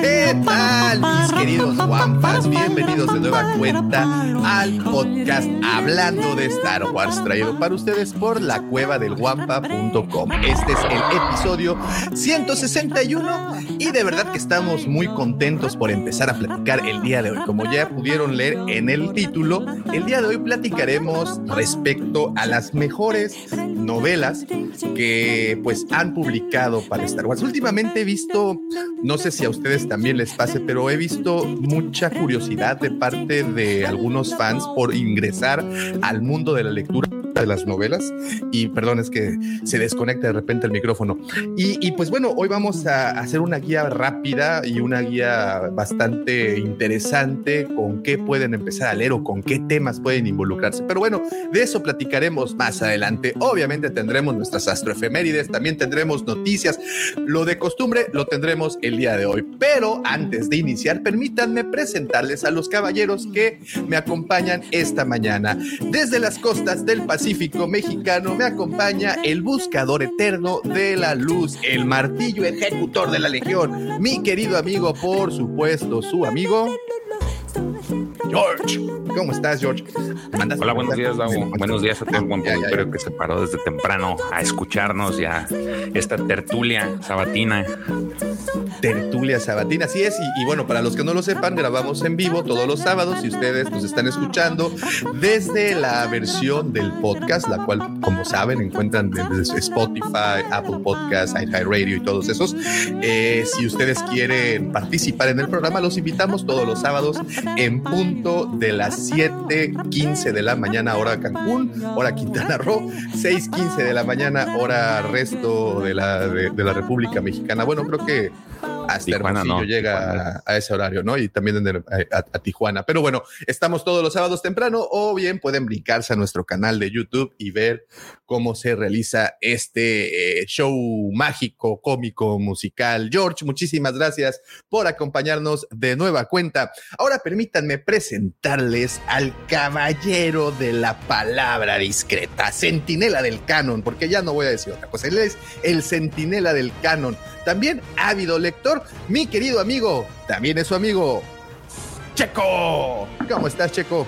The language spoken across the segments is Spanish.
¿Qué tal, mis queridos guampas? Bienvenidos de nueva cuenta al podcast Hablando de Star Wars, traído para ustedes por la cueva del guampa.com. Este es el episodio 161 y de verdad que estamos muy contentos por empezar a platicar el día de hoy. Como ya pudieron leer en el título, el día de hoy platicaremos respecto a las mejores novelas que pues han publicado para Star Wars. Últimamente he visto, no sé si a ustedes también les pase, pero he visto mucha curiosidad de parte de algunos fans por ingresar al mundo de la lectura de las novelas. Y perdón es que se desconecta de repente el micrófono. Y, y, pues bueno hoy vamos a hacer una guía rápida y una guía bastante interesante con qué pueden empezar a leer o con qué temas pueden involucrarse. Pero bueno de eso platicaremos más adelante. Obviamente tendremos nuestras astroefemérides también tendremos noticias. Lo de costumbre lo tendremos el día de hoy. Pero antes de iniciar permítanme presentarles a los caballeros que me acompañan esta mañana. Desde las costas del Pacífico Mexicano me acompaña el buscador eterno de la luz, el martillo ejecutor de la legión, mi querido amigo, por supuesto, su amigo. George, ¿cómo estás, George? Hola, buenos días, Davo. Buenos días a todo el buen público que se paró desde temprano a escucharnos ya esta tertulia sabatina. Tertulia sabatina, así es. Y, y, bueno, para los que no lo sepan, grabamos en vivo todos los sábados y ustedes nos están escuchando desde la versión del podcast, la cual, como saben, encuentran desde Spotify, Apple Podcasts, iHeartRadio y todos esos. Eh, si ustedes quieren participar en el programa, los invitamos todos los sábados en punto de las 7:15 de la mañana, hora Cancún, hora Quintana Roo, 6:15 de la mañana, hora resto de la, de, de la República Mexicana. Bueno, creo que hasta Tijuana, Hermosillo no, llega Tijuana. A, a, ese horario, ¿no? Y también en el, a, a, Tijuana. Pero bueno, estamos todos los sábados temprano o bien pueden brincarse a nuestro canal de YouTube y ver cómo se realiza este eh, show mágico, cómico, musical. George, muchísimas gracias por acompañarnos de nueva cuenta. Ahora permítanme presentarles al caballero de la palabra discreta, centinela del canon, porque ya no voy a decir otra cosa. Él es el centinela del canon. También ávido lector, mi querido amigo, también es su amigo, Checo. ¿Cómo estás, Checo?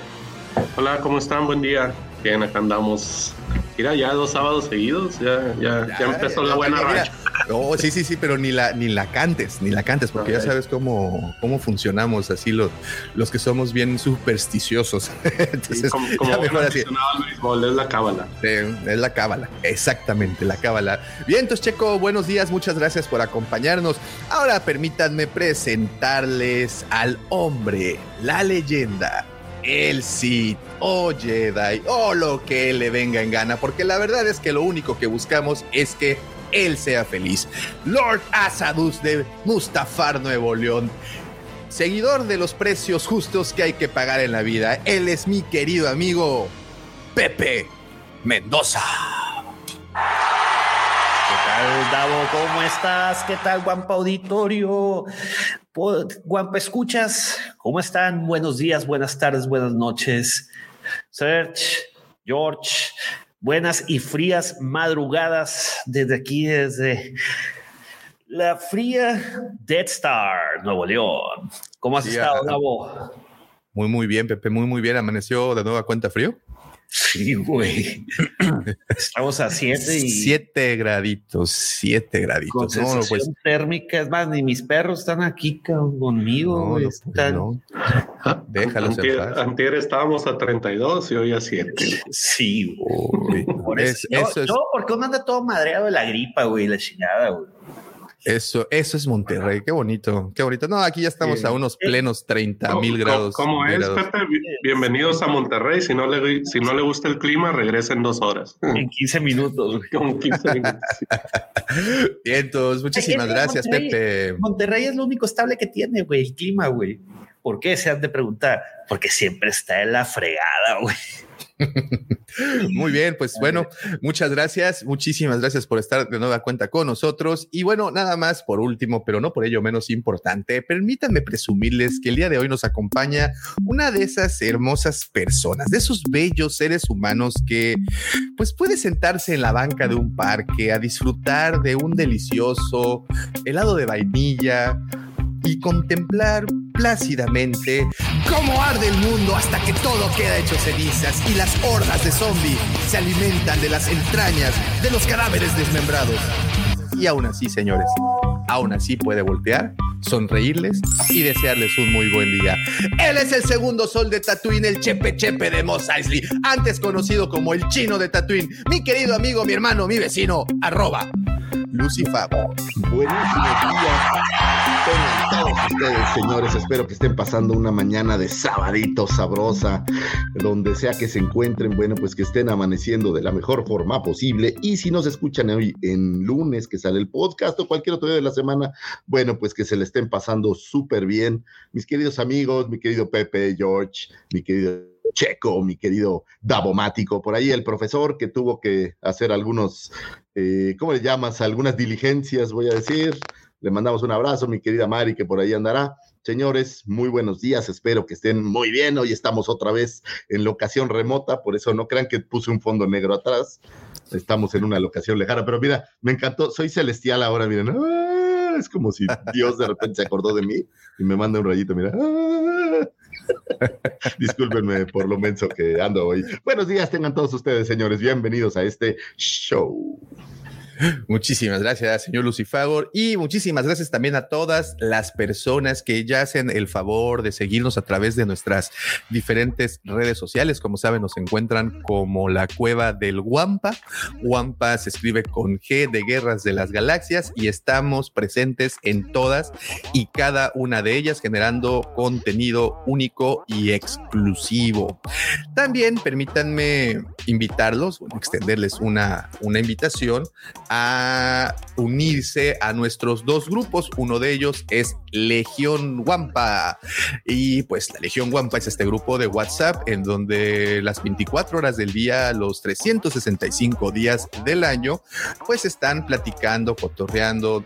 Hola, ¿cómo están? Buen día. Bien, acá andamos. Mira, ya dos sábados seguidos, ya, ya, ya, ya empezó la buena racha. No, sí, sí, sí, pero ni la, ni la cantes, ni la cantes, porque okay. ya sabes cómo, cómo funcionamos así los, los que somos bien supersticiosos. Entonces, sí, como, como mejor así. Béisbol, es la cábala. Eh, es la cábala, exactamente, la cábala. Bien, entonces, Checo, buenos días, muchas gracias por acompañarnos. Ahora permítanme presentarles al hombre, la leyenda, el Sith, o Jedi, o lo que le venga en gana, porque la verdad es que lo único que buscamos es que él sea feliz. Lord Asadus de Mustafar, Nuevo León. Seguidor de los precios justos que hay que pagar en la vida. Él es mi querido amigo Pepe Mendoza. ¿Qué tal, Davo? ¿Cómo estás? ¿Qué tal, Guampa Auditorio? Guampa Escuchas, ¿cómo están? Buenos días, buenas tardes, buenas noches. Serge, George, buenas y frías madrugadas desde aquí, desde la fría Dead Star, Nuevo León. ¿Cómo has sí, estado, Gabo? Muy, muy bien, Pepe, muy, muy bien. ¿Amaneció de nueva cuenta frío? Sí, güey. Estamos a 7 y... 7 graditos, 7 graditos. Con no, pues... térmica, es más, ni mis perros están aquí conmigo, güey. No, están... no. Déjalos antier, antier estábamos a 32 y hoy a 7. Sí, güey. Por eso, es, yo, es... yo, porque uno anda todo madreado de la gripa, güey, la chingada, güey. Eso, eso es Monterrey. Qué bonito, qué bonito. No, aquí ya estamos a unos plenos 30 mil grados. ¿Cómo es, Pepe? Bienvenidos a Monterrey. Si no, le, si no le gusta el clima, regresa en dos horas. En 15 minutos. Con 15 minutos. Bien, entonces, muchísimas gracias, Pepe. Monterrey es lo único estable que tiene, güey, el clima, güey. ¿Por qué? Se han de preguntar. Porque siempre está en la fregada, güey. Muy bien, pues bueno, muchas gracias, muchísimas gracias por estar de nueva cuenta con nosotros. Y bueno, nada más por último, pero no por ello menos importante, permítanme presumirles que el día de hoy nos acompaña una de esas hermosas personas, de esos bellos seres humanos que pues puede sentarse en la banca de un parque a disfrutar de un delicioso helado de vainilla y contemplar plácidamente cómo arde el mundo hasta que todo queda hecho cenizas y las hordas de zombies se alimentan de las entrañas de los cadáveres desmembrados. Y aún así, señores, aún así puede voltear, sonreírles y desearles un muy buen día. Él es el segundo sol de Tatooine, el Chepe Chepe de Mos Eisley, antes conocido como el chino de Tatooine, mi querido amigo, mi hermano, mi vecino, arroba Lucifer. Buenísimos días. Ustedes, señores. Espero que estén pasando una mañana de sabadito sabrosa, donde sea que se encuentren, bueno, pues que estén amaneciendo de la mejor forma posible. Y si nos escuchan hoy en lunes, que sale el podcast o cualquier otro día de la semana, bueno, pues que se le estén pasando súper bien. Mis queridos amigos, mi querido Pepe, George, mi querido Checo, mi querido Davomático, por ahí el profesor que tuvo que hacer algunos, eh, ¿cómo le llamas? Algunas diligencias, voy a decir. Le mandamos un abrazo, mi querida Mari, que por ahí andará. Señores, muy buenos días, espero que estén muy bien. Hoy estamos otra vez en locación remota, por eso no crean que puse un fondo negro atrás. Estamos en una locación lejana, pero mira, me encantó, soy celestial ahora, miren. ¡Ah! Es como si Dios de repente se acordó de mí y me manda un rayito, mira. ¡Ah! Discúlpenme por lo menso que ando hoy. Buenos días, tengan todos ustedes, señores. Bienvenidos a este show. Muchísimas gracias, señor Lucifagor, y muchísimas gracias también a todas las personas que ya hacen el favor de seguirnos a través de nuestras diferentes redes sociales. Como saben, nos encuentran como la cueva del Wampa. Wampa se escribe con G de Guerras de las Galaxias y estamos presentes en todas y cada una de ellas generando contenido único y exclusivo. También permítanme invitarlos, extenderles una, una invitación a unirse a nuestros dos grupos. Uno de ellos es Legión Wampa. Y pues la Legión Wampa es este grupo de WhatsApp en donde las 24 horas del día, los 365 días del año, pues están platicando, cotorreando,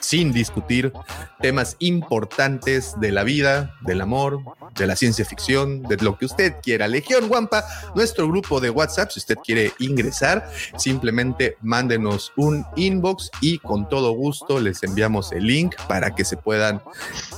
sin discutir temas importantes de la vida, del amor, de la ciencia ficción, de lo que usted quiera. Legión Wampa, nuestro grupo de WhatsApp, si usted quiere ingresar, simplemente mándenos un inbox y con todo gusto les enviamos el link para que se puedan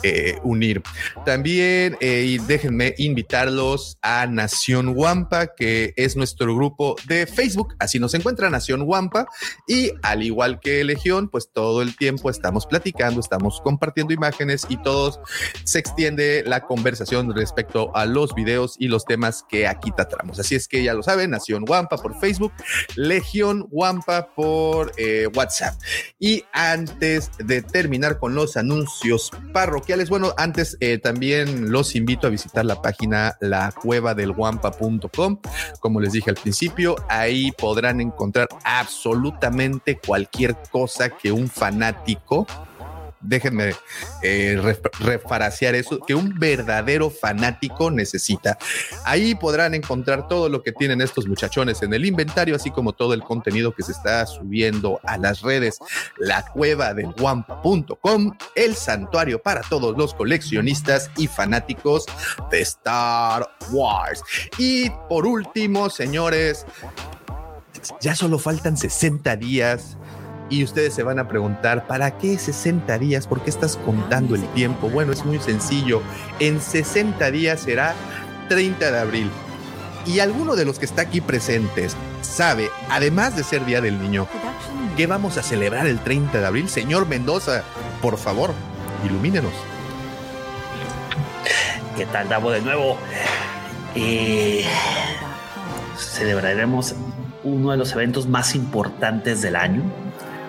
eh, unir. También eh, déjenme invitarlos a Nación Wampa, que es nuestro grupo de Facebook. Así nos encuentra Nación Wampa y al igual que Legión, pues todo el tiempo estamos platicando, estamos compartiendo imágenes y todos se extiende la conversación respecto a los videos y los temas que aquí tratamos. Así es que ya lo saben, Nación Wampa por Facebook, Legión Wampa por eh, WhatsApp. Y antes de terminar con los anuncios parroquiales, bueno, antes eh, también los invito a visitar la página lacuevadelguampa.com. Como les dije al principio, ahí podrán encontrar absolutamente cualquier cosa que un fanático déjenme eh, refarasear eso, que un verdadero fanático necesita. Ahí podrán encontrar todo lo que tienen estos muchachones en el inventario, así como todo el contenido que se está subiendo a las redes, la cueva del Wampa.com, el santuario para todos los coleccionistas y fanáticos de Star Wars. Y por último, señores, ya solo faltan 60 días y ustedes se van a preguntar, ¿para qué 60 días? ¿Por qué estás contando el tiempo? Bueno, es muy sencillo. En 60 días será 30 de abril. Y alguno de los que está aquí presentes sabe, además de ser Día del Niño, ¿qué vamos a celebrar el 30 de abril? Señor Mendoza, por favor, ilumínenos. ¿Qué tal, Davo, de nuevo? Eh, celebraremos uno de los eventos más importantes del año,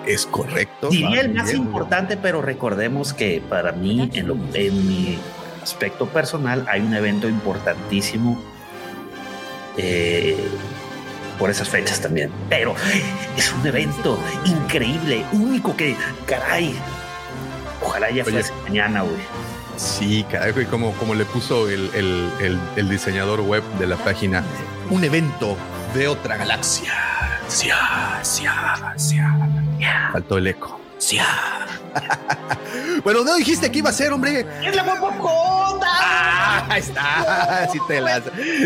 Es correcto. Diría el más importante, pero recordemos que para mí, en, lo, en mi aspecto personal, hay un evento importantísimo eh, por esas fechas también. Pero es un evento increíble, único que, caray, ojalá ya fuese mañana, güey. Sí, caray, como, como le puso el, el, el, diseñador web de la página, un evento de otra galaxia. Sia, sia, sia. Faltó el eco. Sia. bueno, no dijiste que iba a ser, hombre. ¡Es la guapocota! Ah, ahí está. Sí te la,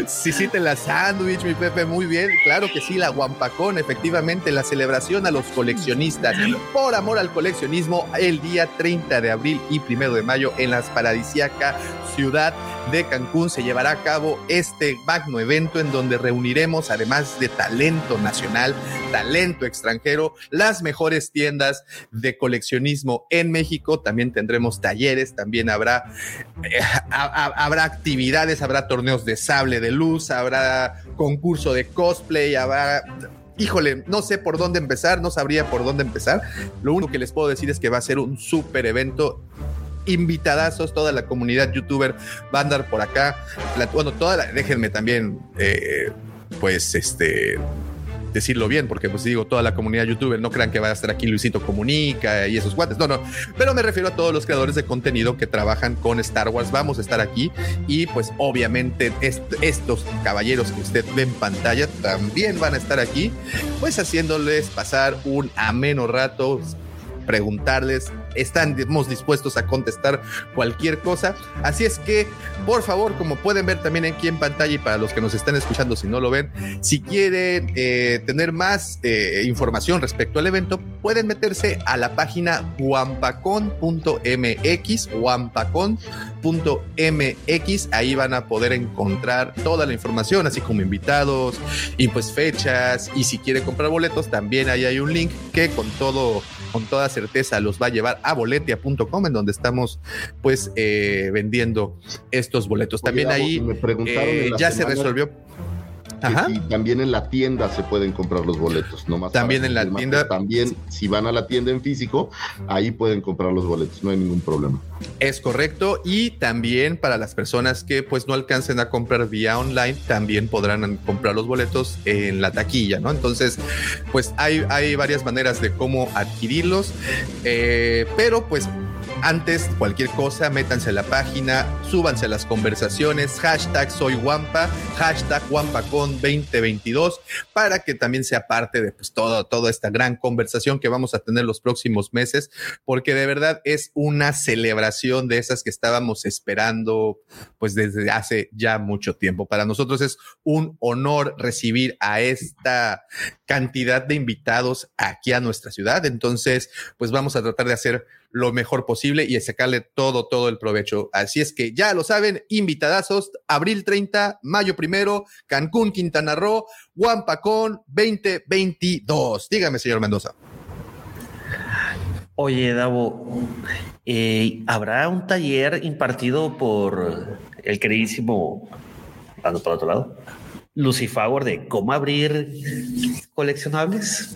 sí, sí te la sándwich, mi Pepe. Muy bien. Claro que sí, la Guampacón, efectivamente, la celebración a los coleccionistas. Por amor al coleccionismo, el día 30 de abril y primero de mayo en las paradisíaca ciudad de Cancún se llevará a cabo este magno evento en donde reuniremos, además de talento nacional, talento extranjero, las mejores tiendas de coleccionismo en México. También tendremos talleres, también habrá, eh, habrá actividades, habrá torneos de sable de luz, habrá concurso de cosplay, habrá híjole, no sé por dónde empezar, no sabría por dónde empezar. Lo único que les puedo decir es que va a ser un súper evento invitadazos, toda la comunidad youtuber va a andar por acá. bueno, toda la, déjenme también, eh, pues, este decirlo bien, porque pues digo, toda la comunidad youtuber, no crean que va a estar aquí Luisito Comunica y esos guantes, no, no, pero me refiero a todos los creadores de contenido que trabajan con Star Wars, vamos a estar aquí y pues obviamente estos caballeros que usted ve en pantalla también van a estar aquí, pues haciéndoles pasar un ameno rato, preguntarles, estamos dispuestos a contestar cualquier cosa. Así es que, por favor, como pueden ver también aquí en pantalla y para los que nos están escuchando si no lo ven, si quieren eh, tener más eh, información respecto al evento, pueden meterse a la página guampacon.mx, guampacon.mx, ahí van a poder encontrar toda la información, así como invitados y pues fechas, y si quieren comprar boletos, también ahí hay un link que con todo con toda certeza los va a llevar a boletia.com, en donde estamos pues eh, vendiendo estos boletos. También ahí eh, ya se resolvió. También en la tienda se pueden comprar los boletos, no más. También en la tienda. También, si van a la tienda en físico, ahí pueden comprar los boletos, no hay ningún problema. Es correcto. Y también para las personas que pues no alcancen a comprar vía online, también podrán comprar los boletos en la taquilla, ¿no? Entonces, pues hay, hay varias maneras de cómo adquirirlos, eh, pero pues antes, cualquier cosa, métanse a la página, súbanse a las conversaciones, hashtag soy Wampa, hashtag WampaCon 2022, para que también sea parte de pues, todo, toda esta gran conversación que vamos a tener los próximos meses, porque de verdad es una celebración de esas que estábamos esperando pues desde hace ya mucho tiempo. Para nosotros es un honor recibir a esta cantidad de invitados aquí a nuestra ciudad. Entonces, pues vamos a tratar de hacer lo mejor posible y sacarle todo, todo el provecho. Así es que ya lo saben, invitadazos, abril 30, mayo primero, Cancún, Quintana Roo, Huampacón 2022. Dígame, señor Mendoza. Oye, Davo, eh, ¿habrá un taller impartido por el queridísimo, ando para otro lado, Lucifer de cómo abrir coleccionables?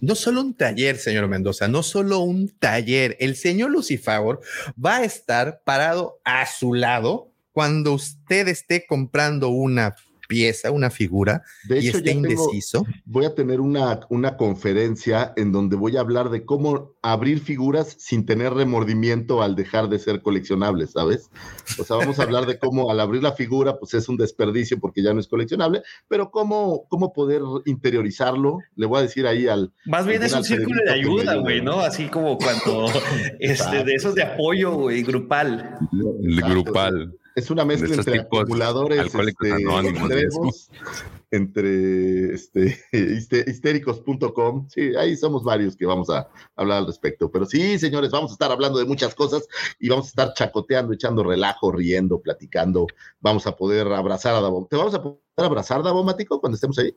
No solo un taller, señor Mendoza, no solo un taller. El señor Lucifer va a estar parado a su lado cuando usted esté comprando una pieza, una figura de y esté indeciso. voy a tener una, una conferencia en donde voy a hablar de cómo abrir figuras sin tener remordimiento al dejar de ser coleccionables, ¿sabes? O sea, vamos a hablar de cómo al abrir la figura, pues es un desperdicio porque ya no es coleccionable, pero cómo, cómo poder interiorizarlo. Le voy a decir ahí al. Más bien es un círculo de ayuda, güey, ¿no? Así como cuando este, de esos de apoyo, güey, grupal. El grupal. Es una mezcla entre acumuladores, entre, este, histéricos.com. Sí, ahí somos varios que vamos a hablar al respecto. Pero sí, señores, vamos a estar hablando de muchas cosas y vamos a estar chacoteando, echando relajo, riendo, platicando. Vamos a poder abrazar a Davo. ¿Te vamos a poder abrazar, Davo Mático, cuando estemos ahí?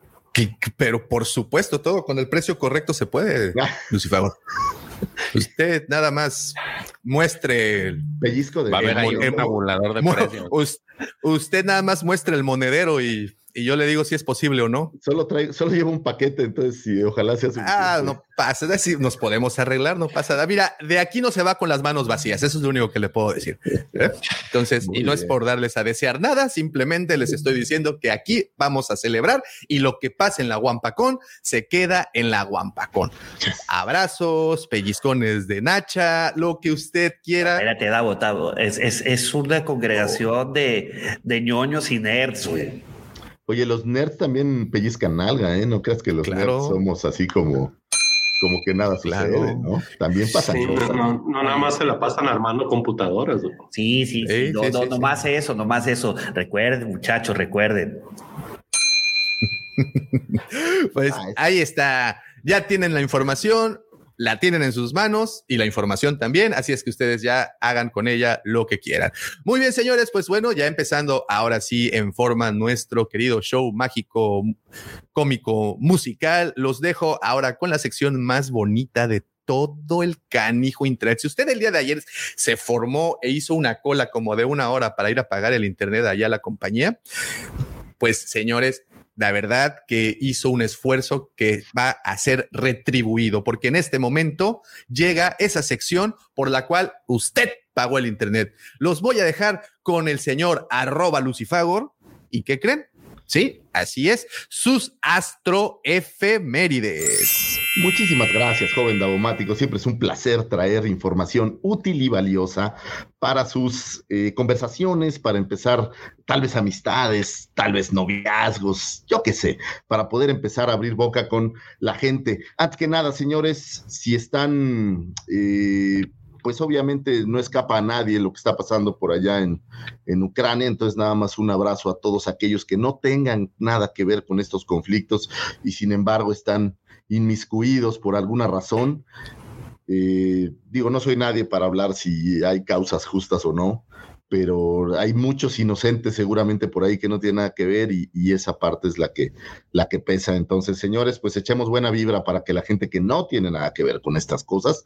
pero por supuesto, todo con el precio correcto se puede, ah. Lucifer. Usted nada más muestre el pellizco de Va a haber ahí un tabulador de precios. Usted nada más muestre el monedero y, y yo le digo si es posible o no. Solo traigo, solo llevo un paquete, entonces sí, ojalá sea suficiente. Ah, no pasa, decir, nos podemos arreglar, no pasa nada. Mira, de aquí no se va con las manos vacías, eso es lo único que le puedo decir. ¿eh? Entonces, y no es por darles a desear nada, simplemente les estoy diciendo que aquí vamos a celebrar y lo que pasa en la Guampacón se queda en la Guampacón. Abrazos, pellizcones de Nacha, lo que usted quiera. Espérate, Davo, Davo, es, es, es una congregación de, de ñoños y nerds, güey. Oye, los nerds también pellizcan nalga, ¿eh? No creas que los nerds somos así como, como que nada sucede, ¿no? También pasa. Sí, no, no, nada más se la pasan armando computadoras. Sí, sí, sí. no, no, no más eso, no más eso. Recuerden, muchachos, recuerden. pues ahí está. Ya tienen la información la tienen en sus manos y la información también, así es que ustedes ya hagan con ella lo que quieran. Muy bien, señores, pues bueno, ya empezando ahora sí en forma nuestro querido show mágico, cómico, musical, los dejo ahora con la sección más bonita de todo el canijo internet. Si usted el día de ayer se formó e hizo una cola como de una hora para ir a pagar el internet allá a la compañía, pues señores, la verdad que hizo un esfuerzo que va a ser retribuido, porque en este momento llega esa sección por la cual usted pagó el Internet. Los voy a dejar con el señor arroba lucifagor. ¿Y qué creen? Sí, así es, sus astroefemérides. Muchísimas gracias, joven Davomático. Siempre es un placer traer información útil y valiosa para sus eh, conversaciones, para empezar tal vez amistades, tal vez noviazgos, yo qué sé, para poder empezar a abrir boca con la gente. Antes que nada, señores, si están... Eh, pues obviamente no escapa a nadie lo que está pasando por allá en, en, Ucrania, entonces nada más un abrazo a todos aquellos que no tengan nada que ver con estos conflictos y sin embargo están inmiscuidos por alguna razón. Eh, digo, no soy nadie para hablar si hay causas justas o no, pero hay muchos inocentes seguramente por ahí que no tienen nada que ver y, y, esa parte es la que, la que pesa. Entonces, señores, pues echemos buena vibra para que la gente que no tiene nada que ver con estas cosas,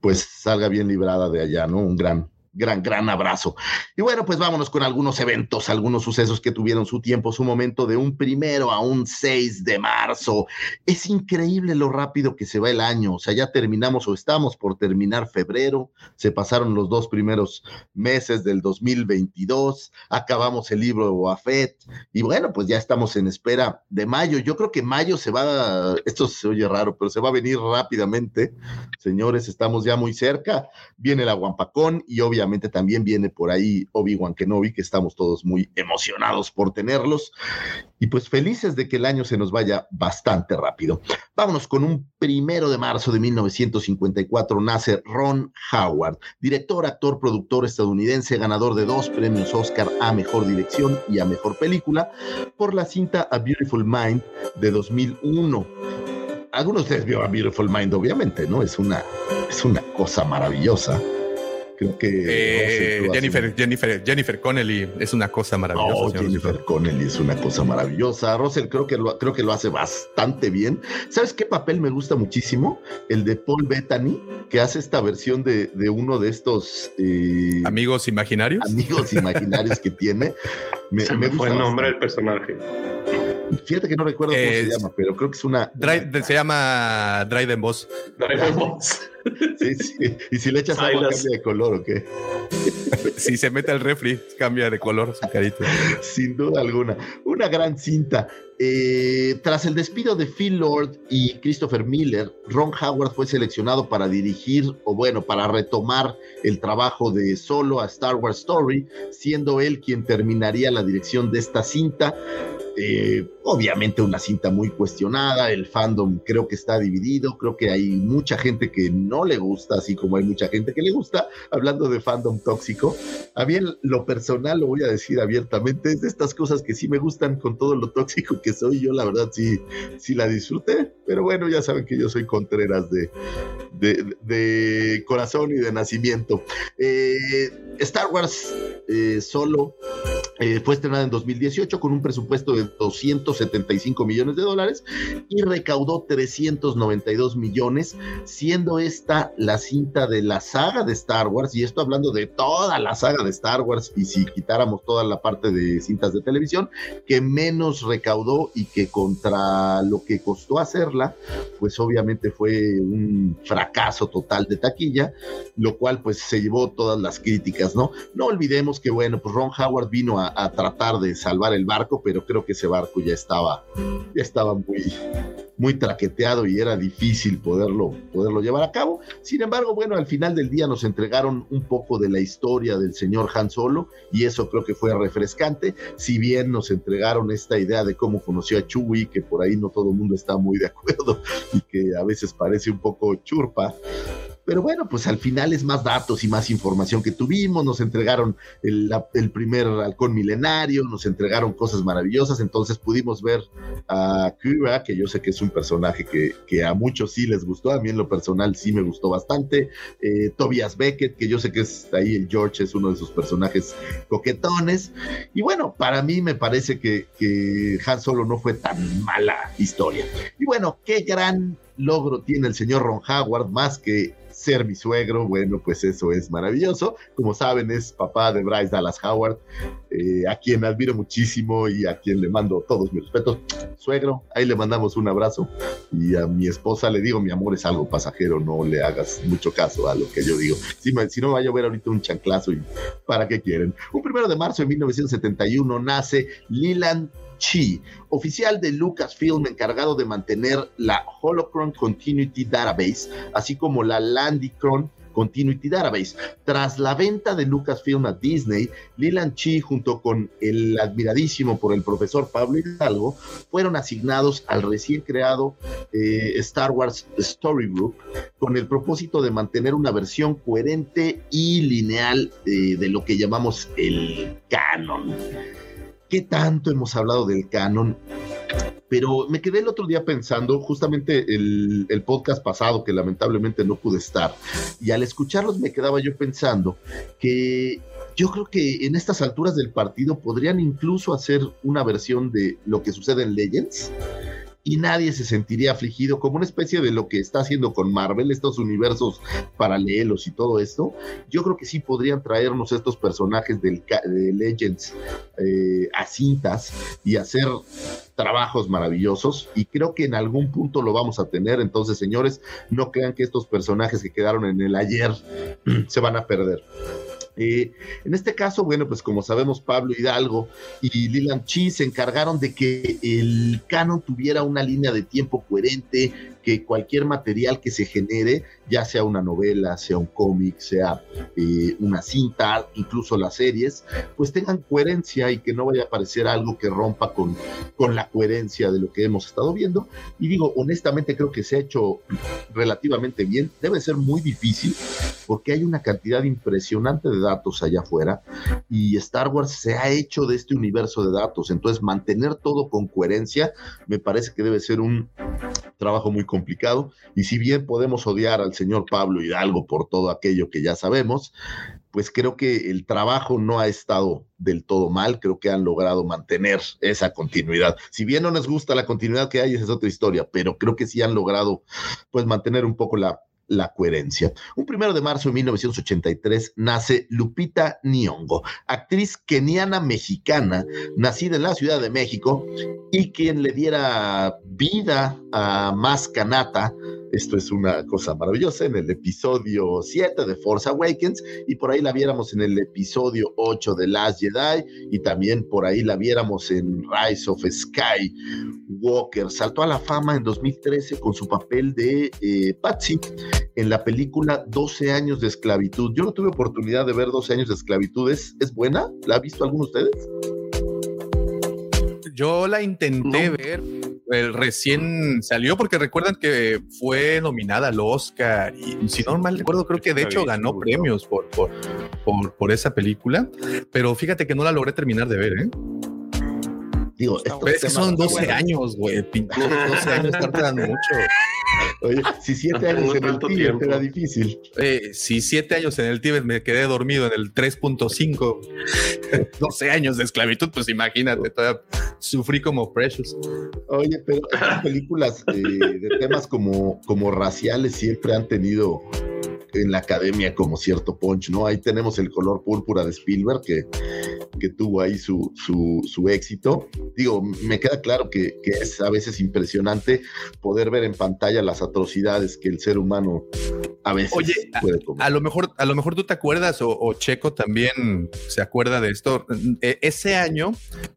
pues salga bien librada de allá, ¿no? Un gran, gran, gran abrazo. Y bueno, pues vámonos con algunos eventos, algunos sucesos que tuvieron su tiempo, su momento de un primero a un 6 de marzo. Es increíble lo rápido que se va el año. O sea, ya terminamos o estamos por terminar febrero, se pasaron los dos primeros meses del 2022, acabamos el libro de Boafet y bueno, pues ya estamos en espera de mayo. Yo creo que mayo se va, esto se oye raro, pero se va a venir rápidamente. Señores, estamos ya muy cerca. Viene el aguampacón y obviamente obviamente también viene por ahí Obi-Wan Kenobi, que estamos todos muy emocionados por tenerlos y pues felices de que el año se nos vaya bastante rápido. Vámonos con un primero de marzo de 1954 nace Ron Howard, director, actor, productor estadounidense, ganador de dos premios Oscar a Mejor Dirección y a Mejor Película por la cinta A Beautiful Mind de 2001 algunos de ustedes vio a Beautiful Mind, obviamente, ¿no? Es una, es una cosa maravillosa. Creo que eh, Jennifer, Jennifer, Jennifer Connelly es una cosa maravillosa. Jennifer Connelly es una cosa maravillosa. Russell creo que lo, creo que lo hace bastante bien. ¿Sabes qué papel me gusta muchísimo? El de Paul Bettany, que hace esta versión de, de uno de estos eh, amigos imaginarios. Amigos imaginarios que tiene. Me, Se me, fue el nombre del personaje. Fíjate que no recuerdo cómo se llama, pero creo que es una. se llama Dryden Boss. Dryden Boss. Sí, sí. Y si le echas agua, cambia de color, ¿o qué? si se mete al refri, cambia de color su carita. Sin duda alguna. Una gran cinta. Eh, tras el despido de Phil Lord y Christopher Miller, Ron Howard fue seleccionado para dirigir, o bueno, para retomar el trabajo de solo a Star Wars Story, siendo él quien terminaría la dirección de esta cinta. Eh, obviamente una cinta muy cuestionada, el fandom creo que está dividido, creo que hay mucha gente que no le gusta, así como hay mucha gente que le gusta, hablando de fandom tóxico. A mí lo personal, lo voy a decir abiertamente, es de estas cosas que sí me gustan con todo lo tóxico que soy, yo la verdad sí, sí la disfruté, pero bueno, ya saben que yo soy Contreras de, de, corazón y de nacimiento. Eh, Star Wars eh, solo eh, fue estrenada en 2018 con un presupuesto de 275 millones de dólares y recaudó 392 millones, siendo esta la cinta de la saga de Star Wars, y esto hablando de toda la saga de Star Wars, y si quitáramos toda la parte de cintas de televisión, que menos recaudó y que contra lo que costó hacerla, pues obviamente fue un fracaso total de taquilla, lo cual pues se llevó todas las críticas, ¿no? No olvidemos que bueno, pues Ron Howard vino a, a tratar de salvar el barco, pero creo que ese barco ya estaba, ya estaba muy, muy traqueteado y era difícil poderlo, poderlo llevar a cabo. Sin embargo, bueno, al final del día nos entregaron un poco de la historia del señor Han Solo y eso creo que fue refrescante. Si bien nos entregaron esta idea de cómo conoció a Chewie, que por ahí no todo el mundo está muy de acuerdo y que a veces parece un poco churpa, pero bueno, pues al final es más datos y más información que tuvimos. Nos entregaron el, primer halcón milenario, nos entregaron cosas maravillosas. Entonces pudimos ver a Kira, que yo sé que es un personaje que, a muchos sí les gustó. A mí en lo personal sí me gustó bastante. Eh, Tobias Beckett, que yo sé que es ahí el George, es uno de sus personajes coquetones. Y bueno, para mí me parece que, que Han Solo no fue tan mala historia. Y bueno, qué gran logro tiene el señor Ron Howard, más que ser mi suegro, bueno, pues eso es maravilloso. Como saben, es papá de Bryce Dallas Howard, eh, a quien admiro muchísimo y a quien le mando todos mis respetos. Suegro, ahí le mandamos un abrazo. Y a mi esposa le digo, mi amor es algo pasajero, no le hagas mucho caso a lo que yo digo. Si, si no, vaya a ver ahorita un chanclazo y ¿para qué quieren? Un primero de marzo de 1971 nace Leland Chi, oficial de Lucasfilm encargado de mantener la Holocron Continuity Database, así como la Landycron Continuity Database. Tras la venta de Lucasfilm a Disney, Leland Chi, junto con el admiradísimo por el profesor Pablo Hidalgo, fueron asignados al recién creado eh, Star Wars Story Group con el propósito de mantener una versión coherente y lineal eh, de lo que llamamos el canon. ¿Qué tanto hemos hablado del canon? Pero me quedé el otro día pensando, justamente el, podcast pasado, que lamentablemente no pude estar, y al escucharlos me quedaba yo pensando que yo creo que en estas alturas del partido podrían incluso hacer una versión de lo que sucede en Legends y nadie se sentiría afligido como una especie de lo que está haciendo con Marvel, estos universos paralelos y todo esto. Yo creo que sí podrían traernos estos personajes del, de Legends eh, a cintas y hacer trabajos maravillosos y creo que en algún punto lo vamos a tener. Entonces, señores, no crean que estos personajes que quedaron en el ayer se van a perder. Eh, en este caso, bueno, pues como sabemos, Pablo Hidalgo y Lilan Chi se encargaron de que el canon tuviera una línea de tiempo coherente, que cualquier material que se genere, ya sea una novela, sea un cómic, sea eh, una cinta, incluso las series, pues tengan coherencia y que no vaya a aparecer algo que rompa con, con la coherencia de lo que hemos estado viendo. Y digo, honestamente creo que se ha hecho relativamente bien. Debe ser muy difícil porque hay una cantidad impresionante de datos allá afuera y Star Wars se ha hecho de este universo de datos. Entonces, mantener todo con coherencia me parece que debe ser un trabajo muy complicado. Y si bien podemos odiar al señor Pablo Hidalgo por todo aquello que ya sabemos, pues creo que el trabajo no ha estado del todo mal, creo que han logrado mantener esa continuidad. Si bien no nos gusta la continuidad que hay, esa es otra historia, pero creo que sí han logrado pues mantener un poco la la coherencia. Un primero de marzo de 1983 nace Lupita Nyong'o, actriz keniana mexicana, nacida en la Ciudad de México y quien le diera vida a Mascanata esto es una cosa maravillosa en el episodio 7 de Force Awakens y por ahí la viéramos en el episodio 8 de Last Jedi y también por ahí la viéramos en Rise of Sky Walker. Saltó a la fama en 2013 con su papel de eh, Patsy en la película 12 años de esclavitud. Yo no tuve oportunidad de ver 12 años de esclavitud. ¿Es, buena? ¿La ha visto alguno de ustedes? Yo la intenté ver el recién salió porque recuerdan que fue nominada al Oscar y si no mal recuerdo creo que de hecho ganó premios por, por, por, por, esa película, pero fíjate que no la logré terminar de ver, ¿eh? Digo, es que son 12 años, güey. 12 años tardan mucho. Oye, si 7 años en el Tíbet era difícil. Eh, si 7 años en el Tíbet me quedé dormido en el 3.5, 12 años de esclavitud, pues imagínate, todavía sufrí como Precious. Oye, pero estas películas eh, de temas como, como raciales siempre han tenido en la academia como cierto punch, ¿no? Ahí tenemos el color púrpura de Spielberg que, que tuvo ahí su, su, su, éxito. Digo, me queda claro que, que, es a veces impresionante poder ver en pantalla las atrocidades que el ser humano a veces Oye, puede comer. A, a, lo mejor, a lo mejor tú te acuerdas o, o, Checo también se acuerda de esto. E, ese año,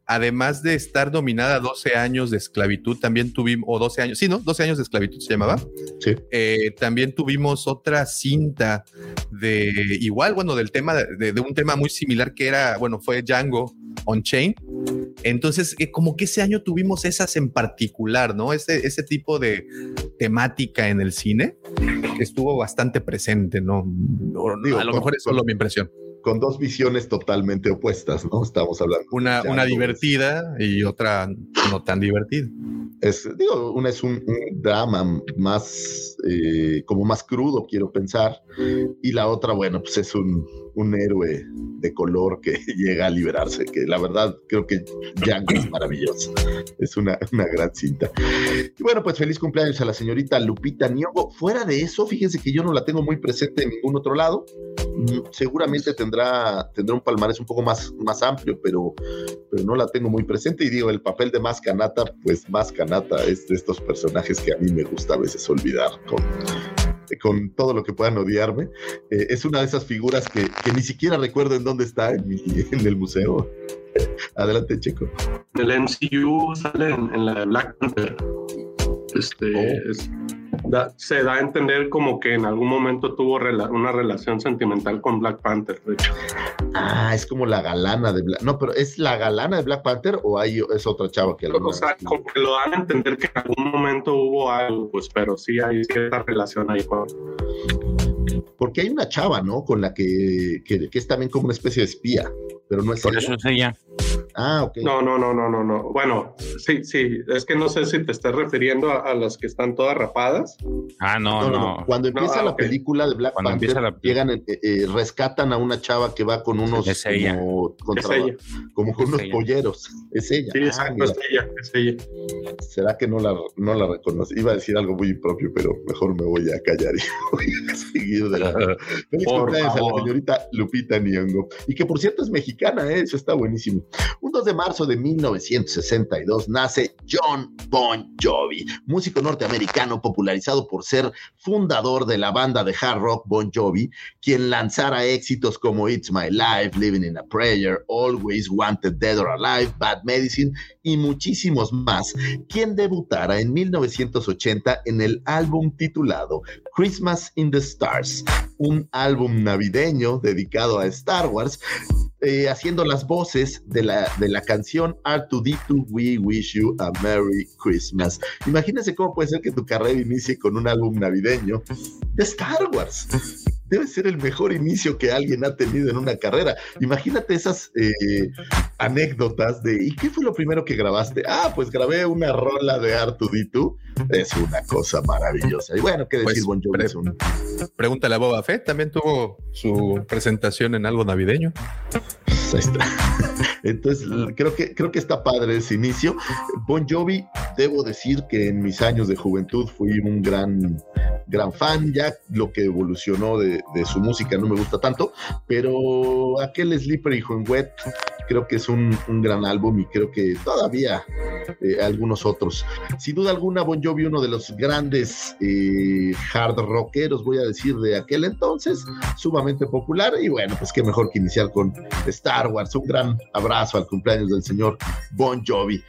además de estar dominada 12 años de esclavitud, también tuvimos, o 12 años, sí, ¿no? 12 años de esclavitud se llamaba. Sí. Eh, también tuvimos otra de igual, bueno, del tema, de, de, un tema muy similar que era, bueno, fue Django on Chain. Entonces, eh, como que ese año tuvimos esas en particular, ¿no? Ese, ese tipo de temática en el cine que estuvo bastante presente, ¿no? Digo, a lo mejor es solo mi impresión con dos visiones totalmente opuestas, ¿no? Estamos hablando. Una, una divertida y otra no tan divertida. Es, digo, una es un, un drama más, eh, como más crudo, quiero pensar, y la otra, bueno, pues es un, un héroe de color que llega a liberarse, que la verdad creo que Django es maravilloso. Es una, una, gran cinta. Y bueno, pues feliz cumpleaños a la señorita Lupita Nyong'o. Fuera de eso, fíjense que yo no la tengo muy presente en ningún otro lado. Seguramente tendrá, tendrá un palmarés un poco más, más amplio, pero, pero no la tengo muy presente. Y digo, el papel de más canata, pues más canata es de estos personajes que a mí me gusta a veces olvidar con, con todo lo que puedan odiarme. Eh, es una de esas figuras que, que, ni siquiera recuerdo en dónde está en, mi, en el museo. Adelante, Checo. El MCU sale en, en la Black Panther. Este, oh. es, da, se da a entender como que en algún momento tuvo rela una relación sentimental con Black Panther, de hecho. Ah, es como la galana de Black. No, pero ¿es la galana de Black Panther o hay, es otra chava que lo. O sea, como que lo dan a entender que en algún momento hubo algo, pues, pero sí hay cierta relación ahí con. Porque hay una chava, ¿no? Con la que, que, que es también como una especie de espía, pero no es Por eso es ella. Ah, ok. No, no, no, no, no, no. Bueno, sí, sí. Es que no sé si te estás refiriendo a, a las que están todas rapadas. Ah, no, no. no. no. Cuando empieza ah, la okay. película de Black Cuando Panther, empieza la- llegan, eh, eh, rescatan a una chava que va con unos, Es ella. como, con Es ella. como con Es unos ella. polleros. Es ella. Sí, Ah, exacto, mira. es ella, es ella. ¿Será que no la, no la reconocí? Iba a decir algo muy impropio, pero mejor me voy a callar y voy a seguir de la. Feliz Por cumpleaños a la señorita Lupita Nyong'o. Y que por cierto es mexicana, ¿eh? eso está buenísimo. Un 2 de marzo de 1962 nace John Bon Jovi, músico norteamericano popularizado por ser fundador de la banda de hard rock Bon Jovi, quien lanzara éxitos como It's My Life, Living in a Prayer, Always Wanted Dead or Alive, Bad Medicine y muchísimos más, quien debutara en 1980 en el álbum titulado Christmas in the Stars, un álbum navideño dedicado a Star Wars, eh, haciendo las voces de la, de la canción R2D2 We Wish You a Merry Christmas. Imagínense cómo puede ser que tu carrera inicie con un álbum navideño de Star Wars. Debe ser el mejor inicio que alguien ha tenido en una carrera. Imagínate esas eh, anécdotas de ¿y qué fue lo primero que grabaste? Ah, pues grabé una rola de R2D2. Es una cosa maravillosa. Y bueno, qué decir, Pues, Bon Jovi es un Pregúntale a Boba Fett, también tuvo su presentación en algo navideño. Ahí está. Entonces, creo que, creo que está padre ese inicio. Bon Jovi, debo decir que en mis años de juventud fui un gran, gran fan. Ya lo que evolucionó de, de su música no me gusta tanto, pero aquel Slippery When Wet creo que es un, un gran álbum y creo que todavía eh, algunos otros. Sin duda alguna, Bon Jovi, uno de los grandes eh, hard rockeros, voy a decir, de aquel entonces, sumamente popular. Y bueno, pues qué mejor que iniciar con Star Wars. Un gran abrazo al cumpleaños del señor Bon Jovi.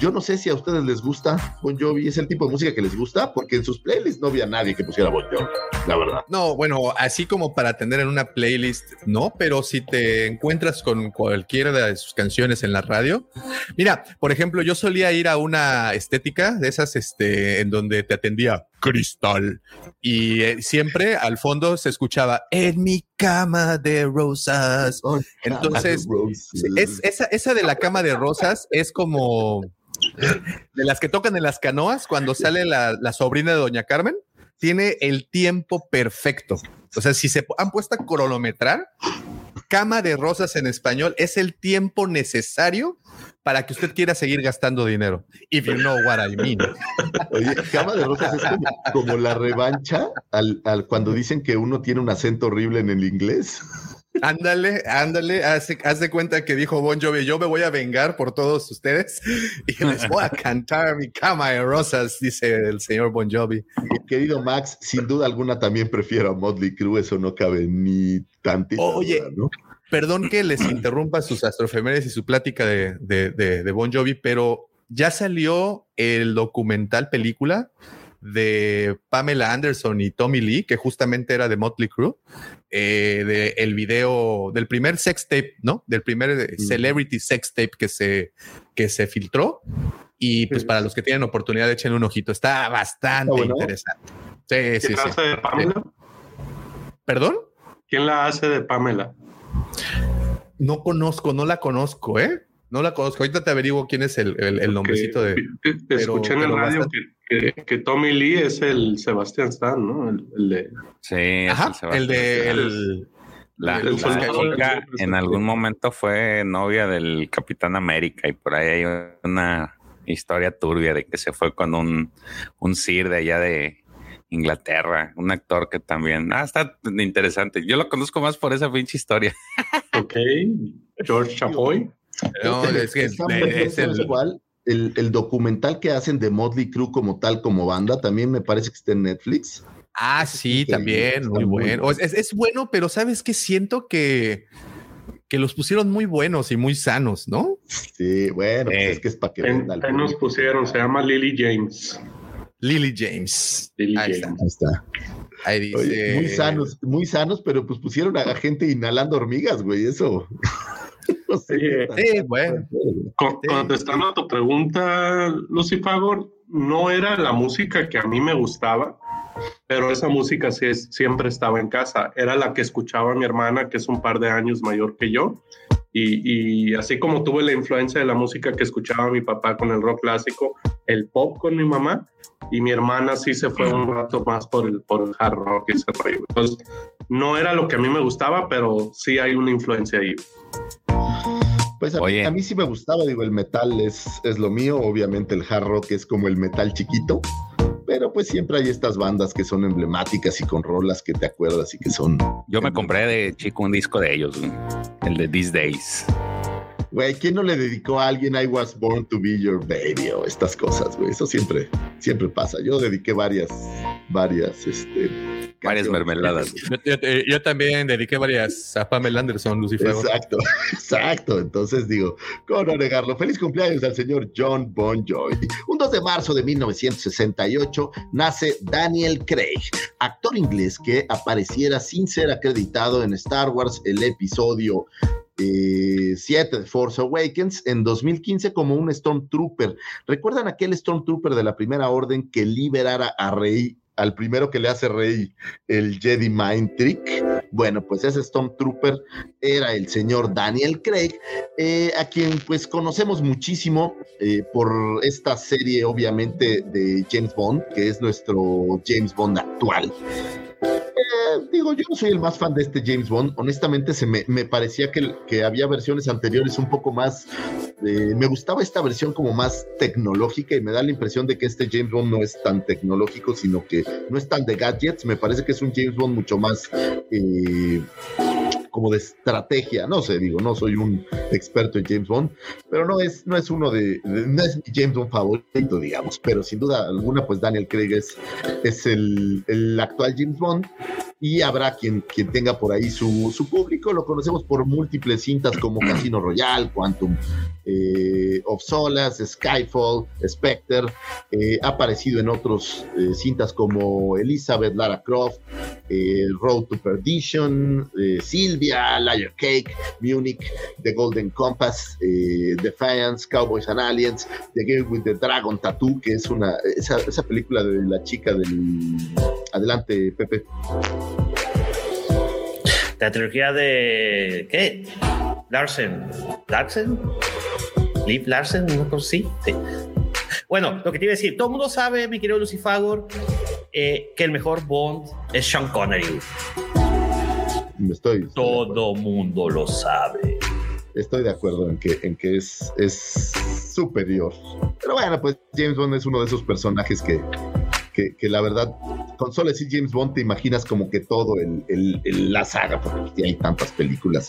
Yo no sé si a ustedes les gusta Bon Jovi, es el tipo de música que les gusta, porque en sus playlists no había nadie que pusiera Bon Jovi, la verdad. No, bueno, así como para tener en una playlist, no, pero si te encuentras con cualquiera de sus canciones en la radio. Mira, por ejemplo, yo solía ir a una estética de esas, este, en donde te atendía Cristal y eh, siempre al fondo se escuchaba en mi cama de rosas. Entonces, es, esa, esa de la cama de rosas es como de las que tocan en las canoas cuando sale la, la sobrina de Doña Carmen. Tiene el tiempo perfecto. O sea, si se han puesto a cronometrar, cama de rosas en español es el tiempo necesario para que usted quiera seguir gastando dinero. If you know what I mean. Oye, Cama de Rosas es como, como la revancha al, al cuando dicen que uno tiene un acento horrible en el inglés. Ándale, ándale, haz, haz de cuenta que dijo Bon Jovi, yo me voy a vengar por todos ustedes y les voy a cantar mi cama de rosas, dice el señor Bon Jovi. Querido Max, sin duda alguna también prefiero a Motley Crue, eso no cabe ni tantito. Oye, Perdón que les interrumpa sus astrofemérides y su plática de, de, de, de Bon Jovi, pero ya salió el documental película de Pamela Anderson y Tommy Lee, que justamente era de Motley Crue, eh, de el video del primer sex tape, ¿no? Del primer celebrity sex tape que se, que se filtró. Y pues para los que tienen oportunidad, echen un ojito. Está bastante bueno? interesante. Sí, sí, ¿Quién la sí. hace de Pamela? ¿Perdón? ¿Quién la hace de Pamela? No conozco, no la conozco, ¿eh? No la conozco. Ahorita te averiguo quién es el, el, el nombrecito de. Te- te pero- Escuché en el radio bastante- que, que, que Tommy Lee es el Sebastián Stan, ¿no? El, el de... Sí, es Ajá, Sebastián. el de. El, La, el la soldado chica del- en algún momento fue novia del Capitán América y por ahí hay una historia turbia de que se fue con un, un Sir de allá de Inglaterra, un actor que también, ah, está interesante. Yo lo conozco más por esa pinche historia. Ok, George Chapoy. no, es que es bien, ¿sabes el- cuál? El, el documental que hacen de Motley Crue como tal, como banda, también me parece que está en Netflix. Ah, sí, también, muy muy bueno. bueno. Es, es bueno, pero sabes que siento que, que los pusieron muy buenos y muy sanos, ¿no? Sí, bueno, pues es que es para que En- nos pusieron, se llama Lily James. Lily James. Lily Ahí está. James. Ahí está. Ahí dice. Oye, muy sanos, muy sanos, pero pues pusieron a gente inhalando hormigas, güey, eso. No sé Oye, Sí, bueno. Con- Contestando a tu pregunta, Lucifagor, no era la música que a mí me gustaba, pero esa música sí es- siempre estaba en casa. Era la que escuchaba mi hermana, que es un par de años mayor que yo. Y, y así como tuve la influencia de la música que escuchaba mi papá con el rock clásico, el pop con mi mamá, y mi hermana sí se fue un rato más por el, por el hard rock y ese rollo. Entonces, no era lo que a mí me gustaba, pero sí hay una influencia ahí. Pues a, Oye. a mí sí me gustaba, digo, el metal es, es lo mío, obviamente el hard rock es como el metal chiquito, pero pues siempre hay estas bandas que son emblemáticas y con rolas que te acuerdas y que son... Yo me compré de chico un disco de ellos, el de These Days. Güey, ¿quién no le dedicó a alguien I was born to be your baby o estas cosas, güey? Eso siempre, siempre pasa. Yo dediqué varias, varias, este... Varias mermeladas. Yo, yo- eh, yo también dediqué varias a Pamela Anderson, Lucifer. Exacto, exacto. Entonces digo, ¿cómo no negarlo? Feliz cumpleaños al señor John Bon Jovi. Un 2 de marzo de 1968 nace Daniel Craig, actor inglés que apareciera sin ser acreditado en Star Wars, el episodio 7 de Force Awakens en 2015 como un Stormtrooper. ¿Recuerdan aquel Stormtrooper de la Primera Orden que liberara a Rey? Al primero que le hace Rey el Jedi Mind Trick. Bueno, pues ese Stormtrooper era el señor Daniel Craig, eh, a quien pues conocemos muchísimo eh, por esta serie obviamente de James Bond, que es nuestro James Bond actual. Eh, digo, yo no soy el más fan de este James Bond. Honestamente, se me, me parecía que, que había versiones anteriores un poco más. eh, me gustaba esta versión como más tecnológica y me da la impresión de que este James Bond no es tan tecnológico, sino que no es tan de gadgets. Me parece que es un James Bond mucho más. eh, como de estrategia, no sé, digo, no soy un experto en James Bond, pero no es, no es uno de, de- no es mi James Bond favorito, digamos, pero sin duda alguna, pues Daniel Craig es, es el, el actual James Bond y habrá quien, quien tenga por ahí su, su público, lo conocemos por múltiples cintas como Casino Royale, Quantum eh, of Solace, Skyfall, Spectre, eh, ha aparecido en otros eh, cintas como Elizabeth, Lara Croft, Road to Perdition, Silvia, Liar Cake, Munich, The Golden Compass, Defiance, Cowboys and Aliens, The Game with the Dragon Tattoo, que es una esa, esa película de la chica del adelante Pepe. La trilogía de. ¿Qué? Larsen. ¿Larsen? Liv Larsen, así. Sí. Bueno, lo que te iba a decir, todo el mundo sabe, mi querido Lucifagor, eh, que el mejor Bond es Sean Connery. Estoy, Todo mundo lo sabe. estoy de acuerdo en que, en que es, es superior. Pero bueno, pues James Bond es uno de esos personajes que, que, que la verdad, con solo decir James Bond te imaginas como que todo el, el- el- la saga, porque hay tantas películas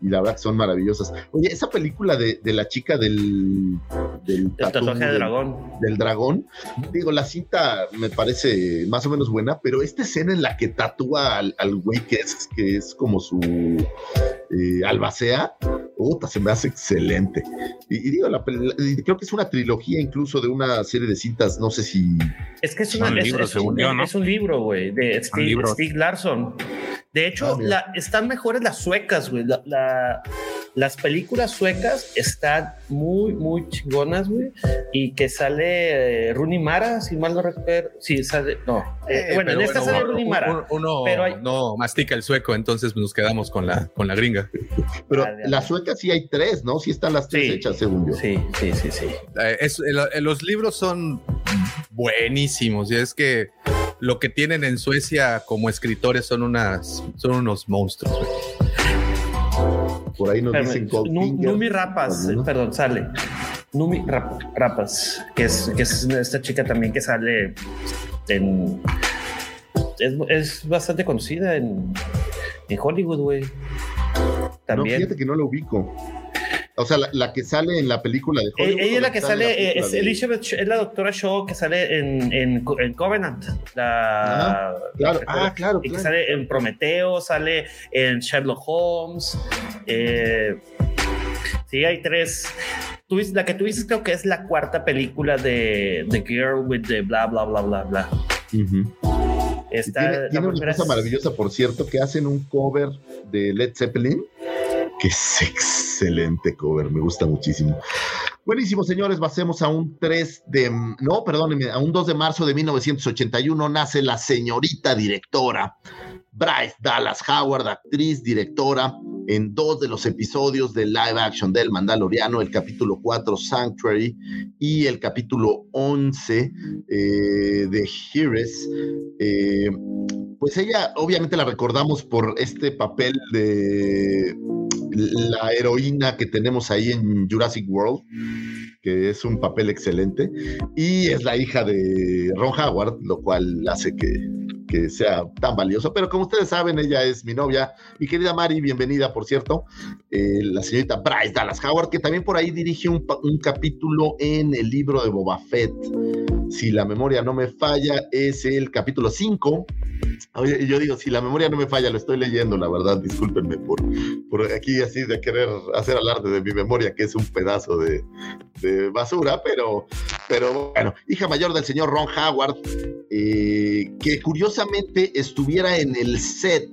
y la verdad que son maravillosas. Oye, esa película de, de la chica del, del tatuaje de del- dragón. del dragón. Digo, la cinta me parece más o menos buena, pero esta escena en la que tatúa al, al güey que es, que es como su eh, albacea, puta, se me hace excelente. Y, y digo, la pel- y creo que es una trilogía incluso de una serie de cintas, no sé si... Es que es, una, es, libros, es un, según yo, ¿no? es un libro, güey, de Steve, Larsson. De hecho, Ah, la- están mejores las suecas, güey. La- la- las películas suecas están muy, muy chingonas, güey. Y que sale eh, Rooney Mara, si mal no recuerdo. Sí, sale. No. Eh, Eh, bueno, en esta bueno, sale Rooney Mara. Uno, uno pero hay- no mastica el sueco, entonces nos quedamos con la, con la gringa. Pero dale. las suecas sí hay tres, ¿no? Sí están las tres Sí. hechas, según yo. Sí, sí, sí, sí. Eh, es- el- el- los libros son buenísimos y es que lo que tienen en Suecia como escritores son unas son unos monstruos. güey. Por ahí nos Espérame, dicen Nu- Goldfinger. Numi Rapas, ¿no? perdón, sale. Numi Rap- Rapas, que es, que es esta chica también que sale en. Es, es bastante conocida en, en Hollywood, güey. No, También. fíjate que no lo ubico. O sea, la, la que sale en la película de Eh, Hollywood. ella es la que sale, eh, es Elizabeth, es la doctora Shaw que sale en, en, Co- en Covenant. La, claro. la- Ah, claro, y que claro. sale en Prometeo, sale en Sherlock Holmes. eh, sí, hay tres. Tú la que tú dices creo que es la cuarta película de The Girl with the bla bla bla bla bla. Y Esta, tiene, tiene una cosa es- maravillosa, por cierto, que hacen un cover de Led Zeppelin, que es excelente cover, me gusta muchísimo. Buenísimo, señores, pasemos a un 3 de, no, perdónenme, a un 2 de marzo de 1981 nace la señorita directora Bryce Dallas Howard, actriz, directora en dos de los episodios de live action del Mandaloriano, el capítulo 4 Sanctuary y el capítulo 11 eh, de Heroes. Eh, pues ella, obviamente la recordamos por este papel de la heroína que tenemos ahí en Jurassic World, que es un papel excelente, y es la hija de Ron Howard, lo cual hace que, que sea tan valioso. Pero como ustedes saben, ella es mi novia, mi querida Mari, bienvenida, por cierto, eh, la señorita Bryce Dallas Howard, que también por ahí dirige un, un capítulo en el libro de Boba Fett. Si la memoria no me falla, es el capítulo 5. Oye, yo digo, si la memoria no me falla, lo estoy leyendo, la verdad, discúlpenme por, por aquí así de querer hacer alarde de mi memoria, que es un pedazo de, basura, pero, pero bueno, hija mayor del señor Ron Howard, eh, que curiosamente estuviera en el set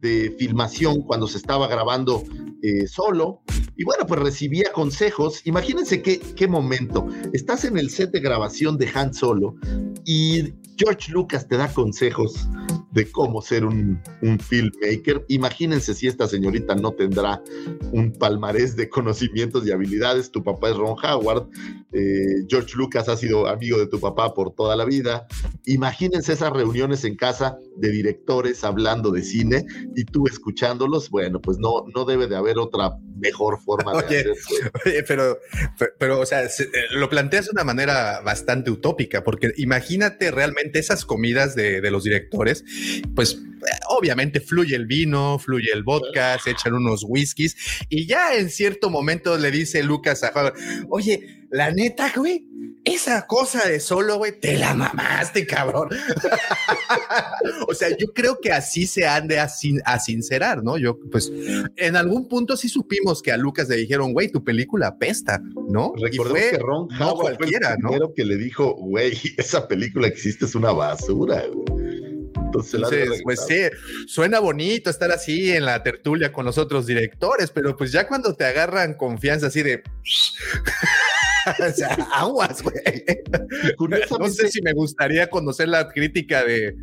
de filmación cuando se estaba grabando eh, solo. Y bueno, pues recibía consejos. Imagínense qué, qué momento. Estás en el set de grabación de Han Solo. Y George Lucas te da consejos de cómo ser un, un filmmaker. Imagínense si esta señorita no tendrá un palmarés de conocimientos y habilidades. Tu papá es Ron Howard. eh, George Lucas ha sido amigo de tu papá por toda la vida. Imagínense esas reuniones en casa de directores hablando de cine y tú escuchándolos. Bueno, pues no, no debe de haber otra mejor forma de Oye, hacerlo. Oye, pero, pero, pero, o sea, se- eh, lo planteas de una manera bastante utópica, porque imagínate realmente esas comidas de, de los directores, pues obviamente fluye el vino, fluye el vodka, se echan unos whiskies y ya en cierto momento le dice Lucas a oye, la neta, güey, esa cosa de solo, güey, te la mamaste, cabrón. o sea, yo creo que así se han de a sincerar, ¿no? Yo, pues, en algún punto sí supimos que a Lucas le dijeron, güey, tu película apesta, ¿no? Recordemos fue que Ron no cualquiera, fue el ¿no? que le dijo, güey, esa película que hiciste es una basura. güey". Entonces, Entonces, pues sí, suena bonito estar así en la tertulia con los otros directores, pero pues ya cuando te agarran confianza así de... o sea, aguas, güey. No sé si me gustaría conocer la crítica de,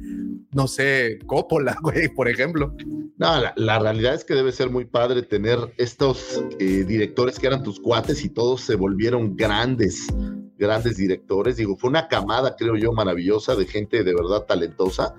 no sé, Coppola, güey, por ejemplo. No, la, la realidad es que debe ser muy padre tener estos eh, directores que eran tus cuates y todos se volvieron grandes, grandes directores. Digo, fue una camada, creo yo, maravillosa de gente de verdad talentosa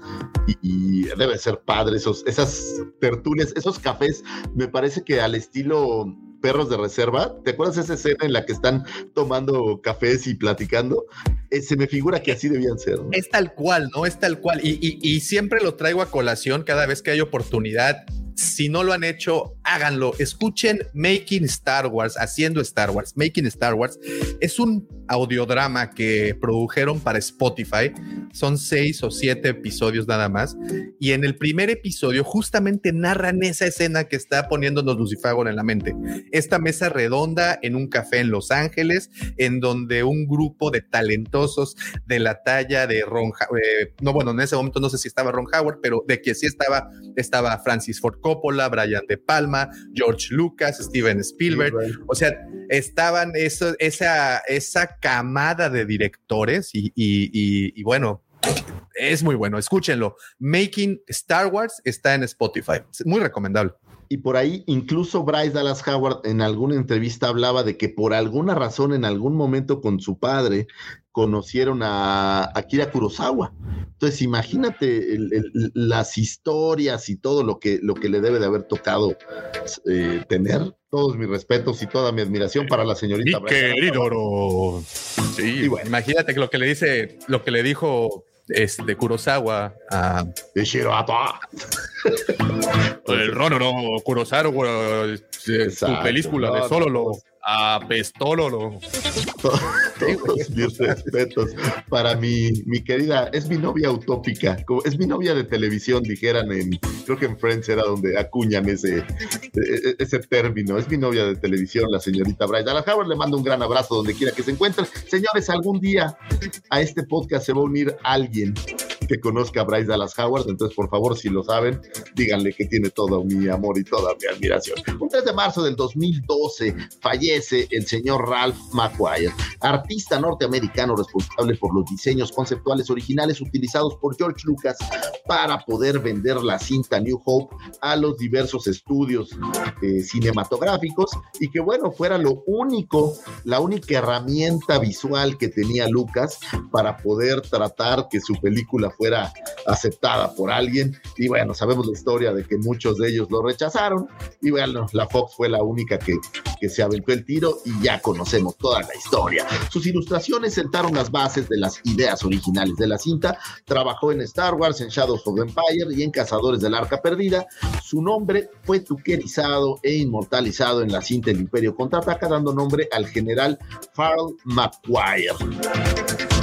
y, y debe ser padre esos, esas tertulias, esos cafés. Me parece que al estilo perros de reserva. ¿Te acuerdas esa escena en la que están tomando cafés y platicando? Eh, se me figura que así debían ser. Es tal cual, ¿no? Es tal cual. Y siempre lo traigo a colación cada vez que hay oportunidad. Si no lo han hecho, háganlo. Escuchen Making Star Wars, haciendo Star Wars. Making Star Wars es un audiodrama que produjeron para Spotify. Son seis o siete episodios nada más. Y en el primer episodio justamente narran esa escena que está poniéndonos Lucifago en la mente. Esta mesa redonda en un café en Los Ángeles, en donde un grupo de talentosos de la talla de Ron, eh, no, bueno, en ese momento no sé si estaba Ron Howard, pero de que sí estaba, estaba Francis Ford Coppola, Brian De Palma, George Lucas, Steven Spielberg. O sea, estaban eso, esa, esa camada de directores y, y, y, y bueno, es muy bueno. Escúchenlo. Making Star Wars está en Spotify. Es muy recomendable. Y por ahí, incluso Bryce Dallas Howard en alguna entrevista hablaba de que por alguna razón, en algún momento con su padre, conocieron a Akira Kurosawa. Entonces, imagínate el, el, las historias y todo lo que, lo que le debe de haber tocado eh, tener. Todos mis respetos y toda mi admiración para la señorita. Mi querido Oro. Sí, y bueno, imagínate que lo que le dice, lo que le dijo este Kurosawa a el Rono, no, Kurosawa, su película de solo lo apestólolo. Todos mis respetos para mi, mi querida, es mi novia utópica, es mi novia de televisión, dijeran en, creo que en Friends era donde acuñan ese, ese término, es mi novia de televisión, la señorita Bryce Dallas Howard, le mando un gran abrazo donde quiera que se encuentren. Señores, algún día a este podcast se va a unir alguien que conozca a Bryce Dallas Howard, entonces por favor, si lo saben, díganle que tiene todo mi amor y toda mi admiración. Un 3 de marzo del 2012 fallece el señor Ralph McQuire, artista norteamericano responsable por los diseños conceptuales originales utilizados por George Lucas para poder vender la cinta New Hope a los diversos estudios eh, cinematográficos y que bueno, fuera lo único, la única herramienta visual que tenía Lucas para poder tratar que su película fuera aceptada por alguien. Y bueno, sabemos la historia de que muchos de ellos lo rechazaron. Y bueno, la Fox fue la única que, que se aventó el tiro y ya conocemos toda la historia. Sus ilustraciones sentaron las bases de las ideas originales de la cinta. Trabajó en Star Wars, en Shadows of Empire y en Cazadores del Arca Perdida. Su nombre fue tuquerizado e inmortalizado en la cinta El Imperio Contraataca, dando nombre al general Farrell McGuire.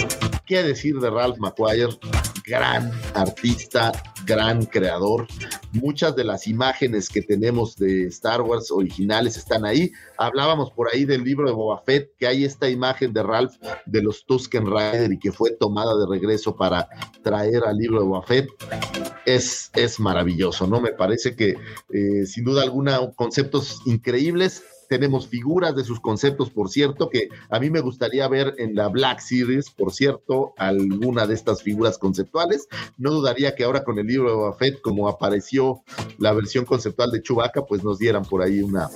¿Qué decir de Ralph McQuire? Gran artista, gran creador. Muchas de las imágenes que tenemos de Star Wars originales están ahí. Hablábamos por ahí del libro de Boba Fett, que hay esta imagen de Ralph de los Tusken Rider y que fue tomada de regreso para traer al libro de Boba Fett. Es, es maravilloso, ¿no? Me parece que eh, sin duda alguna conceptos increíbles tenemos figuras de sus conceptos, por cierto, que a mí me gustaría ver en la Black Series, por cierto, alguna de estas figuras conceptuales. No dudaría que ahora con el libro de Boba Fett, como apareció la versión conceptual de Chewbacca, pues nos dieran por ahí una,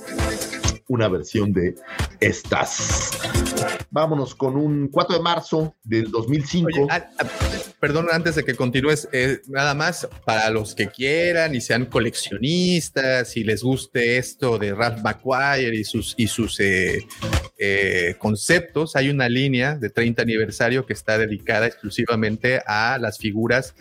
una versión de estas. Vámonos con un 4 de marzo del 2005. Oye, perdón, antes de que continúes, eh, nada más para los que quieran y sean coleccionistas y les guste esto de Ralph McQuire y sus, y sus eh, eh, conceptos, hay una línea de 30 aniversario que está dedicada exclusivamente a las figuras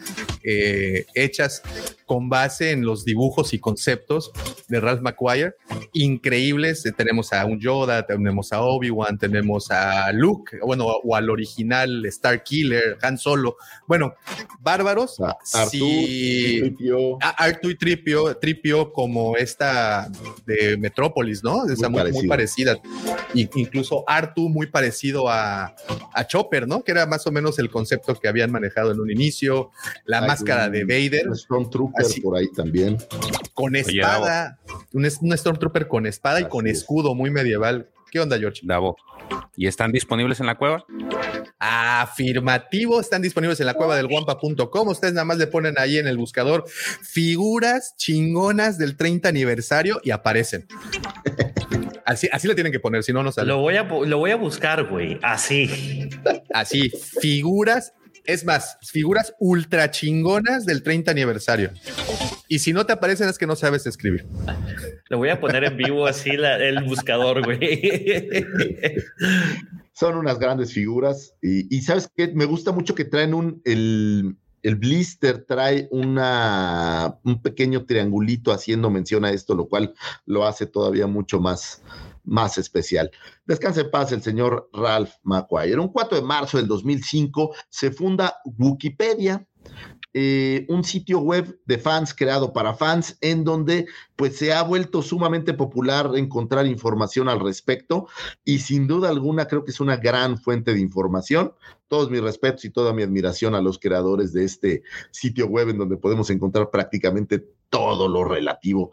hechas con base en los dibujos y conceptos de Ralph McQuire, increíbles. Tenemos a un Yoda, tenemos a Obi-Wan, tenemos a Luke, bueno, o al original Star Killer, Han Solo. Bueno, bárbaros. Ah, Artu, sí. Tripio. A Artu y Tripio, Tripio como esta de Metrópolis, ¿no? Esa muy, muy, parecida. Y incluso Artu muy parecido a, a, Chopper, ¿no? Que era más o menos el concepto que habían manejado en un inicio. La Ahí máscara de Vader. Stormtrooper Así. por ahí también. con espada, un, Stormtrooper con espada y con es. escudo muy medieval. ¿Qué onda, George? Davo. ¿Y están disponibles en la cueva? Afirmativo, están disponibles en la cueva del guampa.com. Ustedes nada más le ponen ahí en el buscador figuras chingonas del 30 aniversario y aparecen. Así, así le tienen que poner, si no, no sale. Lo voy a, lo voy a buscar, güey. Así. Así, figuras, es más, figuras ultra chingonas del 30 aniversario. Y si no te aparecen es que no sabes escribir. Lo voy a poner en vivo así la- el buscador, güey. Son unas grandes figuras. Y, y sabes qué? Me gusta mucho que traen un. El, el blister trae una, un pequeño triangulito haciendo mención a esto, lo cual lo hace todavía mucho más, más especial. Descanse en paz el señor Ralph McQuire. Un 4 de marzo del 2005 se funda Wikipedia. eh, un sitio web de fans creado para fans en donde pues se ha vuelto sumamente popular encontrar información al respecto y sin duda alguna creo que es una gran fuente de información. Todos mis respetos y toda mi admiración a los creadores de este sitio web en donde podemos encontrar prácticamente todo lo relativo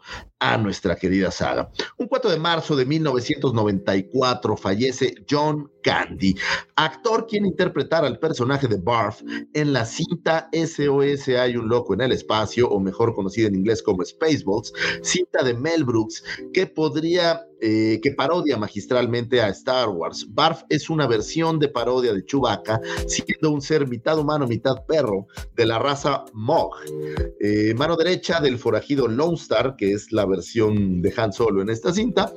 a nuestra querida saga. Un 4 de marzo de 1994 fallece John Candy, actor quien interpretara al personaje de Barf en la cinta SOS Hay un loco en el espacio, o mejor conocida en inglés como Spaceballs, cinta de Mel Brooks que podría, eh, que parodia magistralmente a Star Wars. Barf es una versión de parodia de Chewbacca, siendo un ser mitad humano, mitad perro de la raza Mog. Eh, mano derecha del forajido Lone Star, que es la de Han Solo en esta cinta.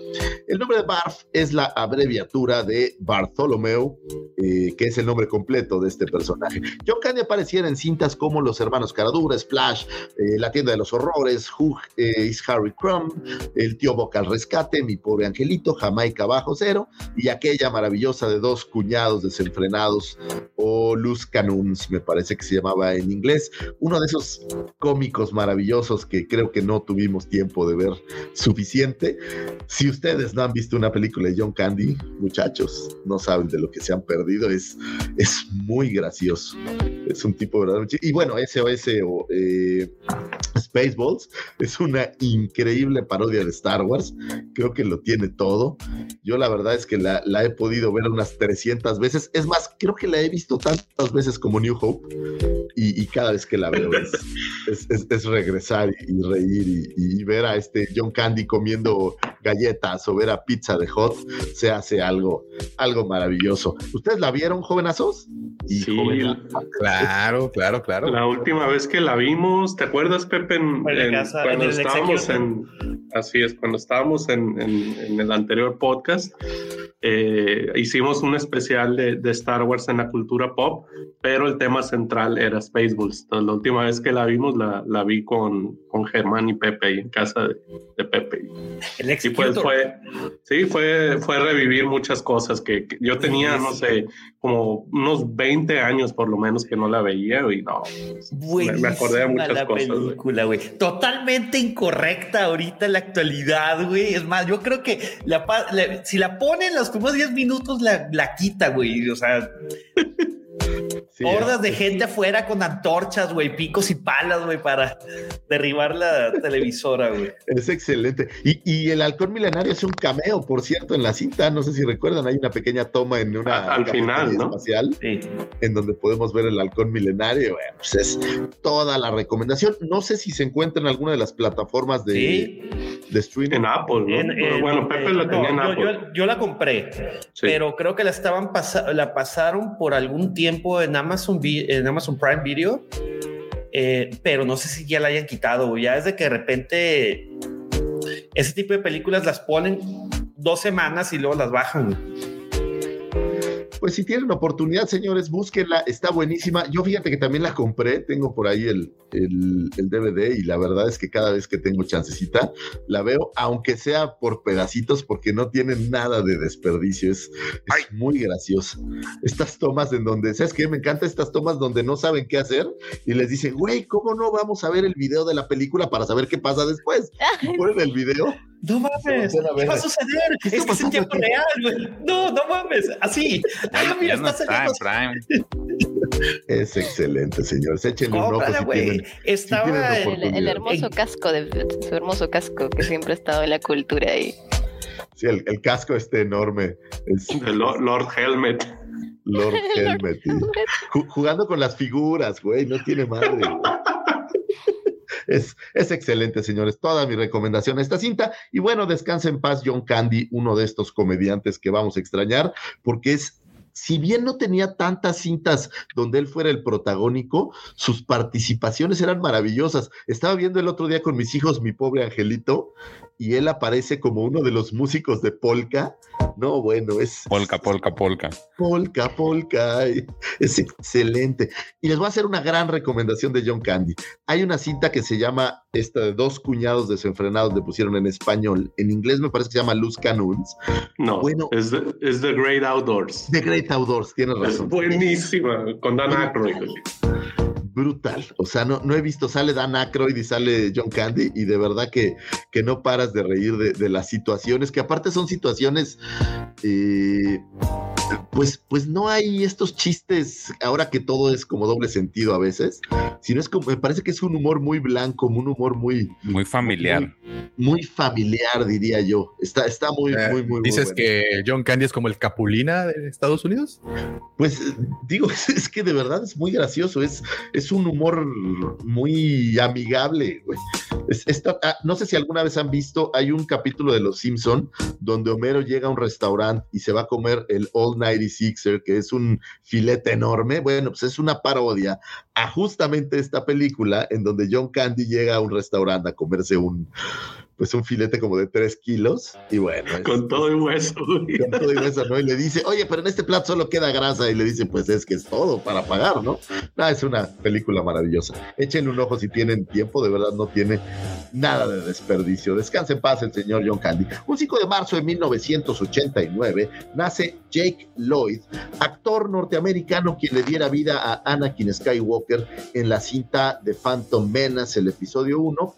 El nombre de Barf es la abreviatura de Bartholomew, eh, que es el nombre completo de este personaje. John Candy apareciera en cintas como Los Hermanos Caradura, Splash, eh, La Tienda de los Horrores, Who eh, is Harry Crumb, El Tío Boca al Rescate, Mi Pobre Angelito, Jamaica Bajo Cero y aquella maravillosa de dos cuñados desenfrenados o Luz Canuns, me parece que se llamaba en inglés. Uno de esos cómicos maravillosos que creo que no tuvimos tiempo de ver suficiente. Si ustedes no han visto una película de John Candy, muchachos, no saben de lo que se han perdido. Es, es muy gracioso. Es un tipo verdaderamente. Y bueno, SOS o eh, Spaceballs es una increíble parodia de Star Wars. Creo que lo tiene todo. Yo la verdad es que la, la he podido ver unas 300 veces. Es más, creo que la he visto tantas veces como New Hope. Y, y cada vez que la veo es, es, es- es regresar y, reír y, y ver a este John Candy comiendo galletas o ver a Pizza de Hot se hace algo, algo maravilloso. ¿Ustedes la vieron, jovenazos? Y Sí, Claro, claro, claro. La última vez que la vimos, ¿te acuerdas, Pepe? En, casa- cuando en el estábamos en. Así es, cuando estábamos en, en- en el anterior podcast, eh, hicimos un especial de, de Star Wars en la cultura pop, pero el tema central era Spaceballs. Entonces, la última vez que la vimos, la, la vi con, con Germán y Pepe ahí en casa de, de Pepe. El Y pues fue, sí, fue, fue revivir muchas cosas que, que yo tenía, no sé, como unos 20 años por lo menos que no la veía y no, me, me acordé de muchas la cosas. película, güey. Totalmente incorrecta ahorita en la actualidad, güey. Es más, yo creo que la la- si la ponen los primeros 10 minutos, la, la quita, güey. O sea, Sí, hordas de gente afuera con antorchas, güey, picos y palas, güey, para derribar la televisora, güey. Es excelente. Y, y el halcón milenario es un cameo, por cierto, en la cinta. No sé si recuerdan, hay una pequeña toma en una Ah, al final, ¿no? espacial Sí. en donde podemos ver el halcón milenario. Bueno, pues es toda la recomendación. No sé si se encuentra en alguna de las plataformas de, Sí. de streaming. En Apple, ¿no? En- en- bueno, Pepe la no, tenía en Apple. yo- yo la compré, Sí. pero creo que la estaban pasa- la pasaron por algún tiempo en Amazon, En Amazon Prime Video, eh, pero no sé si ya la hayan quitado. Ya desde que de repente ese tipo de películas las ponen dos semanas y luego las bajan. Pues si tienen oportunidad, señores, búsquenla, está buenísima. Yo fíjate que también la compré, tengo por ahí el, el, el DVD y la verdad es que cada vez que tengo chancecita, la veo, aunque sea por pedacitos, porque no tiene nada de desperdicio, es, es muy gracioso. Estas tomas en donde, ¿sabes qué? Me encantan estas tomas donde no saben qué hacer y les dicen, güey, ¿cómo no vamos a ver el video de la película para saber qué pasa después? Y ponen el video No mames. ¿qué va a suceder? ¿Qué Es que es en tiempo real, güey. No, no mames, así. Ah, mira, ya no está está en saliendo. Prime. Es excelente, señores. Échenle un ojo si tienen. Estaba el- El, el hermoso Ey. casco de su hermoso casco que siempre ha estado en la cultura ahí. Sí, el, el casco este enorme. Es De Lord, Lord Helmet. Lord Helmet. jugando con las figuras, güey. No tiene madre. Es, es excelente, señores. Toda mi recomendación a esta cinta. Y bueno, descansa en paz John Candy, uno de estos comediantes que vamos a extrañar, porque es, si bien no tenía tantas cintas donde él fuera el protagónico, sus participaciones eran maravillosas. Estaba viendo el otro día con mis hijos, mi pobre angelito, y él aparece como uno de los músicos de polka. No, bueno, es Polka, polka, polka. polka, polka. Es excelente. Y les voy a hacer una gran recomendación de John Candy. Hay una cinta que se llama esta de dos cuñados desenfrenados, le pusieron en español. En inglés me parece que se llama Luz Canoons. No, Bueno. es, the, es The Great Outdoors. The Great Outdoors, tienes Es razón. buenísima, con Dan Aykroyd. Brutal. O sea, no, no he visto, sale Dan Aykroyd y sale John Candy y de verdad que, que no paras de reír de, de las situaciones, que aparte son situaciones, eh, pues, pues no hay estos chistes, ahora que todo es como doble sentido a veces, sino es como, me parece que es un humor muy blanco, un humor muy, Muy familiar. muy familiar, diría yo. Está, está muy, Eh, muy, muy, muy ¿Dices bueno. que John Candy es como el Capulina de Estados Unidos? Pues digo, es, es que de verdad es muy gracioso, es, es un humor muy amigable, güey. Ah, no sé si alguna vez han visto, hay un capítulo de Los Simpson donde Homero llega a un restaurante y se va a comer el All 96er, que es un filete enorme. Bueno, pues es una parodia a justamente esta película en donde John Candy llega a un restaurante a comerse un, pues un filete como de 3 kilos. Y bueno, es- Con todo el hueso. güey. con todo y eso, ¿no? Y le dice, oye, pero en este plato solo queda grasa. Y le dice, pues es que es todo para pagar, ¿no? Ah, es una película maravillosa. Échenle un ojo si tienen tiempo, de verdad no tiene nada de desperdicio. Descanse en paz el señor John Candy. Un 5 de marzo de 1989 nace Jake Lloyd, actor norteamericano quien le diera vida a Anakin Skywalker en la cinta de Phantom Menace, el episodio 1,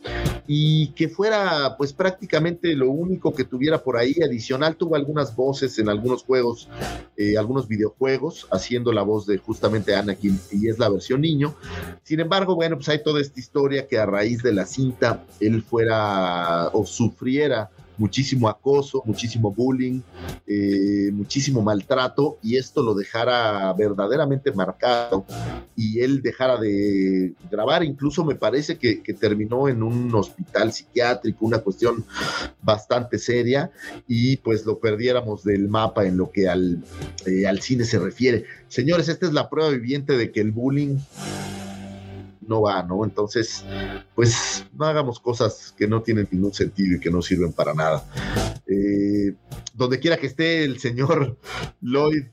y que fuera pues prácticamente lo único que tuviera por ahí adicional. Tuvo algunas voces en algunos juegos, eh, algunos videojuegos, haciendo la voz de justamente Anakin y es la versión niño. Sin embargo, bueno, pues hay toda esta historia que a raíz de la cinta él fuera o sufriera muchísimo acoso, muchísimo bullying, eh, muchísimo maltrato y esto lo dejara verdaderamente marcado y él dejara de grabar, incluso me parece que, terminó en un hospital psiquiátrico, una cuestión bastante seria y pues lo perdiéramos del mapa en lo que al, eh, al cine se refiere. Señores, esta es la prueba viviente de que el bullying no va, ¿no? Entonces, pues no hagamos cosas que no tienen ningún sentido y que no sirven para nada. Eh, donde quiera que esté el señor Lloyd,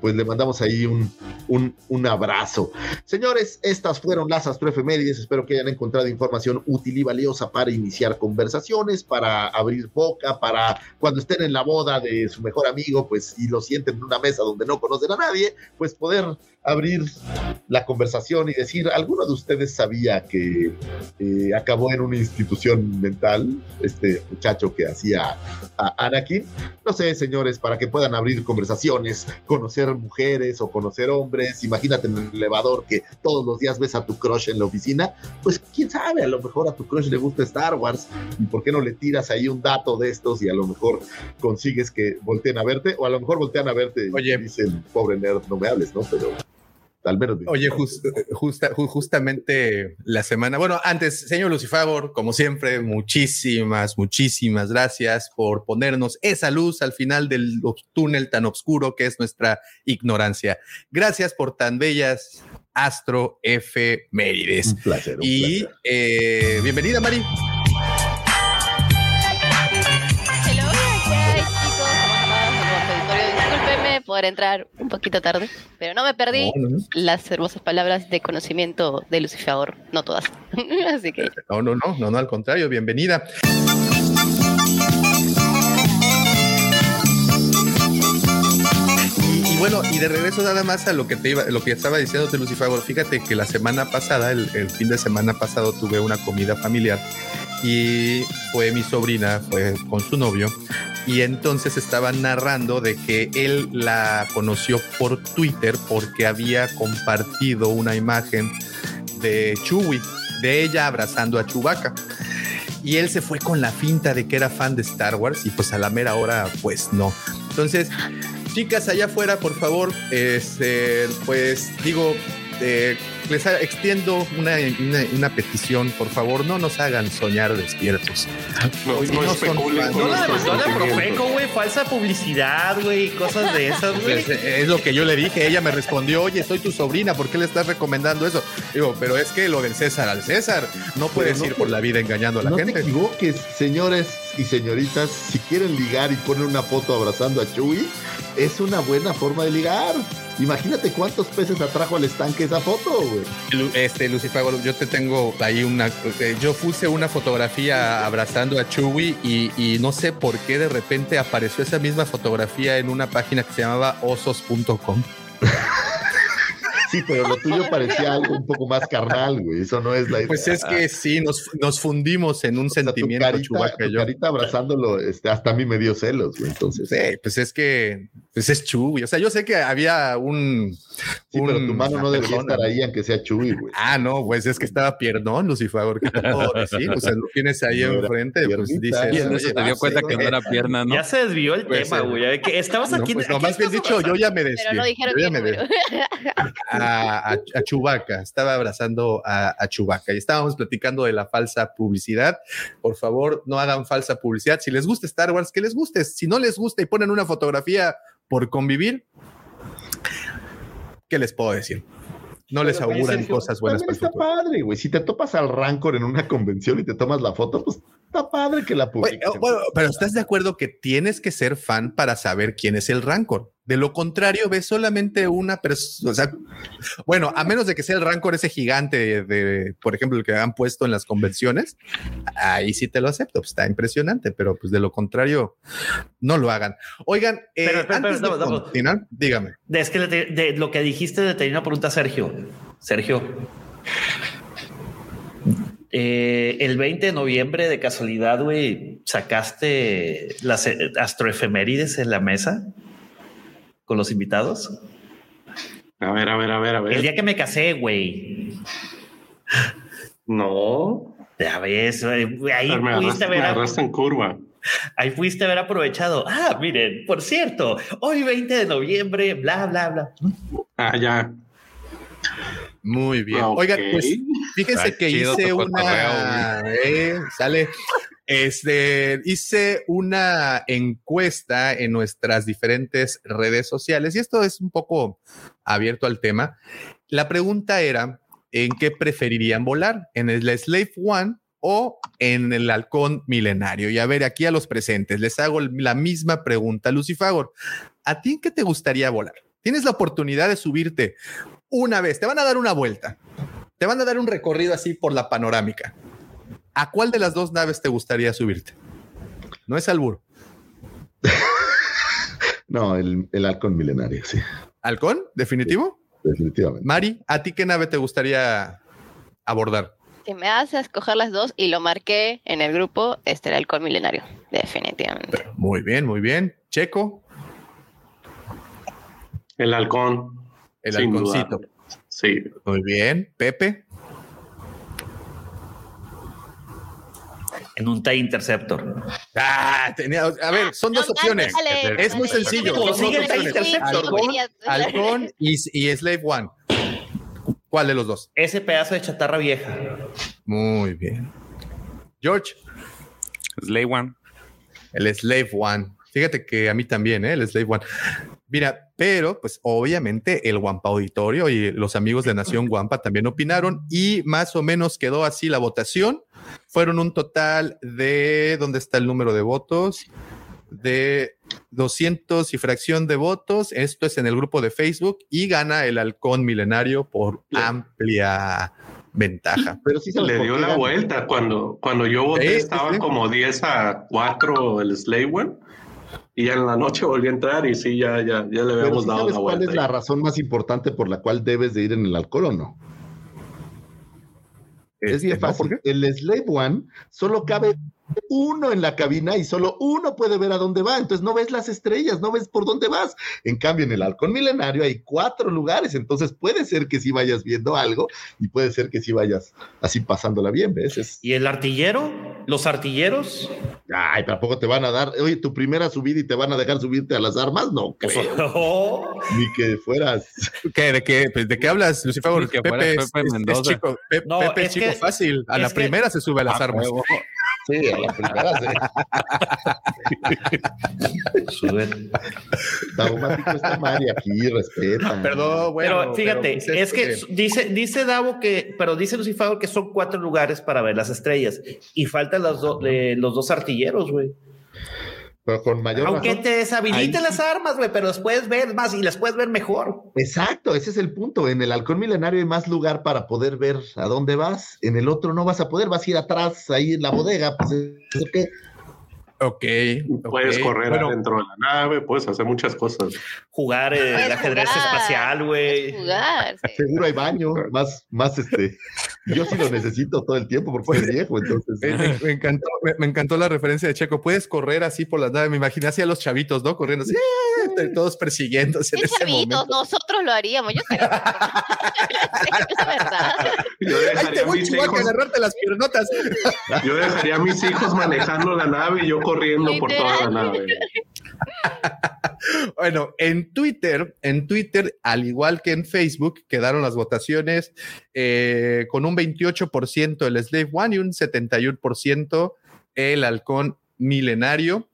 pues le mandamos ahí un, un, abrazo. Señores, estas fueron las astroefemérides. Espero que hayan encontrado información útil y valiosa para iniciar conversaciones, para abrir boca, para cuando estén en la boda de su mejor amigo, pues y lo sienten en una mesa donde no conocen a nadie, pues poder abrir la conversación y decir, ¿alguno de ustedes sabía que eh, acabó en una institución mental este muchacho que hacía a Anakin? No sé, señores, para que puedan abrir conversaciones, conocer mujeres o conocer hombres, imagínate en el elevador que todos los días ves a tu crush en la oficina, pues quién sabe, a lo mejor a tu crush le gusta Star Wars y por qué no le tiras ahí un dato de estos y a lo mejor consigues que volteen a verte o a lo mejor voltean a verte Oye. y dicen, pobre nerd, no me hables, ¿no? Pero al menos... Oye, jus- justa- ju- justamente la semana, bueno, antes, señor Lucifagor, como siempre, muchísimas, muchísimas gracias por ponernos esa luz al final del túnel tan oscuro que es nuestra ignorancia. Gracias por tan bellas astro efemérides. Un placer. un Y placer. eh, bienvenida, Mari. Por entrar un poquito tarde, pero no me perdí No, no, no. las hermosas palabras de conocimiento de Lucifer, no todas. Así que No, no, no, no, no, al contrario, bienvenida. Y, y bueno, y de regreso nada más a lo que te iba, lo que estaba diciéndote, Lucifer. Fíjate que la semana pasada, el, el fin de semana pasado, tuve una comida familiar y fue mi sobrina, fue con su novio, y entonces estaba narrando de que él la conoció por Twitter porque había compartido una imagen de Chewie, de ella abrazando a Chewbacca. Y él se fue con la finta de que era fan de Star Wars y pues a la mera hora pues no. Entonces, chicas allá afuera, por favor, este, pues digo, eh, les extiendo una, una, una, petición, por favor, no nos hagan soñar despiertos. No, no, no Profeco, güey. Falsa publicidad, güey. Cosas de esas, güey. Pues, eh, es lo que yo le dije. Ella me respondió, oye, soy tu sobrina, ¿por qué le estás recomendando eso? Digo, pero es que lo del César al César, no puedes no ir te- por la vida engañando a la no te gente. equivoques, señores y señoritas, si quieren ligar y ponen una foto abrazando a Chuy, es una buena forma de ligar. Imagínate cuántos peces atrajo al estanque esa foto, güey. Este, Lucifer, yo te tengo ahí una. eh, Yo puse una fotografía abrazando a Chewie y, y no sé por qué de repente apareció esa misma fotografía en una página que se llamaba osos.com. Sí, pero lo tuyo parecía algo un poco más carnal, güey. Eso no es la idea. Pues es que sí, nos, nos fundimos en un O sea, tu sentimiento, carita, Chewbacca y tu yo. carita abrazándolo, este, hasta a mí me dio celos, güey. Entonces, Sí, pues es que pues es Chewie. O sea, yo sé que había un. Sí, pero tu mano no debería persona, estar ahí, aunque sea Chuy, güey. Ah, no, pues es que estaba pierdón, Lucifer. ¿Qué te puedo decir? O sea, lo tienes ahí No enfrente, pues piernita. dices. Y en Oye, eso te dio no cuenta sé, que no era pierna, ¿no? Ya se desvió el Puede tema, ser. güey. Que Estabas No, aquí. pues aquí no, más bien dicho, yo ya me Pero desvié. no dijeron yo ya qué me número. desvié. a, a, a Chewbacca, estaba abrazando a, a Chewbacca y estábamos platicando de la falsa publicidad. Por favor, no hagan falsa publicidad. Si les gusta Star Wars, que les guste. Si no les gusta y ponen una fotografía por convivir, ¿qué les puedo decir? No les Pero, auguran Sergio, cosas buenas También para el está futuro. padre, güey. Si te topas al Rancor en una convención y te tomas la foto, pues está padre que la publiques. oh, bueno, pero estás de acuerdo que tienes que ser fan para saber quién es el Rancor. De lo contrario, ves solamente una persona. O sea, bueno, a menos de que sea el Rancor ese gigante de, de, por ejemplo, el que han puesto en las convenciones, ahí sí te lo acepto. pues, está impresionante, pero pues de lo contrario, no lo hagan. Oigan, eh, Pero, pero, antes pero, de no, no. continuar, dígame. De, es que de lo que dijiste tenía una pregunta a Sergio. Sergio. eh, el 20 de noviembre, de casualidad, güey, sacaste las eh, astroefemérides en la mesa con los invitados. A ver, a ver, a ver, a El ver. día que me casé, güey. No. Ya ves, ahí me pudiste agarraste, haber, me agarraste en curva. ahí pudiste haber aprovechado. Ah, miren, por cierto, hoy 20 de noviembre, bla, bla, bla. Ah, ya. Muy bien. Ok. Oigan, pues fíjense que hice una. eh, sale. Este, hice una encuesta en nuestras diferentes redes sociales y esto es un poco abierto al tema. La pregunta era: ¿en qué preferirían volar? ¿En el Slave One o en el halcón milenario? Y a ver, aquí a los presentes les hago la misma pregunta, Lucifagor. ¿A ti en qué te gustaría volar? Tienes la oportunidad de subirte una vez, te van a dar una vuelta, te van a dar un recorrido así por la panorámica. ¿A cuál de las dos naves te gustaría subirte? No es albur. No, el, el halcón milenario, sí, ¿Halcón? ¿Definitivo? definitivamente. Mari, ¿a ti qué nave te gustaría abordar? Si me hace escoger las dos y lo marqué en el grupo, este era el halcón milenario. Definitivamente. Muy bien, muy bien. Checo, El halcón. el halconcito. Sí. Muy bien. Pepe, En un TIE Interceptor. Ah, tenía, a ver, son dos No, opciones. dale, dale, Es muy dale. sencillo. Como son dos sigue el opciones. Interceptor. Halcón, y, y Slave One. ¿Cuál de los dos? Ese pedazo de chatarra vieja. Muy bien. George, Slay One. el Slave One. Fíjate que a mí también, ¿eh? el Slave One. Mira, pero pues obviamente el Wampa Auditorio y los amigos de Nación Wampa también opinaron y más o menos quedó así la votación. Fueron un total de, ¿dónde está el número de votos? De 200 y fracción de votos. Esto es en el grupo de Facebook y gana el halcón milenario por amplia ventaja. Pero sí sabes Le dio la vuelta. Cuando, cuando yo voté Sí, sí, estaba sí. como 10 a 4 el Slave Y en la noche volví a entrar y sí, ya, ya, ya le habíamos ¿sí dado ¿Sabes la cuál vuelta. es la razón más importante por la cual debes de ir en el alcohol o no? Es bien Este, ¿no? ¿Por fácil. El Slave One solo cabe uno en la cabina y solo uno puede ver a dónde va. Entonces no ves las estrellas, no ves por dónde vas. En cambio, en el halcón milenario hay cuatro lugares. Entonces puede ser que sí vayas viendo algo y puede ser que sí vayas así pasándola bien, ¿ves? Es- ¿Y el artillero? ¿Los artilleros? Ay, tampoco te van a dar, oye, tu primera subida y te van a dejar subirte a las armas, no Pues, creo. Ni que fueras. ¿Qué, de, qué, pues, ¿De qué hablas, Lucifer? Pepe, es, Pepe es- chico, Pe- No, Pepe es chico que- fácil. A la que- primera se sube a las Ah, armas. huevo. Sí, a la primera sí. sube. Daumático está Mari aquí, respeta. Perdón, bueno. pero fíjate, pero, es que dice, dice Davo que, pero dice Lucifago que son cuatro lugares para ver las estrellas y faltan los, do- eh, los dos artilleros, güey. Pero con mayor Aunque razón. te deshabiliten las armas, güey, pero las puedes ver más y las puedes ver mejor. Exacto, ese es el punto. En el halcón milenario hay más lugar para poder ver a dónde vas. En el otro no vas a poder, vas a ir atrás, ahí en la bodega. Pues, ¿eso qué? Ok. Puedes correr Bueno, adentro de la nave, puedes hacer muchas cosas. Jugar eh, el ajedrez jugar, espacial, güey. jugar, sí. Seguro hay baño, más, más este. Yo sí lo necesito todo el tiempo porque soy viejo, entonces. Me, me- me encantó, me, me encantó la referencia de Checo. Puedes correr así por las naves. Me imaginé así a los chavitos, ¿no? Corriendo así, ¡eh! todos persiguiéndose en ese chavitos, momento. nosotros lo haríamos. Yo estaría- es verdad. Yo ¡Ay, dejaría, te a voy, a hijos, agarrarte las piernotas! yo dejaría a mis hijos manejando la nave y yo corriendo por toda la nave. Bueno, en Twitter, en Twitter, al igual que en Facebook, quedaron las votaciones eh, con un 28% el Slave One y un 71% el halcón milenario.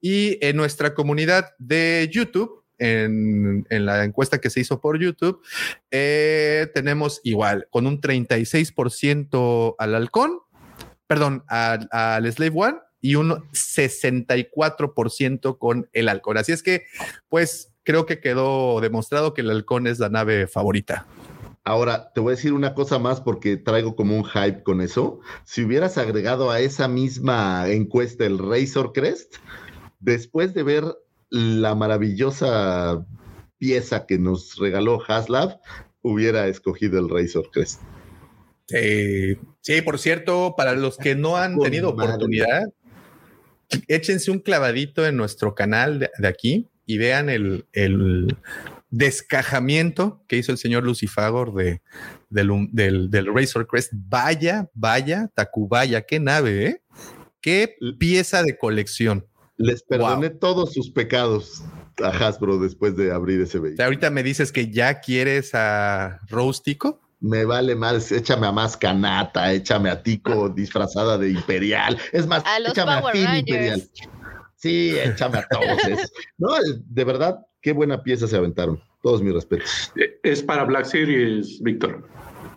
Y en nuestra comunidad de YouTube, en, en la encuesta que se hizo por YouTube, eh, tenemos igual, con un 36% al halcón, perdón, al, al Slave One y un 64% con el halcón. Así es que, pues, creo que quedó demostrado que el halcón es la nave favorita. Ahora, te voy a decir una cosa más porque traigo como un hype con eso. Si hubieras agregado a esa misma encuesta el Razor Crest, después de ver la maravillosa pieza que nos regaló Haslab, hubiera escogido el Razor Crest. Sí, sí, por cierto, para los que no han tenido madre. Échense un clavadito en nuestro canal de, de aquí y vean el, el descajamiento que hizo el señor Lucifagor de, del, um- del, del Razor Crest. Vaya, vaya, Tacubaya, qué nave, ¿eh? Qué pieza de colección. Les perdoné todos sus pecados a Hasbro después de abrir ese O vehículo. sea, ahorita me dices que ya quieres a Rostico. Me vale más, échame a más canata, échame a Tico disfrazada de Imperial. Es más, A los échame Power a Finn Rangers. Imperial. Sí, échame a todos. No, de verdad, qué buena pieza se aventaron. Todos mis respetos. Eh, Es para Black Series, Víctor.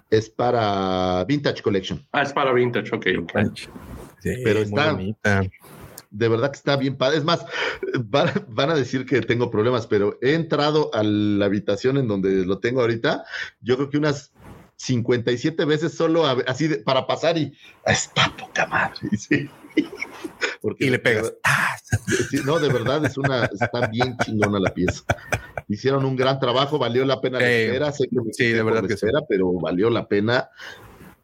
Es para Vintage Collection. Ah, es para Vintage, ok. Sí, Pero está- bonita. De verdad que está bien padre. Es más, van, van a decir que tengo problemas, pero he entrado a la habitación en donde lo tengo ahorita. Yo creo que unas 57 veces solo a- así de- para pasar y "Ah, está poca madre. Sí. Porque Y le pegas. Sí, no, de verdad es una, está bien chingona la pieza. Hicieron un gran trabajo, valió la pena la Eh, espera, sé que me sí, de verdad que sí. espera, pero valió la pena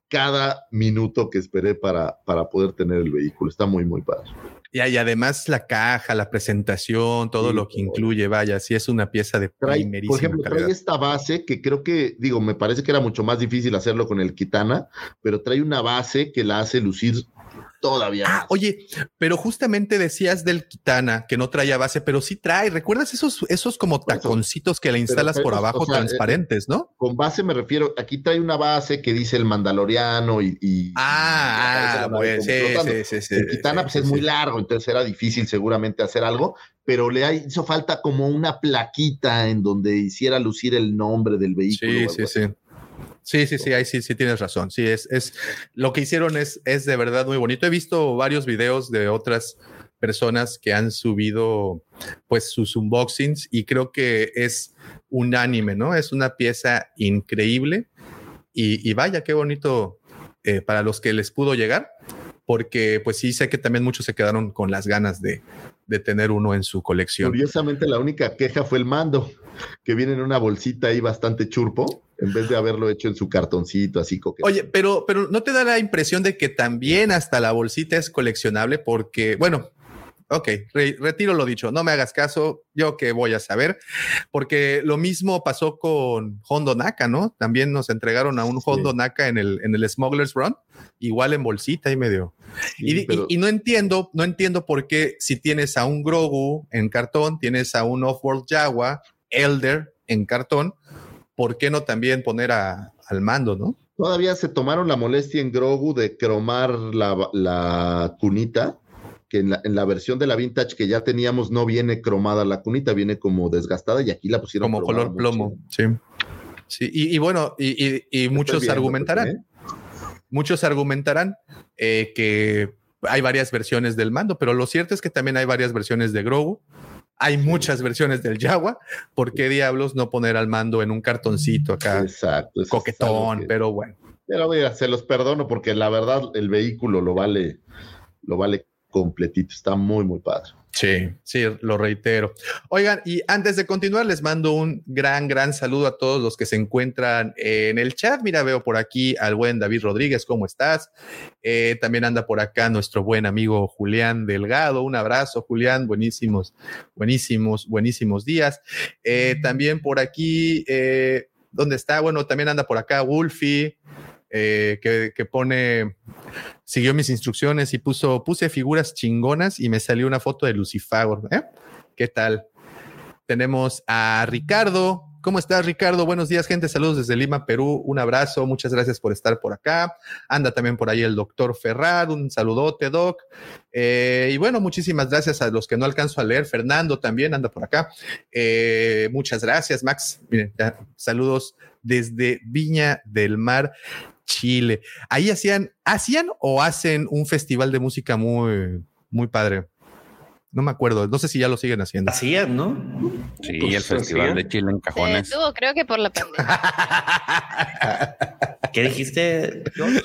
cada minuto que esperé para, para poder tener el vehículo. Está muy, muy padre. Y, y además la caja, la presentación, todo Sí, lo que incluye, vaya, sí es una pieza de Trae, primerísima por ejemplo, calidad. trae esta base que creo que, digo, me parece que era mucho más difícil hacerlo con el Kitana, pero trae una base que la hace lucir todavía. Ah, oye, pero justamente decías del Kitana que no traía base, pero sí trae. ¿Recuerdas esos, esos como taconcitos que le instalas pero por abajo o sea, transparentes, no? Con base me refiero, aquí trae una base que dice el Mandaloriano y... y- Ah, la ah, sí, sí, sí, sí. el Kitana pues, es muy largo, entonces era difícil seguramente hacer algo, pero le hizo falta como una plaquita en donde hiciera lucir el nombre del vehículo. Sí, sí, sí. Sí, sí, sí, ahí sí, sí tienes razón. Sí, es, es lo que hicieron es, es de verdad muy bonito. He visto varios videos de otras personas que han subido pues sus unboxings y creo que es unánime, ¿no? Es una pieza increíble y, y vaya, qué bonito eh, para los que les pudo llegar, porque pues sí sé que también muchos se quedaron con las ganas de, de tener uno en su colección. Curiosamente, la única queja fue el mando, que viene en una bolsita ahí bastante churpo, en vez de haberlo hecho en su cartoncito, así coqueto. Oye, pero, pero ¿no te da la impresión de que también hasta la bolsita es coleccionable? Porque, bueno, Ok, re- retiro lo dicho, no me hagas caso, yo que voy a saber, porque lo mismo pasó con Hondo Naka, ¿no? También nos entregaron a un Sí. Hondo Naka en el, en el Smuggler's Run, igual en bolsita y medio. Sí, y, di- pero- y- y no entiendo, no entiendo por qué si tienes a un Grogu en cartón, tienes a un Offworld Jawa, Elder en cartón, ¿por qué no también poner a- al mando, no? Todavía se tomaron la molestia en Grogu de cromar la, la cunita, que en la, en la versión de la vintage que ya teníamos no viene cromada la cunita, viene como desgastada y aquí la pusieron Como color plomo, sí. Sí, y, y bueno, y, y- y muchos viendo, argumentarán. ¿eh? Muchos argumentarán eh, que hay varias versiones del mando, pero lo cierto es que también hay varias versiones de Grogu. Hay muchas versiones del Jawa. ¿Por qué diablos no poner al mando en un cartoncito acá? Exacto. Coquetón, que- pero bueno. Pero mira, se los perdono porque la verdad el vehículo lo vale, lo vale completito, está muy, muy padre. Sí, sí, lo reitero. Oigan, y antes de continuar, les mando un gran, gran saludo a todos los que se encuentran en el chat. Mira, veo por aquí al buen David Rodríguez, ¿cómo estás? Eh, también anda por acá nuestro buen amigo Julián Delgado. Un abrazo, Julián. Buenísimos, buenísimos, buenísimos días. Eh, también por aquí, eh, ¿dónde está? Bueno, también anda por acá Wolfie. Eh, que, pone, siguió mis instrucciones y puso, puse figuras chingonas y me salió una foto de Lucifago. ¿eh? ¿Qué tal? Tenemos a Ricardo. ¿Cómo estás, Ricardo? Buenos días, gente. Saludos desde Lima, Perú. Un abrazo. Muchas gracias por estar por acá. Anda también por ahí el doctor Ferrad. Un saludote, doc. Eh, y bueno, muchísimas gracias a los que no alcanzo a leer. Fernando también anda por acá. Eh, muchas gracias, Max. Miren, saludos desde Viña del Mar, Chile. Ahí hacían, hacían o hacen un festival de música muy, muy padre. No me acuerdo, no sé si ya lo siguen haciendo. Hacían, ¿no? Sí, Pues, el Festival de Chile en Se cajones. detuvo, creo que por la pandemia. ¿Qué dijiste? George?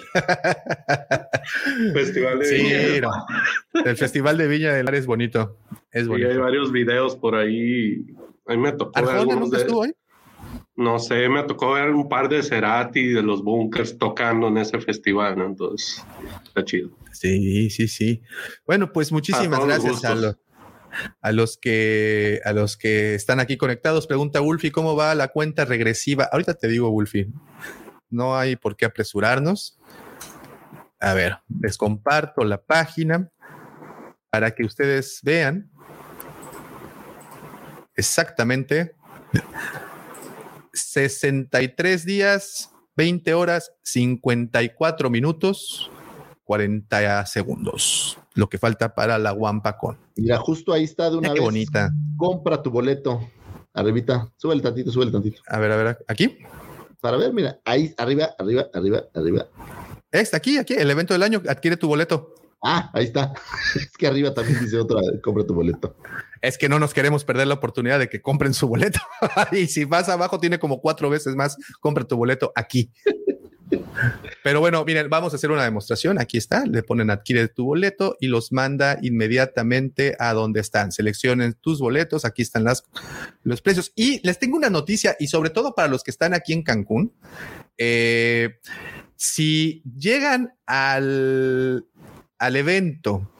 Festival de Sí, Viña. no. el festival de Viña del Mar es bonito. Es Sí, hay bonito. varios videos por ahí. A mí me tocó Arjona nunca de- estuvo ahí. No sé, me tocó ver un par de Cerati de los Bunkers tocando en ese festival, ¿no? Entonces, está chido. Sí, sí, sí. Bueno, pues muchísimas gracias a los, a los que a los que están aquí conectados. Pregunta Wolfie, ¿cómo va la cuenta regresiva? Ahorita te digo, Wolfie. No hay por qué apresurarnos. A ver, les comparto la página para que ustedes vean exactamente 63 días, 20 horas, 54 minutos, 40 segundos. Lo que falta para la Wampacon. Mira, justo ahí está de una Mira qué vez. bonita. Compra tu boleto. Arribita, sube el tantito, sube el tantito. A ver, a ver, aquí. Para ver, mira, ahí, arriba, arriba, arriba, arriba. Está aquí, aquí, el evento del año. Adquiere tu boleto. Ah, ahí está. Es que arriba también dice otra, compra tu boleto. Es que no nos queremos perder la oportunidad de que compren su boleto. y si vas abajo, tiene como cuatro veces más. Compra tu boleto aquí. Pero bueno, miren, vamos a hacer una demostración. Aquí está. Le ponen adquiere tu boleto y los manda inmediatamente a donde están. Seleccionen tus boletos. Aquí están las, los precios. Y les tengo una noticia y sobre todo para los que están aquí en Cancún. Eh, si llegan al, al evento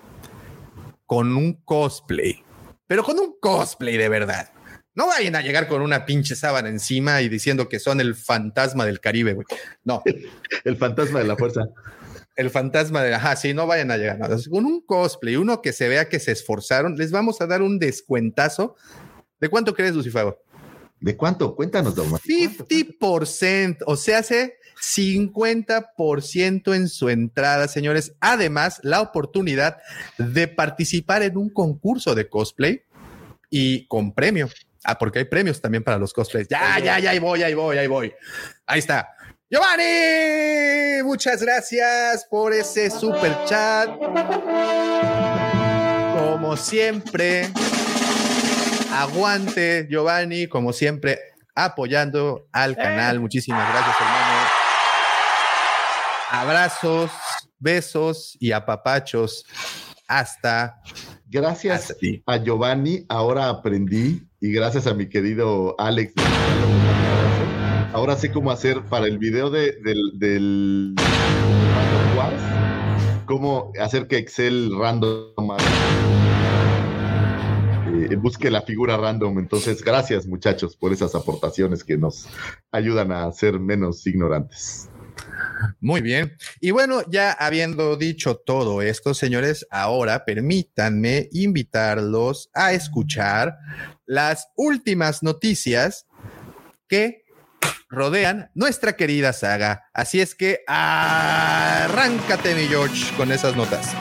con un cosplay, pero con un cosplay de verdad. No vayan a llegar con una pinche sábana encima y diciendo que son el fantasma del Caribe, güey. No, El fantasma de la fuerza. el fantasma de, ajá, sí, no vayan a llegar. no. Con un cosplay, uno que se vea que se esforzaron, les vamos a dar un descuentazo. ¿De cuánto crees, Lucifago? ¿De cuánto? Cuéntanos, ¿cuánto? 50%, o sea, hace 50% en su entrada, señores. Además, la oportunidad de participar en un concurso de cosplay y con premio. Ah, porque hay premios también para los cosplays. Ya, ya, ya, ahí voy, ahí voy, ahí voy. Ahí está. Giovanni, muchas gracias por ese super chat. Como siempre, aguante, Giovanni, como siempre, apoyando al canal. Muchísimas gracias, hermano. Abrazos, besos y apapachos hasta Gracias a Giovanni, ahora aprendí, y gracias a mi querido Alex, ahora sé cómo hacer para el video de, del, cómo hacer que Excel random eh, busque la figura random. Entonces, gracias muchachos por esas aportaciones que nos ayudan a ser menos ignorantes. Muy bien. Y bueno, ya habiendo dicho todo esto, señores, ahora permítanme invitarlos a escuchar las últimas noticias que rodean nuestra querida saga. Así es que arráncate, mi George, con esas notas.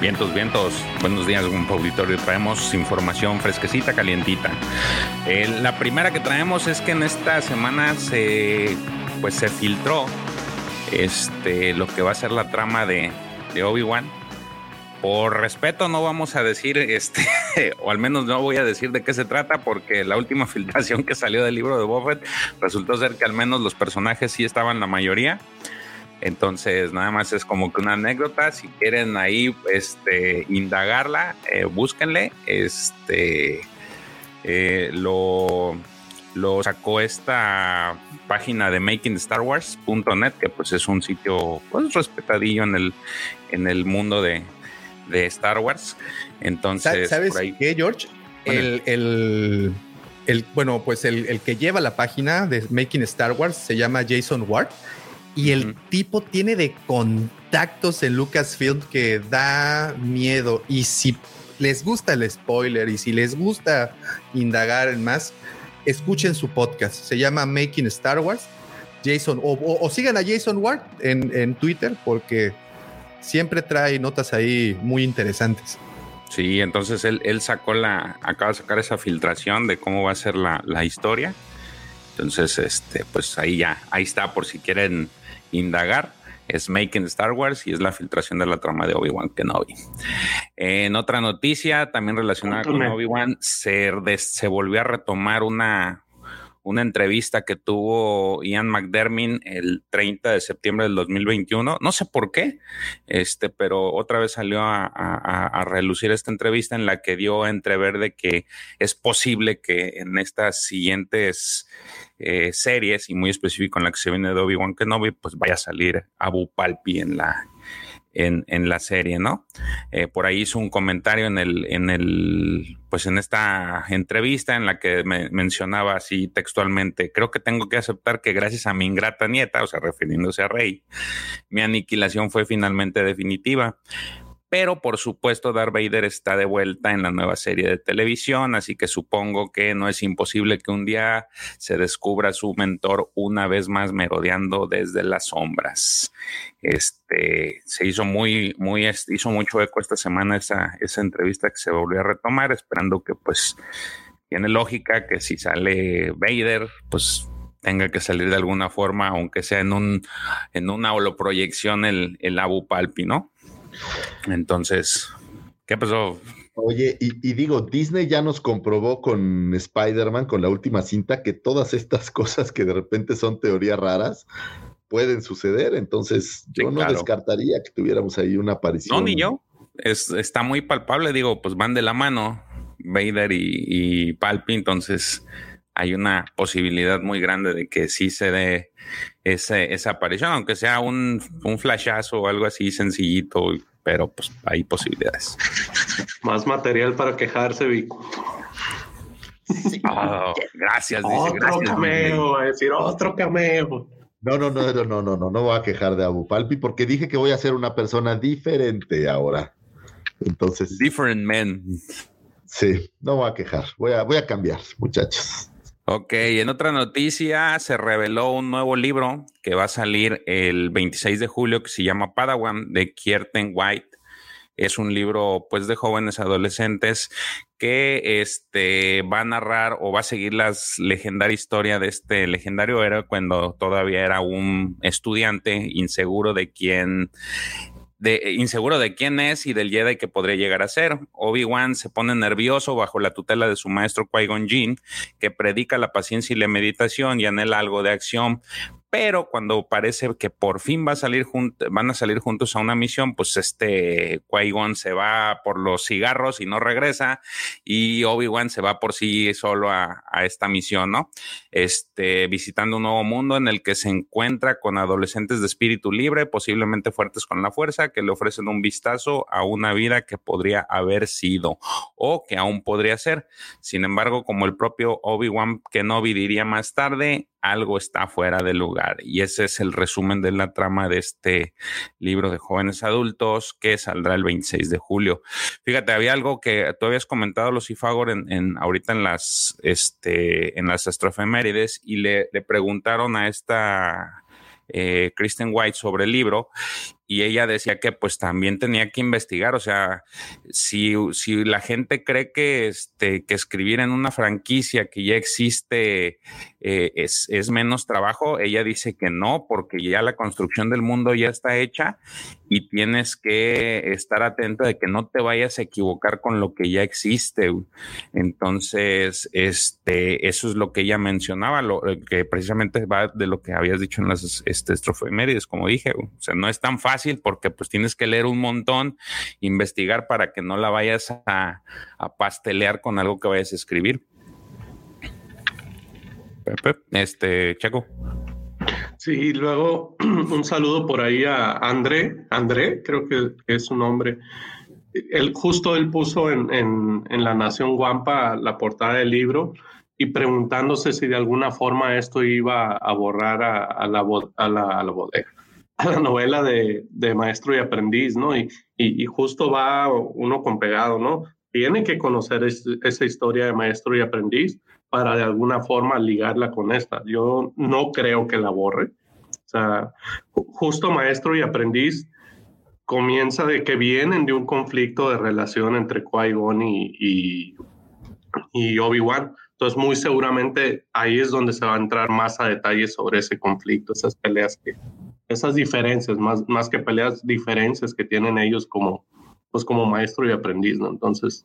Vientos, vientos. Buenos días, un auditorio. Traemos información fresquecita, calientita. la primera que traemos es que en esta semana se, pues, se filtró este, lo que va a ser la trama de, Obi-Wan. Por respeto no vamos a decir, este, o al menos no voy a decir de qué se trata, porque la última filtración que salió del libro de Buffett resultó ser que al menos los personajes sí estaban la mayoría. Entonces, nada más es como que una anécdota. Si quieren ahí este, indagarla, eh, búsquenle. Este, eh, lo, lo sacó esta página de makingstarwars.net, que pues es un sitio pues respetadillo en el, en el mundo de, de Star Wars. Entonces, ¿sabes qué, George? El, el, el, bueno, pues el, el, que lleva la página de Making Star Wars se llama Jason Ward y el tipo tiene de contactos en Lucasfilm que da miedo. Y si les gusta el spoiler y si les gusta indagar en más, escuchen su podcast. Se llama Making Star Wars. Jason, o, sigan a Jason Ward en, en, Twitter porque siempre trae notas ahí muy interesantes. Sí, entonces él, él, sacó la, acaba de sacar esa filtración de cómo va a ser la, la historia. Entonces, este, pues ahí ya, ahí está por si quieren indagar es Making Star Wars y es la filtración de la trama de Obi-Wan Kenobi. En otra noticia, también relacionada con Obi-Wan, se, se volvió a retomar una, una entrevista que tuvo Ian McDermott el 30 de septiembre del 2021. No sé por qué, este, pero otra vez salió a, a, relucir esta entrevista en la que dio a entrever de que es posible que en estas siguientes eh, series y muy específico en la que se viene de Obi-Wan Kenobi, pues vaya a salir Abu Palpi en la, en, en la serie, ¿no? Eh, por ahí hizo un comentario en el, en el, pues en esta entrevista en la que me mencionaba así textualmente, creo que tengo que aceptar que gracias a mi ingrata nieta, o sea, refiriéndose a Rey, mi aniquilación fue finalmente definitiva pero por supuesto Darth Vader está de vuelta en la nueva serie de televisión, así que supongo que no es imposible que un día se descubra su mentor una vez más merodeando desde las sombras. Este se hizo muy, muy, hizo mucho eco esta semana esa, esa entrevista que se volvió a retomar, esperando que pues tiene lógica que si sale Vader, pues tenga que salir de alguna forma, aunque sea en un en una holoproyección el, el Abu Palpi, ¿no? Entonces, ¿qué pasó? Oye, y, digo, Disney ya nos comprobó con Spider-Man, con la última cinta, que todas estas cosas que de repente son teorías raras pueden suceder. Entonces, yo no descartaría que tuviéramos ahí una aparición. No, ni yo. Es, está muy palpable, digo, pues van de la mano Vader y, y Palpi, entonces hay una posibilidad muy grande de que sí se dé ese, esa aparición, aunque sea un, un flashazo o algo así sencillito, pero pues hay posibilidades. Más material para quejarse, Vico. Oh, gracias, dice, otro cameo, a decir otro cameo. No, no, no, no, no, no, no, no voy a quejar de Abu Palpi porque dije que voy a ser una persona diferente ahora. Entonces. Different men. Sí, no voy a quejar. Voy a, voy a cambiar, muchachos. Ok, en otra noticia se reveló un nuevo libro que va a salir el 26 de julio que se llama Padawan de Kierten White. Es un libro pues de jóvenes adolescentes que este va a narrar o va a seguir la legendaria historia de este legendario héroe cuando todavía era un estudiante inseguro de quién de, eh, inseguro de quién es y del Jedi que podría llegar a ser. Obi-Wan se pone nervioso bajo la tutela de su maestro Qui-Gon Jinn, que predica la paciencia y la meditación y anhela algo de acción, pero cuando parece que por fin va a salir van a salir juntos a una misión, pues este Qui-Gon se va por los cigarros y no regresa y Obi-Wan se va por sí solo a, a, esta misión, ¿no? Este, visitando un nuevo mundo en el que se encuentra con adolescentes de espíritu libre, posiblemente fuertes con la fuerza, que le ofrecen un vistazo a una vida que podría haber sido o que aún podría ser. Sin embargo, como el propio Obi-Wan Kenobi diría más tarde, algo está fuera de lugar. Y ese es el resumen de la trama de este libro de jóvenes adultos que saldrá el 26 de julio. Fíjate, había algo que tú habías comentado, Lucifagor, en, en ahorita en las, este, en las astrofemérides y le, preguntaron a esta eh, Kristen White sobre el libro y ella decía que pues también tenía que investigar, o sea, si, si la gente cree que, este, que escribir en una franquicia que ya existe eh, es, es, menos trabajo, ella dice que no, porque ya la construcción del mundo ya está hecha y tienes que estar atento de que no te vayas a equivocar con lo que ya existe. Entonces, este, eso es lo que ella mencionaba, lo, que precisamente va de lo que habías dicho en las este, estrofemérides, como dije, o sea, no es tan fácil porque pues tienes que leer un montón, investigar para que no la vayas a, pastelear con algo que vayas a escribir. Este, Chaco. Sí, luego un saludo por ahí a André, André, creo que es su nombre. Él, justo él puso en, en, La Nación Guampa la portada del libro y preguntándose si de alguna forma esto iba a borrar a, la, a, la, a la bodega a la novela de, de maestro y aprendiz, ¿no? Y, y, justo va uno con pegado, ¿no? Tiene que conocer esa historia de maestro y aprendiz para de alguna forma ligarla con esta. Yo no creo que la borre. O sea, justo maestro y aprendiz comienza de que vienen de un conflicto de relación entre Qui-Gon y, y, y Obi-Wan. Entonces, muy seguramente ahí es donde se va a entrar más a detalle sobre ese conflicto, esas peleas que, esas diferencias, más, más que peleas, diferencias que tienen ellos como, pues como maestro y aprendiz, ¿no? Entonces,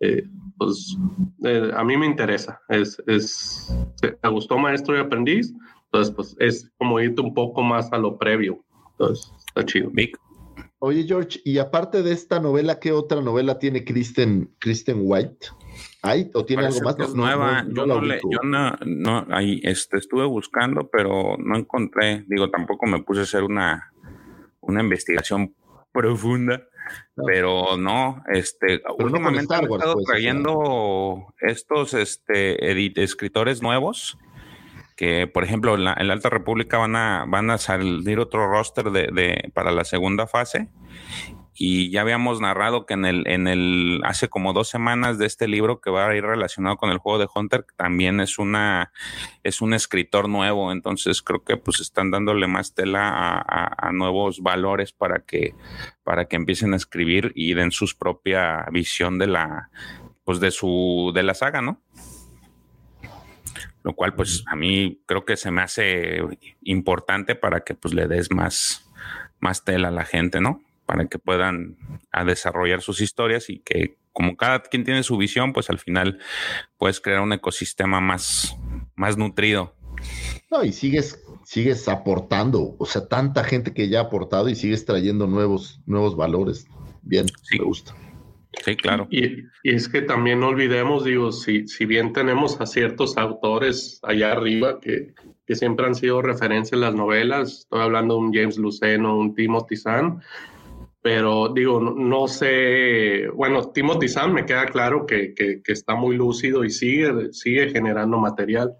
eh, pues eh, a mí me interesa, es, es, me gustó maestro y aprendiz, entonces pues es como irte un poco más a lo previo, entonces está chido. Oye George, y aparte de esta novela, ¿qué otra novela tiene Kristen, Kristen White? ¿Hay o tiene algo más? es nueva. yo no, le, yo no, no ahí este, estuve buscando, pero no encontré. Digo, tampoco me puse a hacer una, una investigación profunda. Pero no, este, últimamente he estado pues, trayendo estos este, escritores nuevos que, por ejemplo, en la, Alta República van a, van a salir otro roster de, de, para la segunda fase y ya habíamos narrado que en el, en el, hace como dos semanas de este libro que va a ir relacionado con el juego de Hunter, también es una, es un escritor nuevo, entonces creo que pues están dándole más tela a, nuevos valores para que, para que empiecen a escribir y den su propia visión de la, pues de su, de la saga, ¿no? Lo cual pues a mí creo que se me hace importante para que pues le des más, más tela a la gente, ¿no? Para que puedan a desarrollar sus historias y que como cada quien tiene su visión, pues al final puedes crear un ecosistema más, más nutrido. No, y sigues, sigues aportando, o sea, tanta gente que ya ha aportado y sigues trayendo nuevos, nuevos valores. Bien, me gusta. Sí, claro. Y, y, es que también no olvidemos, digo, si, si bien tenemos a ciertos autores allá arriba que, que siempre han sido referencia en las novelas, estoy hablando de un James Luceno, un Timothy Zahn, pero digo, no, sé, bueno, Timothy Zahn me queda claro que, que, está muy lúcido y sigue, sigue generando material,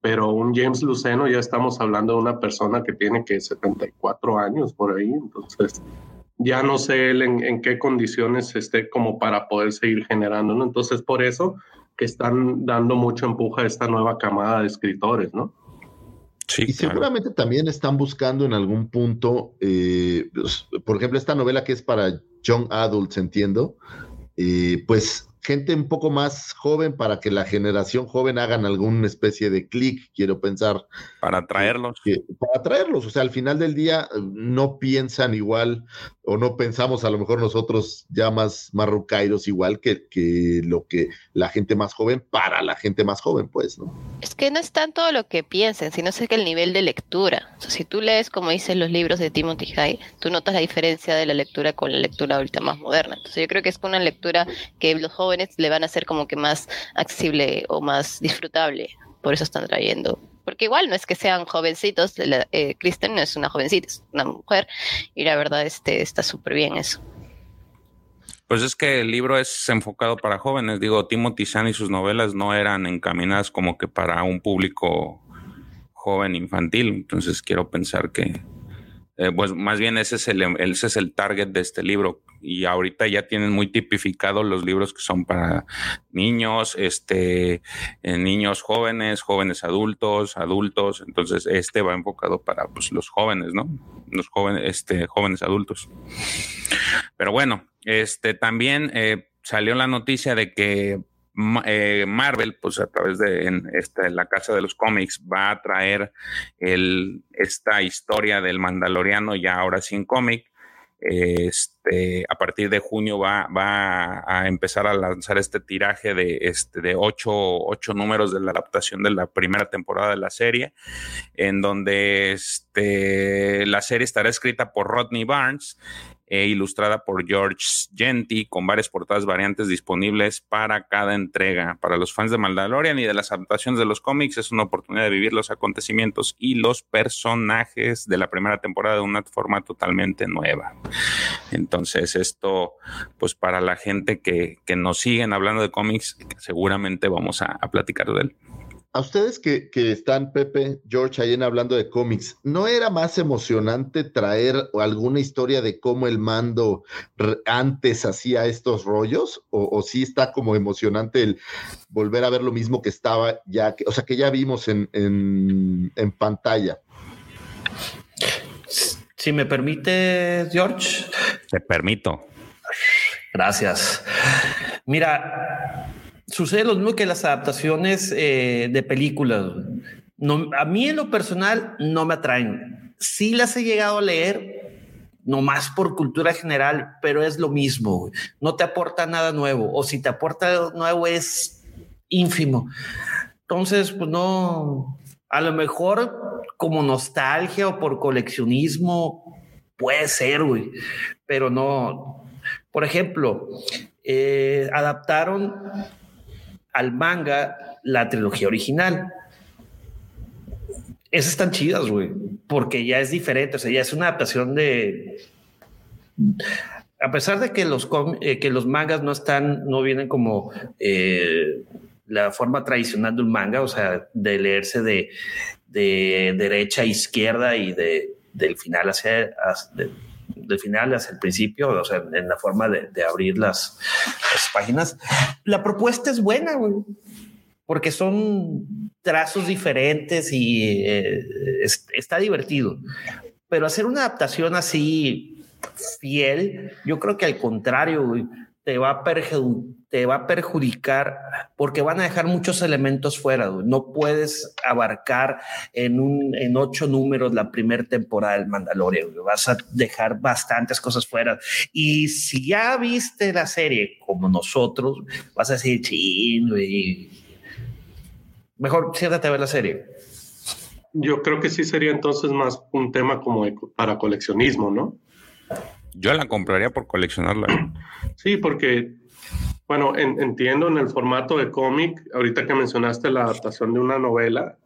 pero un James Luceno ya estamos hablando de una persona que tiene que 74 años por ahí, entonces ya no sé él en, en qué condiciones esté como para poder seguir generando, ¿no? Entonces por eso que están dando mucho empuje a esta nueva camada de escritores, ¿no? Y seguramente también están buscando en algún punto, eh, pues, por ejemplo, esta novela que es para young adults, entiendo, eh, pues gente un poco más joven para que la generación joven hagan alguna especie de clic, quiero pensar. Para atraerlos. para atraerlos, o sea, al final del día no piensan igual o no pensamos a lo mejor nosotros ya más marrucairos igual que, que lo que la gente más joven para la gente más joven, pues, ¿no? Es que no es tanto lo que piensen, sino es que el nivel de lectura. O sea, si tú lees, como dicen los libros de Timothy Hay, tú notas la diferencia de la lectura con la lectura ahorita más moderna. Entonces yo creo que es una lectura que los jóvenes le van a hacer como que más accesible o más disfrutable. Por eso están trayendo porque igual no es que sean jovencitos, eh, Kristen no es una jovencita, es una mujer, y la verdad este, está súper bien eso. Pues es que el libro es enfocado para jóvenes. Digo, Timothy Zahn y sus novelas no eran encaminadas como que para un público joven infantil. Entonces quiero pensar que, eh, pues más bien ese es, el, ese es el target de este libro. Y ahorita ya tienen muy tipificados los libros que son para niños, este, eh, niños jóvenes, jóvenes adultos, adultos. Entonces, este va enfocado para pues, los jóvenes, ¿no? Los jóvenes, este, jóvenes adultos. Pero bueno, este también eh, salió la noticia de que eh, Marvel, pues a través de este, la casa de los cómics, va a traer el, esta historia del Mandaloriano ya ahora sin cómic. Este, a partir de junio va, va, a empezar a lanzar este tiraje de, este, de ocho, ocho, números de la adaptación de la primera temporada de la serie, en donde este, la serie estará escrita por Rodney Barnes e ilustrada por George Genty, con varias portadas variantes disponibles para cada entrega. Para los fans de Mandalorian y de las adaptaciones de los cómics, es una oportunidad de vivir los acontecimientos y los personajes de la primera temporada de una forma totalmente nueva. Entonces, esto, pues para la gente que, que nos siguen hablando de cómics, seguramente vamos a, a platicar de él a ustedes que, están, Pepe, George, ahí en hablando de cómics, ¿no era más emocionante traer alguna historia de cómo el mando antes hacía estos rollos? ¿O, sí está como emocionante el volver a ver lo mismo que estaba ya, o sea, que ya vimos en, en pantalla? Si me permite, George. Te permito. Gracias. Mira, sucede lo mismo que las adaptaciones eh, de películas. No, a mí en lo personal no me atraen. Sí las he llegado a leer, nomás por cultura general, pero es lo mismo. No te aporta nada nuevo. O si te aporta nuevo es ínfimo. Entonces, pues no, a lo mejor como nostalgia o por coleccionismo puede ser, güey, pero no. Por ejemplo, eh, adaptaron al manga la trilogía original. Esas están chidas, güey, porque ya es diferente, o sea, ya es una adaptación de... A pesar de que los, eh, que los mangas no están, no vienen como eh, la forma tradicional de un manga, o sea, de leerse de, derecha a izquierda y de, del final hacia, del final hacia el principio, o sea, en la forma de, abrir las, páginas. La propuesta es buena, porque son trazos diferentes y eh, está divertido. Pero hacer una adaptación así fiel, yo creo que al contrario, te va a te va a perjudicar porque van a dejar muchos elementos fuera. No puedes abarcar en, un, en ocho números la primera temporada del Mandalorian. Vas a dejar bastantes cosas fuera. Y si ya viste la serie como nosotros, vas a decir, ching, Mejor siéntate a ver la serie. Yo creo que sí sería entonces más un tema como para coleccionismo, ¿no? Yo la compraría por coleccionarla. Sí, porque bueno, entiendo en el formato de cómic, ahorita que mencionaste la adaptación de una novela,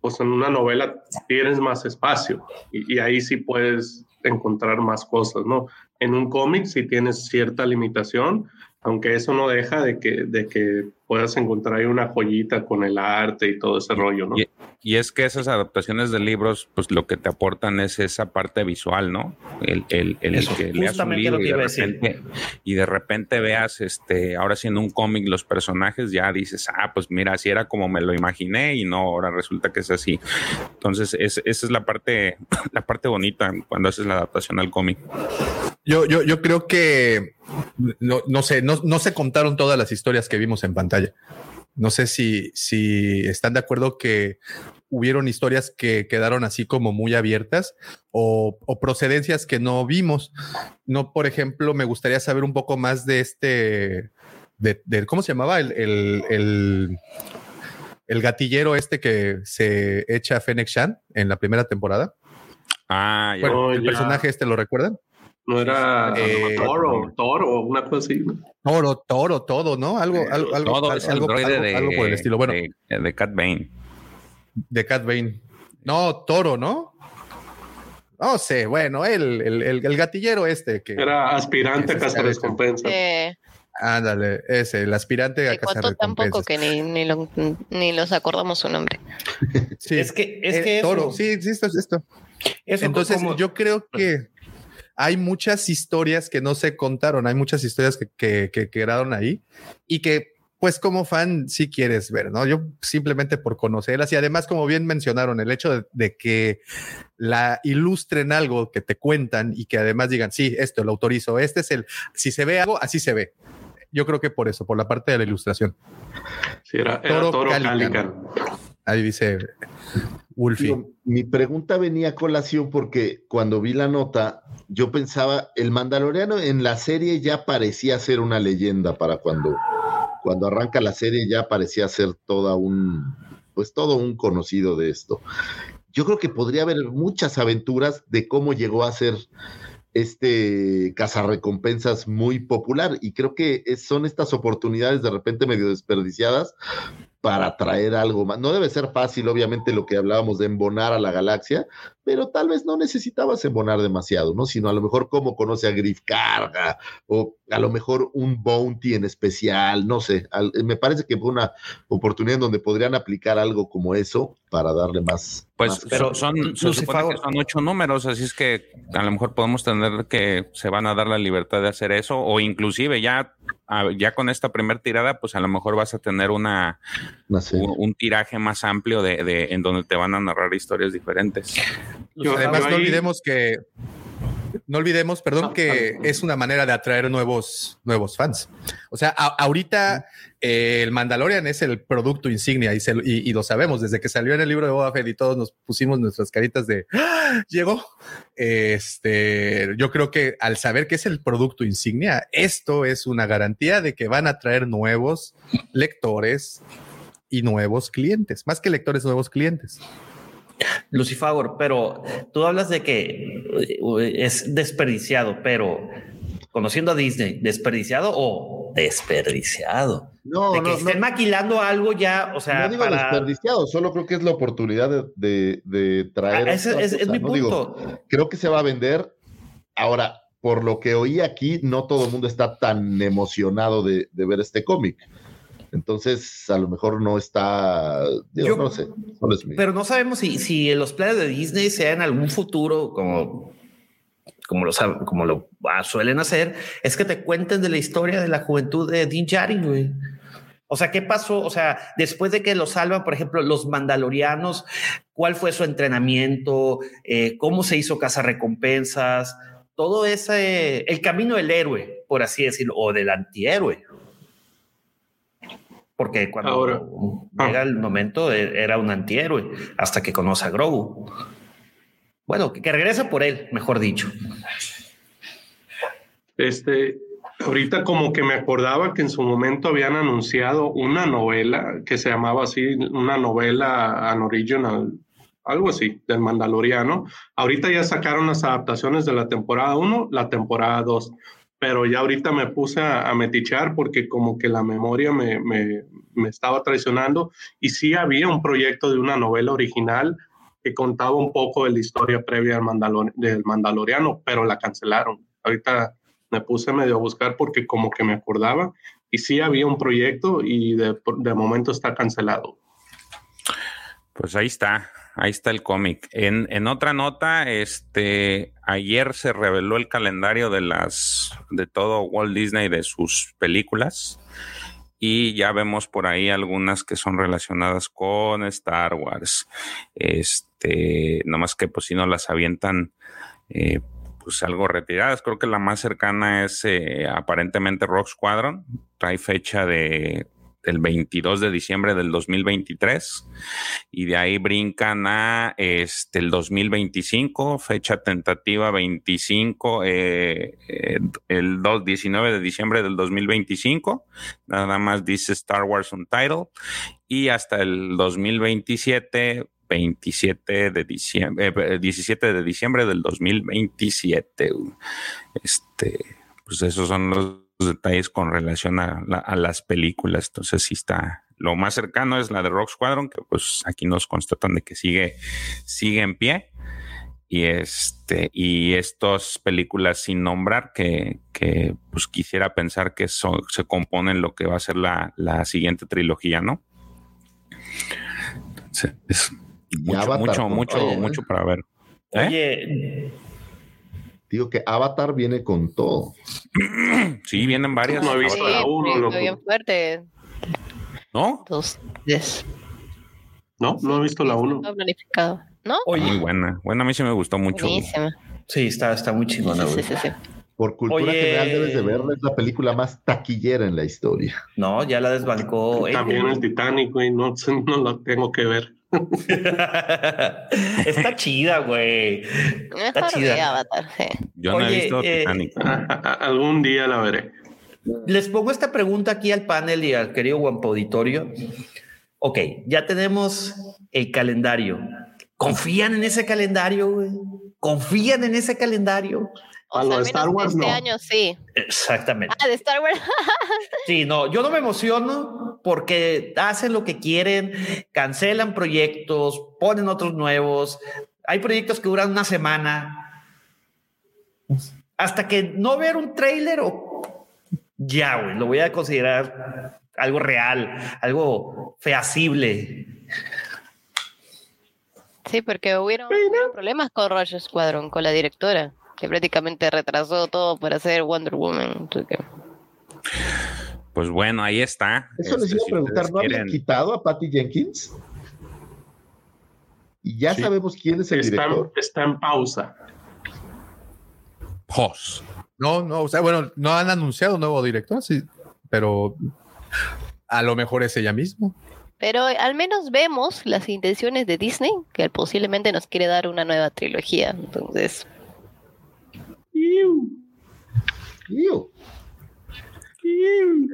pues en una novela tienes más espacio y, y ahí sí puedes encontrar más cosas, ¿no? En un cómic sí tienes cierta limitación, aunque eso no deja de que, de que puedas encontrar ahí una joyita con el arte y todo ese rollo, ¿no? Y, es que esas adaptaciones de libros, pues lo que te aportan es esa parte visual, ¿no? El, el, el que leas un libro y de, repente, y de repente veas, este, ahora siendo un cómic, los personajes, ya dices, ah, pues mira, así era como me lo imaginé y no, ahora resulta que es así. Entonces, esa es la parte, la parte bonita cuando haces la adaptación al cómic. Yo, yo, yo creo que no, no sé, no, no se contaron todas las historias que vimos en pantalla. No sé si, si están de acuerdo que hubieron historias que quedaron así como muy abiertas o, o procedencias que no vimos. No, por ejemplo, me gustaría saber un poco más de este, de, de- ¿cómo se llamaba? El, el, el, el gatillero este que se echa a Fennec Shan en la primera temporada. Ah, ya. Bueno, Oh, el ya. personaje este, ¿lo recuerdan? No era Eh, Toro, Toro, una cosa así. ¿no? Toro, toro, todo, ¿no? Algo, algo, algo, Todo es el algo, droide algo- de, algo por el estilo. Bueno, de, de Cat Bane. de Cat Bane. No, toro, ¿no? No sé, bueno, el, el, el, el gatillero este que. Era aspirante a casa es- recompensa. Eh, Ándale, ese, el aspirante a me cazar contó tan poco recompensas. que ni, ni, lo- ni los acordamos su nombre. Sí, Es que, es eh, que eso- toro, sí, sí, esto es esto. eso Entonces, como- yo creo que hay muchas historias que no se contaron, hay muchas historias que, que, que quedaron ahí y que, pues, como fan, sí quieres ver, ¿no? Yo simplemente por conocerlas y además, como bien mencionaron, el hecho de, de que la ilustren algo que te cuentan y que además digan, sí, esto lo autorizo, este es el, si se ve algo, así se ve. Yo creo que por eso, por la parte de la ilustración. Sí, era, era Toro Toro, Calican. Calican. Ahí dice Mi pregunta venía a colación porque cuando vi la nota, yo pensaba, el Mandaloriano en la serie ya parecía ser una leyenda para cuando, cuando arranca la serie, ya parecía ser toda un, pues todo un conocido de esto. Yo creo que podría haber muchas aventuras de cómo llegó a ser este cazarrecompensas muy popular y creo que son estas oportunidades de repente medio desperdiciadas para traer algo más. No debe ser fácil, obviamente, lo que hablábamos de embonar a la galaxia, pero tal vez no necesitabas embonar demasiado, ¿no? Sino a lo mejor cómo conoce a Griff Carga, o a lo mejor un bounty en especial, no sé. Al- me parece que fue una oportunidad en donde podrían aplicar algo como eso para darle más. Pues más pero son, se Lucifer- supone que son ocho números, así es que a lo mejor podemos tener que se van a dar la libertad de hacer eso, o inclusive ya, ya con esta primera tirada, pues a lo mejor vas a tener una, un, un tiraje más amplio de, de- en donde te van a narrar historias diferentes. Yo- Además, no olvidemos que no olvidemos, perdón, Ah, que ah, es una manera de atraer nuevos, nuevos fans. O sea, a- ahorita eh, el Mandalorian es el producto insignia y, se lo- y- y lo sabemos desde que salió en el libro de Boba Fett y todos nos pusimos nuestras caritas de ¡Ah! llegó. Este, yo creo que al saber que es el producto insignia, esto es una garantía de que van a traer nuevos lectores y nuevos clientes, más que lectores, nuevos clientes. Lucifagor, pero tú hablas de que eh, es desperdiciado, pero conociendo a Disney, ¿desperdiciado o desperdiciado? No, de que no, estén no. maquilando algo ya, o sea, no digo para... desperdiciado, solo creo que es la oportunidad de, de- de traer. Ah, ese es, mi punto. creo que se va a vender. Ahora, por lo que oí aquí, no todo el mundo está tan emocionado de, de ver este cómic. Entonces, a lo mejor no está. digo, Yo- no sé. es Pero no sabemos si, si los planes de Disney sean en algún futuro como, como, lo, como lo ah, suelen hacer, es que te cuenten de la historia de la juventud de Din Djarin, güey. O sea, ¿qué pasó? O sea, después de que lo salvan, por ejemplo, los mandalorianos, ¿cuál fue su entrenamiento? Eh, ¿Cómo se hizo recompensas? Todo ese, el camino del héroe, por así decirlo, o del antihéroe. Porque cuando Ahora- llega ah. el momento e- era un antihéroe hasta que conoce a Grogu. Bueno, que, que regresa por él, mejor dicho. Este, ahorita como que me acordaba que en su momento habían anunciado una novela que se llamaba así, una novela an original, algo así, del Mandaloriano. Ahorita ya sacaron las adaptaciones de la temporada 1, la temporada 2, pero ya ahorita me puse a, a metichar porque como que la memoria me, me, me estaba traicionando y sí había un proyecto de una novela original que contaba un poco de la historia previa del, Mandalor- del Mandaloriano, pero la cancelaron. Ahorita me puse medio a buscar porque como que me acordaba y sí había un proyecto y de, de momento está cancelado. Pues ahí está, ahí está el cómic. En, en otra nota, este, ayer se reveló el calendario de las, de todo Walt Disney de sus películas y ya vemos por ahí algunas que son relacionadas con Star Wars. Este, nomás que pues si no las avientan, eh, pues algo retiradas. Creo que la más cercana es eh, aparentemente Rock Squadron. Trae fecha de del 22 de diciembre del 2023 y de ahí brincan a este el 2025 fecha tentativa 25 eh, eh, el 2 19 de diciembre del 2025 nada más dice Star Wars Untitled y hasta el 2027 27 de diciembre, eh, 17 de diciembre del 2027. Este, pues esos son los detalles con relación a, la- a las películas. Entonces, sí está. Lo más cercano es la de Rock Squadron, que pues aquí nos constatan de que sigue, sigue en pie. Y este, y estas películas sin nombrar, que, que pues quisiera pensar que son, se componen lo que va a ser la, la siguiente trilogía, ¿no? Sí, es mucho, Avatar mucho, mucho, mucho para ver. ¿Eh? Oye, Digo que Avatar viene con todo. Sí, vienen varias. No he visto Sí, la uno, bien fuerte. ¿No? Dos, tres. No, no he visto la 1. Todo planificado. ¿No? Muy buena. Bueno, a mí sí me gustó mucho. Buenísima. sí, está, está muy chingona, Sí, güey. sí, sí. Por cultura Oye. general debes de verla, es la película más taquillera en la historia. No, ya la desbancó. También el Titanic, güey, no, no lo tengo que ver. está chida, güey. Está Mejor chida. Avatar, sí. Yo no he visto eh, Titanic. Algún día la veré. Les pongo esta pregunta aquí al panel y al querido Guampa Auditorio. Ok, ya tenemos el calendario. ¿Confían en ese calendario, güey? ¿Confían en ese calendario? O A sea, lo al de Star Wars, este no. año sí. Exactamente. Ah, de Star Wars. Sí, no, yo no me emociono porque hacen lo que quieren, cancelan proyectos, ponen otros nuevos. Hay proyectos que duran una semana. Hasta que no ver un trailer o ya, güey, lo voy a considerar algo real, algo feasible. Sí, porque hubieron, hubieron problemas con Roger Squadron, con la directora, que prácticamente retrasó todo para hacer Wonder Woman. Que- Pues bueno, ahí está. Eso les Este, iba a preguntar, ¿no habían quieren- quitado a Patty Jenkins? Y ya Sí. sabemos quién es el Está, director. está en pausa. Pos. No, no, o sea, bueno, no han anunciado nuevo director, sí, pero a lo mejor es ella misma. Pero al menos vemos las intenciones de Disney, que posiblemente nos quiere dar una nueva trilogía. Entonces.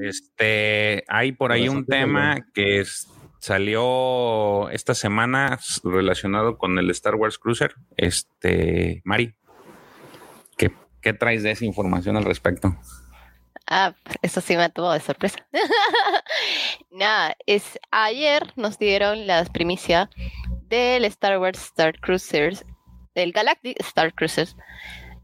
Este, hay por ahí un tema que es- salió esta semana relacionado con el Star Wars Cruiser. Este, Mari, ¿qué, qué traes de esa información al respecto? ah, eso sí me ha tomado de sorpresa. Nada, es ayer nos dieron las primicias del Star Wars Star Cruisers, del Galactic Star Cruisers,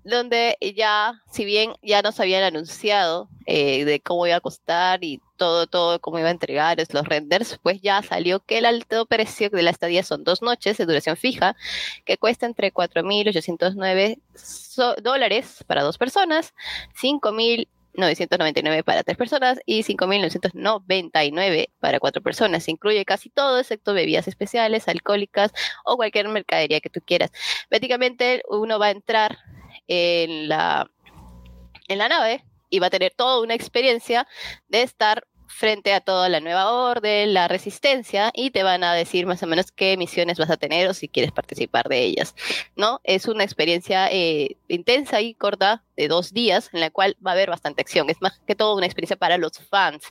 donde ya, si bien ya nos habían anunciado eh, de cómo iba a costar y todo, todo, cómo iba a entregar los renders, pues ya salió que el alto precio de la estadía son dos noches de duración fija, que cuesta entre 4.809 so- dólares para dos personas, 5.999 para tres personas y 5.999 para cuatro personas. Incluye casi todo, excepto bebidas especiales, alcohólicas o cualquier mercadería que tú quieras. Prácticamente uno va a entrar en la, en la nave y va a tener toda una experiencia de estar frente a toda la nueva orden, la resistencia, y te van a decir más o menos qué misiones vas a tener o si quieres participar de ellas, ¿no? Es una experiencia eh, intensa y corta de dos días en la cual va a haber bastante acción. Es más que todo una experiencia para los fans,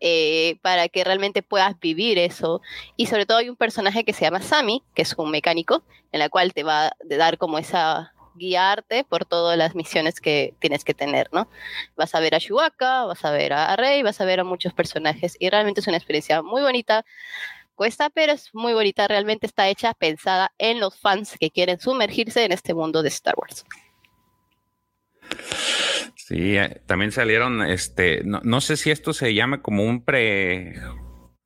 eh, para que realmente puedas vivir eso. Y sobre todo hay un personaje que se llama Sammy, que es un mecánico, en la cual te va a dar como esa guiarte por todas las misiones que tienes que tener, ¿no? Vas a ver a Chewbacca, vas a ver a Rey, vas a ver a muchos personajes y realmente es una experiencia muy bonita. Cuesta, pero es muy bonita. Realmente está hecha, pensada en los fans que quieren sumergirse en este mundo de Star Wars. Sí, eh, también salieron, este, no, no sé si esto se llama como un pre,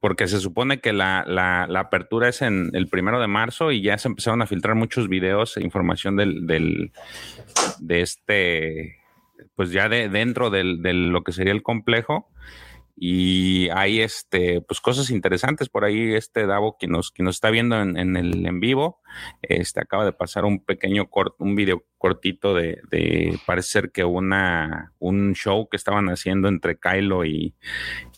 porque se supone que la, la, la apertura es en el primero de marzo y ya se empezaron a filtrar muchos videos e información del, del de este, pues ya de dentro del, de lo que sería el complejo. y hay este, pues cosas interesantes por ahí. Este Davo, quien nos, quien nos está viendo en, el en vivo, este acaba de pasar un pequeño corto, un video cortito de, de, parece ser que una, un show que estaban haciendo entre Kylo y,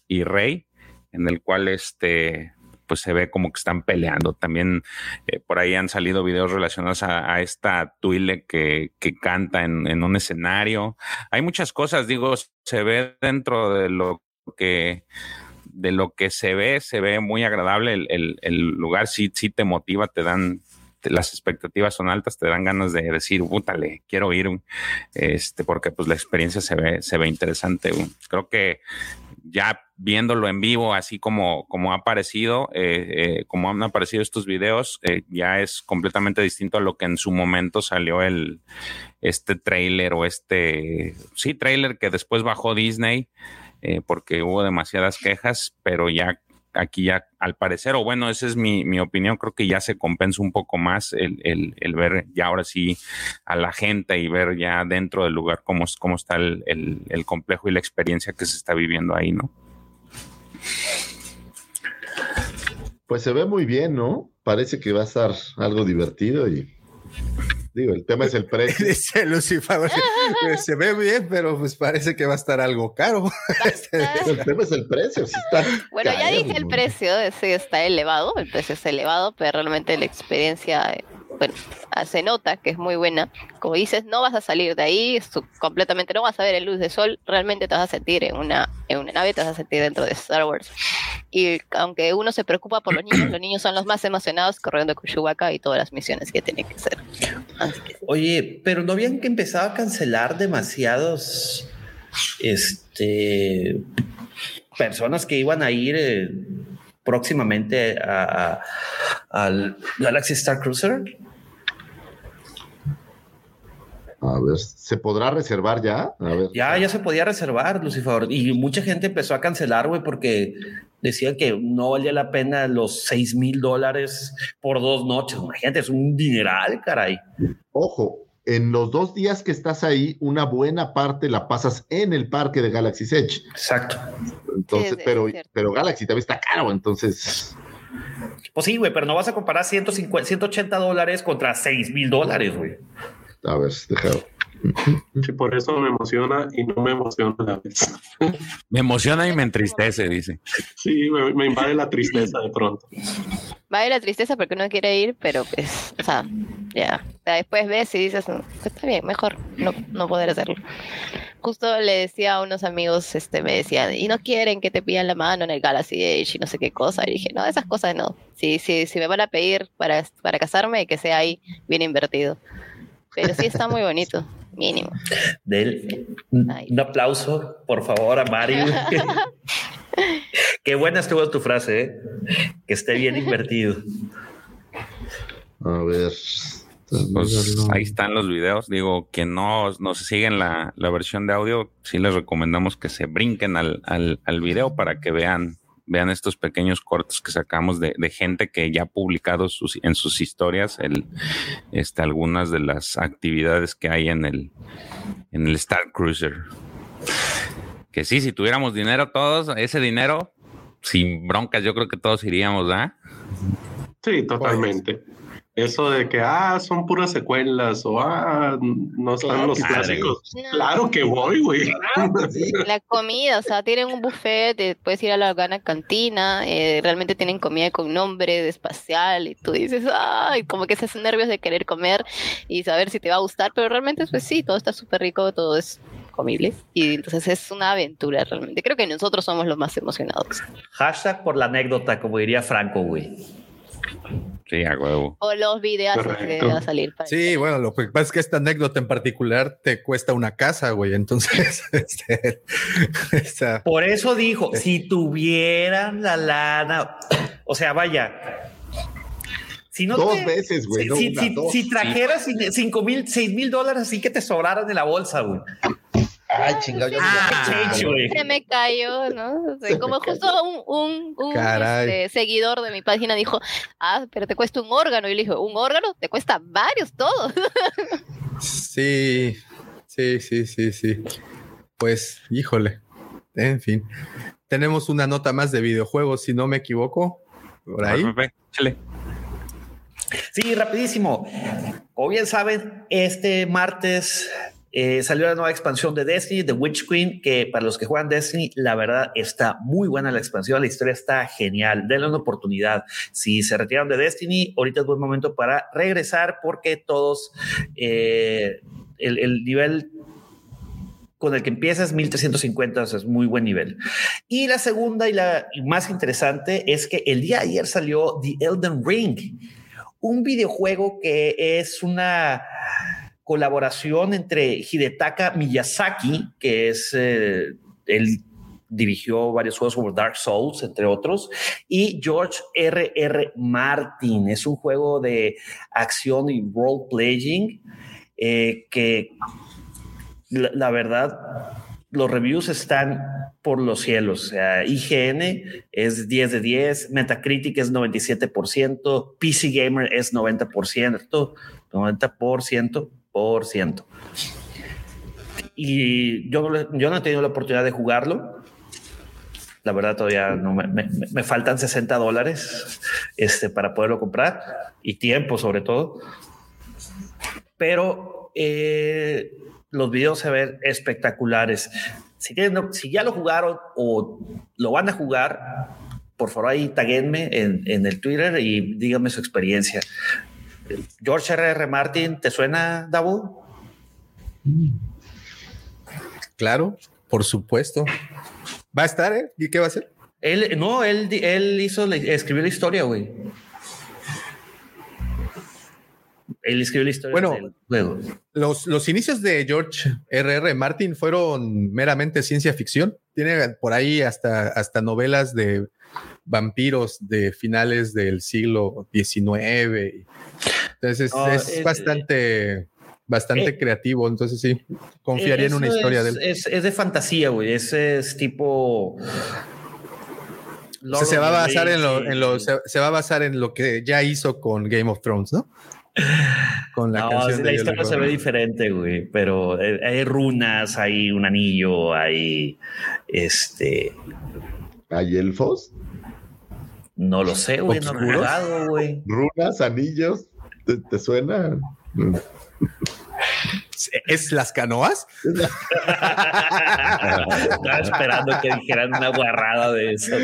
y Rey, en el cual este, pues se ve como que están peleando. También eh, por ahí han salido videos relacionados a, esta Twile que, canta en, un escenario. Hay muchas cosas, digo, se ve dentro de lo que de lo que se ve, se ve muy agradable. El, lugar sí, te motiva, te dan, las expectativas son altas, te dan ganas de decir, pútale, quiero ir, este, porque pues la experiencia se ve, se ve interesante. Creo que ya viéndolo en vivo, así como, como ha aparecido, eh, eh, como han aparecido estos videos, eh, ya es completamente distinto a lo que en su momento salió el este trailer o este sí trailer que después bajó Disney porque hubo demasiadas quejas, pero ya aquí ya al parecer, o bueno, esa es mi, opinión, creo que ya se compensa un poco más el, ver ya ahora sí a la gente y ver ya dentro del lugar cómo, cómo está el, el complejo y la experiencia que se está viviendo ahí, ¿no? Pues se ve muy bien, ¿no? Parece que va a estar algo divertido y digo, el tema es el precio. Dice Lucifer, se ve bien, pero pues parece que va a estar algo caro. el tema es el precio. bueno, ya dije el precio, sí está elevado, el precio es elevado, pero realmente la experiencia bueno, ah, se nota que es muy buena. Como dices, no vas a salir de ahí completamente, no vas a ver el luz de sol, realmente te vas a sentir en una, en una nave, te vas a sentir dentro de Star Wars. Y aunque uno se preocupa por los niños, los niños son los más emocionados corriendo con Chewbacca y todas las misiones que tienen que hacer. Oye, pero no habían que empezar a cancelar demasiados este personas que iban a ir eh, próximamente al Galaxy Star Cruiser. A ver, ¿se podrá reservar ya? Ya, ya se podía reservar, Lucifer. Y mucha gente empezó a cancelar, güey, porque decían que no valía la pena los 6 mil dólares por dos noches. Imagínate, es un dineral, caray. Ojo, en los dos días que estás ahí, una buena parte la pasas en el parque de Galaxy Edge. Exacto. Entonces, pero, pero Galaxy también está caro, entonces. Pues sí, güey, pero no vas a comparar 150, 180 dólares contra 6 mil dólares, güey. A ver, déjalo. Sí, por eso me emociona y no me emociona a la vez. Me emociona y me entristece, dice. Sí, me, invade la tristeza de pronto. Va a la tristeza porque uno quiere ir, pero pues, o sea, ya. Después ves y dices, pues, está bien, mejor no, no poder hacerlo. Justo le decía a unos amigos, este, me decían, y no quieren que te pidan la mano en el Galaxy Age y no sé qué cosa. Y dije, no, esas cosas no. Si, si, si me van a pedir para, para casarme, que sea ahí bien invertido. Pero sí está muy bonito, mínimo. Del, un aplauso, por favor, a Mario. Qué buena estuvo tu frase, ¿eh? que esté bien invertido. A ver. Pues ahí están los videos. Digo, que no, no se siguen la, la, versión de audio, sí les recomendamos que se brinquen al, al, al video para que vean vean estos pequeños cortos que sacamos de, gente que ya ha publicado sus, en sus historias el, este, algunas de las actividades que hay en el, en el Star Cruiser. Que sí, si tuviéramos dinero todos, ese dinero, sin broncas, yo creo que todos iríamos, ¿ah? Sí, totalmente eso de que, ah, son puras secuelas o, ah, no están los clásicos. Claro que voy, güey. La comida, o sea, tienen un buffet, puedes ir a la gana cantina, eh, realmente tienen comida con nombre de espacial y tú dices, ay, como que se hacen nervios de querer comer y saber si te va a gustar, pero realmente, pues sí, todo está súper rico, todo es comible y entonces es una aventura realmente. Creo que nosotros somos los más emocionados. Hashtag por la anécdota, como diría Franco, güey. Sí, a huevo. O los videos que van a salir. Para sí, bueno, lo que pasa es que esta anécdota en particular te cuesta una casa, güey. Entonces, este, por eso dijo, si tuvieran la lana, o sea, vaya. Si no Dos veces, güey. Si, si, trajeras cinco mil, seis mil dólares así que te sobraran de la bolsa, güey. Ay, chingado, ah, se me cayó, ¿no? como justo un, un, este, seguidor de mi página dijo, ah, pero te cuesta un órgano. Y le dije, ¿un órgano? Te cuesta varios, todos. sí, sí, sí, sí, sí. Pues, híjole, en fin. tenemos una nota más de videojuegos, si no me equivoco. Por ahí. Sí, rapidísimo. Como bien saben, este martes eh, salió la nueva expansión de Destiny, The Witch Queen, que para los que juegan Destiny, la verdad está muy buena la expansión, la historia está genial, denle una oportunidad. Si se retiraron de Destiny, ahorita es buen momento para regresar porque todos, eh, el, el nivel con el que empiezas 1350, es muy buen nivel. Y la segunda y la más interesante es que el día de ayer salió The Elden Ring, un videojuego que es una colaboración entre Hidetaka Miyazaki, que es eh, él dirigió varios juegos como Dark Souls, entre otros, y George R. R. Martin. Es un juego de acción y role playing eh, que la, verdad los reviews están por los cielos. IGN es 10 de 10, Metacritic es 97%, PC Gamer es 90%, 90% Y yo no, he tenido la oportunidad de jugarlo. La verdad, todavía no me, faltan 60 dólares este, para poderlo comprar y tiempo, sobre todo. Pero eh, los videos se ven espectaculares. Si, si ya lo jugaron o lo van a jugar, por favor ahí taguenme en, en el Twitter y díganme su experiencia. George R.R. R. Martin, ¿te suena, Dabu? Claro, por supuesto. ¿Va a estar, eh? ¿Y qué va a hacer? Él, no, él, él hizo, escribió la historia, güey. Él escribió la historia bueno, Los, los inicios de George R.R. R. Martin fueron meramente ciencia ficción. Tiene por ahí hasta, hasta novelas de vampiros de finales del siglo XIX. Entonces es, bastante, bastante eh, creativo. Entonces sí, confiaría en una historia de él. Es, de fantasía, güey. Ese es tipo. se va a basar en lo, se, va a basar en lo que ya hizo con Game of Thrones, ¿no? Con la canción la historia se ve diferente, güey, pero eh, hay runas, hay un anillo, hay este. ¿Hay elfos? No lo sé, güey, no güey. Runas, anillos, ¿te, suena? ¿Es las canoas? Estaba esperando que dijeran una guarrada de eso.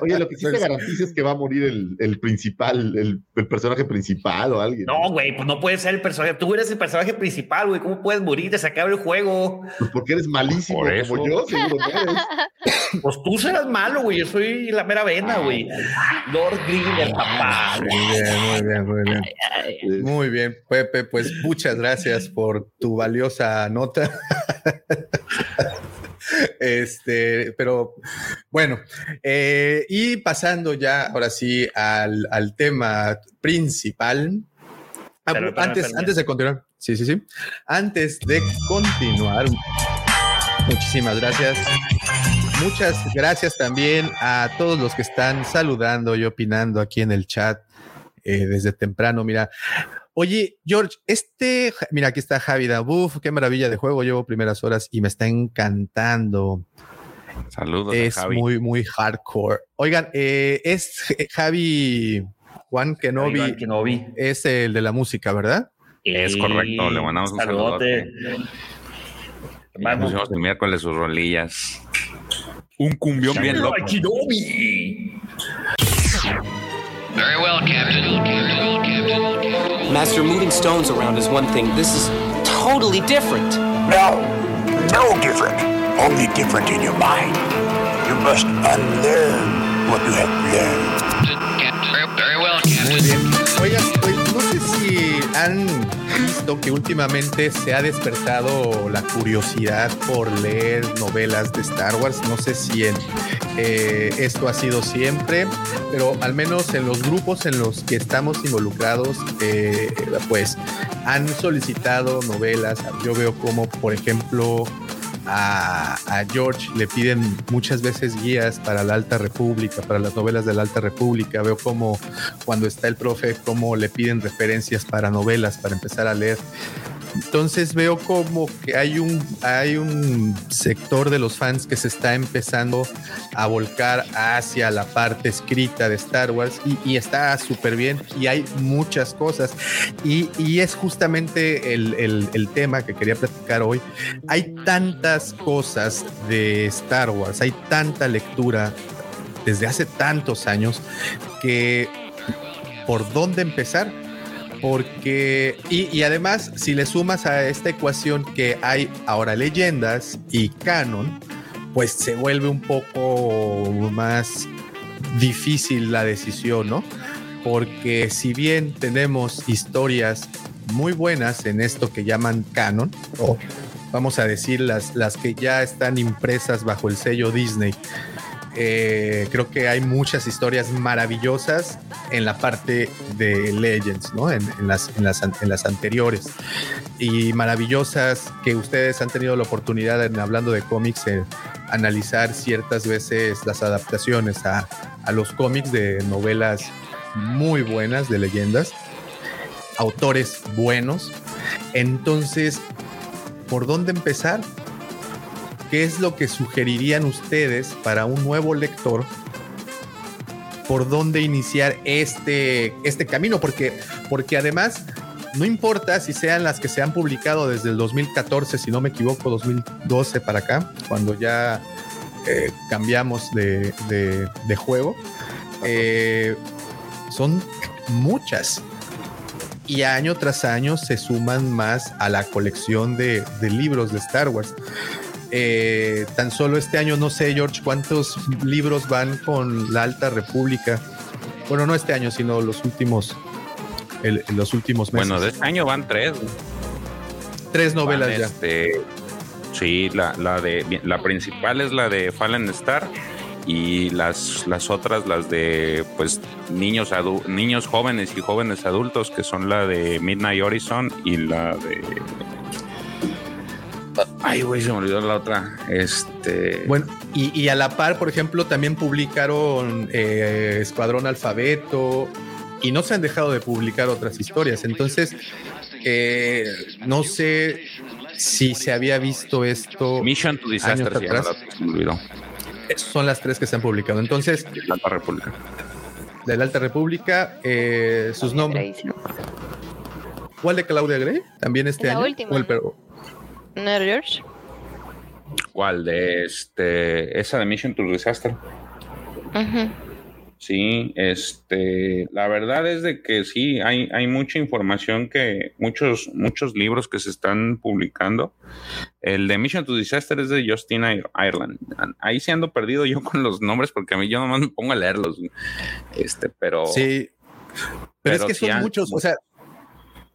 Oye, lo que sí te garantiza es que va a morir el, principal, el, personaje principal o alguien. No, güey, pues no puede ser el personaje. Tú eres el personaje principal, güey. ¿Cómo puedes morir? Te acaba el juego. Pues porque eres malísimo como yo, seguro que eres. Pues tú serás malo, güey. Yo soy la mera vena, güey. Lord Green, papá. Muy bien, muy bien, muy bien. Muy bien, Pepe, pues muchas gracias gracias por tu valiosa nota. Este, pero bueno, eh, y pasando ya ahora sí al, tema principal. Ah, antes, antes de continuar, sí, sí, sí. Antes de continuar, muchísimas gracias. Muchas gracias también a todos los que están saludando y opinando aquí en el chat eh, desde temprano. Mira, Oye, George, este, mira, aquí está Javi Dabuf, qué maravilla de juego, llevo primeras horas y me está encantando. Saludos. Es muy, muy hardcore. Oigan, eh, es Javi Juan Kenobi, Juan Kenobi, es el de la música, ¿verdad? Es correcto, le mandamos un saludo. Vamos. Pusimos el miércoles sus rolillas. Un cumbión bien loco. Very well, Captain. Master, moving stones around is one thing. This is totally different. No, no different. Only different in your mind. You must unlearn what you have learned. Very well, Captain. Muy bien. Oigan, pues no sé si han visto que últimamente se ha despertado la curiosidad por leer novelas de Star Wars. No sé si en, eh, esto ha sido siempre, pero al menos en los grupos en los que estamos involucrados, eh, pues han solicitado novelas. Yo veo como, por ejemplo, a, George le piden muchas veces guías para la Alta República, para las novelas de la Alta República. Veo como cuando está el profe, cómo le piden referencias para novelas, para empezar a leer. Entonces veo como que hay un, hay un sector de los fans que se está empezando a volcar hacia la parte escrita de Star Wars y, y está súper bien y hay muchas cosas. Y, y es justamente el, el, el tema que quería platicar hoy. Hay tantas cosas de Star Wars, hay tanta lectura desde hace tantos años que por dónde empezar porque y, además si le sumas a esta ecuación que hay ahora leyendas y canon pues se vuelve un poco más difícil la decisión no porque si bien tenemos historias muy buenas en esto que llaman canon o vamos a decir las, las que ya están impresas bajo el sello Disney eh, creo que hay muchas historias maravillosas en la parte de Legends, ¿no? En, las, en, las, en, las, anteriores. Y maravillosas que ustedes han tenido la oportunidad, en, hablando de cómics, en analizar ciertas veces las adaptaciones a, a los cómics de novelas muy buenas, de leyendas, autores buenos. Entonces, ¿por dónde empezar? ¿Qué es lo que sugerirían ustedes para un nuevo lector? ¿Por dónde iniciar este, este camino? Porque, porque además, no importa si sean las que se han publicado desde el 2014, si no me equivoco, 2012 para acá, cuando ya eh, cambiamos de, de, de juego, eh, son muchas. Y año tras año se suman más a la colección de, de libros de Star Wars. Eh, tan solo este año, no sé, George, cuántos libros van con la Alta República. Bueno, no este año, sino los últimos, el, los últimos meses. Bueno, de este año van tres. Tres novelas van ya. Este, sí, la, la, de la principal es la de Fallen Star y las, las otras, las de pues niños niños jóvenes y jóvenes adultos, que son la de Midnight Horizon y la de Ay, güey, se me olvidó la otra. Este. Bueno, y, y a la par, por ejemplo, también publicaron eh, Escuadrón Alfabeto y no se han dejado de publicar otras historias. Entonces, eh, no sé si se había visto esto. Mission to Disaster, años atrás. se me olvidó. Son las tres que se han publicado. Entonces, la Alta República. De la Alta República, eh, sus nombres. ¿Cuál de Claudia Gray? También este La año. última. ¿O el pero- ¿Cuál? De este. Esa de Mission to Disaster. Sí, este, la verdad es de que sí, hay, hay mucha información que, muchos, muchos libros que se están publicando. El de Mission to Disaster es de Justin Ir- Ireland. Ahí se ando perdido yo con los nombres porque a mí yo nomás me pongo a leerlos. Este, pero. Sí. Pero, es que sí son han- muchos, o sea,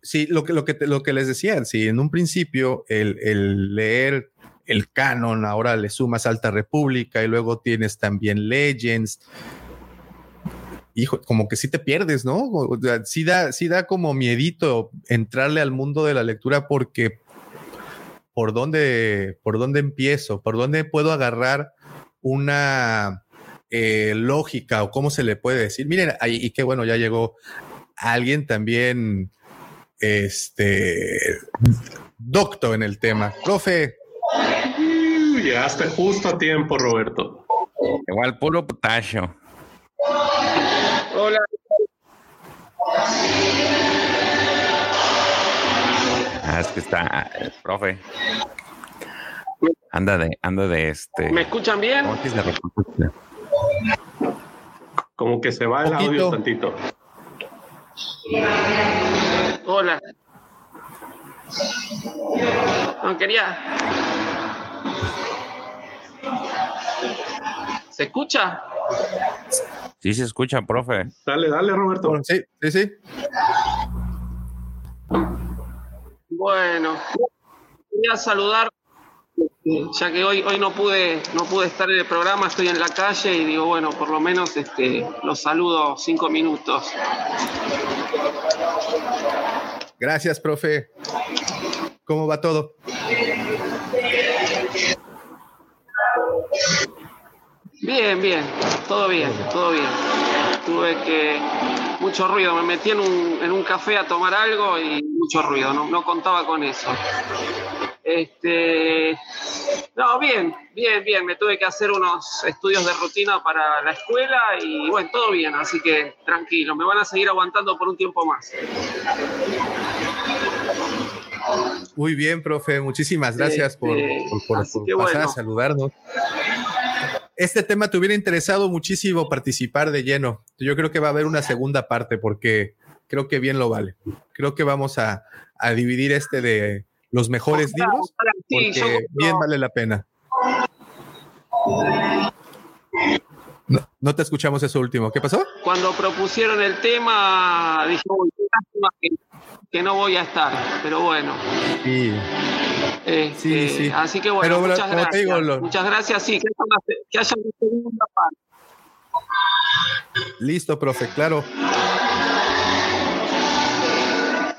sí, lo que, lo que, lo que les decía, si en un principio el, el leer el canon, ahora le sumas Alta República y luego tienes también Legends. Hijo, como que sí te pierdes, ¿no? O sea, sí da, sí da como miedito entrarle al mundo de la lectura porque por dónde, por dónde empiezo, por dónde puedo agarrar una eh, lógica o cómo se le puede decir. Miren, ahí, y qué bueno, ya llegó alguien también, este, doctor en el tema. Profe, Llegaste justo a tiempo, Roberto. Igual puro potasio. Hola. Ah, es que está, eh, profe. Anda de, anda de este. ¿Me escuchan bien? ¿cómo que es de república? Como que se va el audio tantito. Hola. No quería. ¿Se escucha? Sí se escucha, profe. Dale, dale, Roberto. sí, sí, sí. Bueno, quería saludar, ya que hoy, hoy no pude, no pude estar en el programa, estoy en la calle y digo, bueno, por lo menos este, los saludo cinco minutos. Gracias, profe. ¿Cómo va todo? Bien, bien, todo bien, todo bien. Tuve que mucho ruido. Me metí en un, en un café a tomar algo y mucho ruido, no, no contaba con eso. Este, no, bien, bien, bien. Me tuve que hacer unos estudios de rutina para la escuela y bueno, todo bien, así que tranquilo. Me van a seguir aguantando por un tiempo más. Muy bien, profe. Muchísimas gracias por, Este, por- pasar a saludarnos. Este tema te hubiera interesado muchísimo participar de lleno. Yo creo que va a haber una segunda parte porque creo que bien lo vale. Creo que vamos a, a dividir este de los mejores libros sí, porque yo bien vale la pena. No, te escuchamos eso último. ¿Qué pasó? Cuando propusieron el tema, dije, "Uy, qué lástima que, que no voy a estar, pero bueno. Sí. Este, Sí, sí. Así que bueno, Pero, muchas como te gracias. digo, lo- Muchas gracias, sí, que que haya una segunda parte. Listo, profe, claro.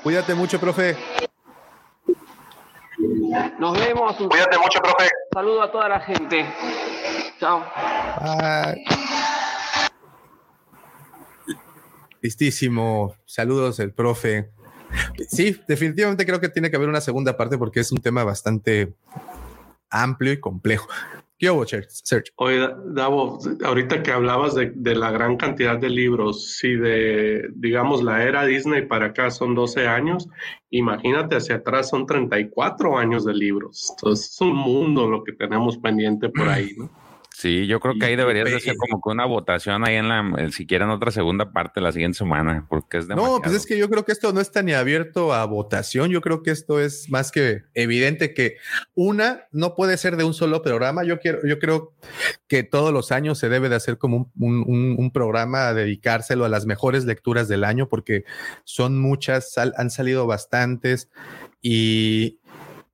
Cuídate mucho, profe. Nos vemos. Cuídate mucho, profe. Saludo a toda la gente. Chao. Bye. Listísimo. Saludos, el profe. Sí, definitivamente creo que tiene que haber una segunda parte porque es un tema bastante amplio y complejo. ¿Qué hubo, Sergio? Oye, Da- Davo, ahorita que hablabas de, de la gran cantidad de libros, si de, digamos, la era Disney para acá son 12 años, imagínate hacia atrás son 34 años de libros. Entonces es un mundo lo que tenemos pendiente por ahí, ¿no? Sí, yo creo que ahí deberías de hacer como que una votación ahí en la, eh, si quieren otra segunda parte la siguiente semana, porque es demasiado. No, pues es que yo creo que esto no está ni abierto a votación. Yo creo que esto es más que evidente que una no puede ser de un solo programa. Yo quiero, yo creo que todos los años se debe de hacer como un, un- un- un programa a dedicárselo a las mejores lecturas del año, porque son muchas, sal- han salido bastantes y,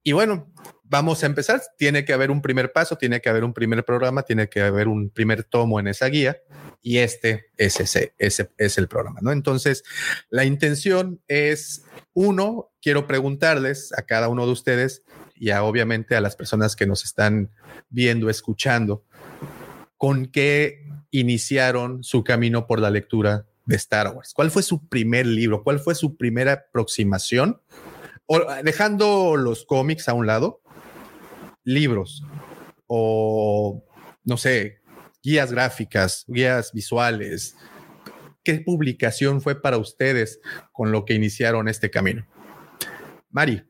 y bueno. Vamos a empezar. Tiene que haber un primer paso, tiene que haber un primer programa, tiene que haber un primer tomo en esa guía y este es ese, ese es el programa, ¿no? Entonces, la intención es, uno, quiero preguntarles a cada uno de ustedes y a, obviamente a las personas que nos están viendo, escuchando, con qué iniciaron su camino por la lectura de Star Wars. ¿Cuál fue su primer libro? ¿Cuál fue su primera aproximación? O, dejando los cómics a un lado, libros o, no sé, guías gráficas, guías visuales. ¿Qué publicación fue para ustedes con lo que iniciaron este camino? Mari.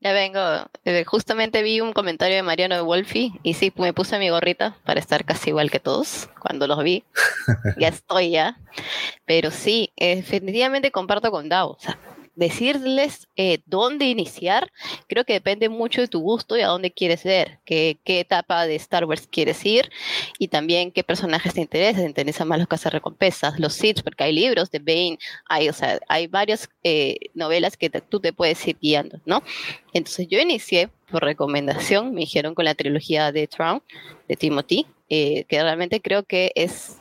Ya vengo. eh, justamente vi un comentario de Mariano de Wolfi y sí, me puse mi gorrita para estar casi igual que todos cuando los vi. ya estoy ya. Pero sí, eh, definitivamente comparto con Dao. O sea, decirles eh, dónde iniciar, creo que depende mucho de tu gusto y a dónde quieres ver, qué, qué etapa de Star Wars quieres ir y también qué personajes te interesan. Te interesan más los cazarrecompensas, los Sith, porque hay libros de Bane, hay, o sea, hay varias eh, novelas que te- tú te puedes ir guiando, ¿no? Entonces yo inicié por recomendación, me dijeron con la trilogía de Tron, de Timothy, eh, que realmente creo que es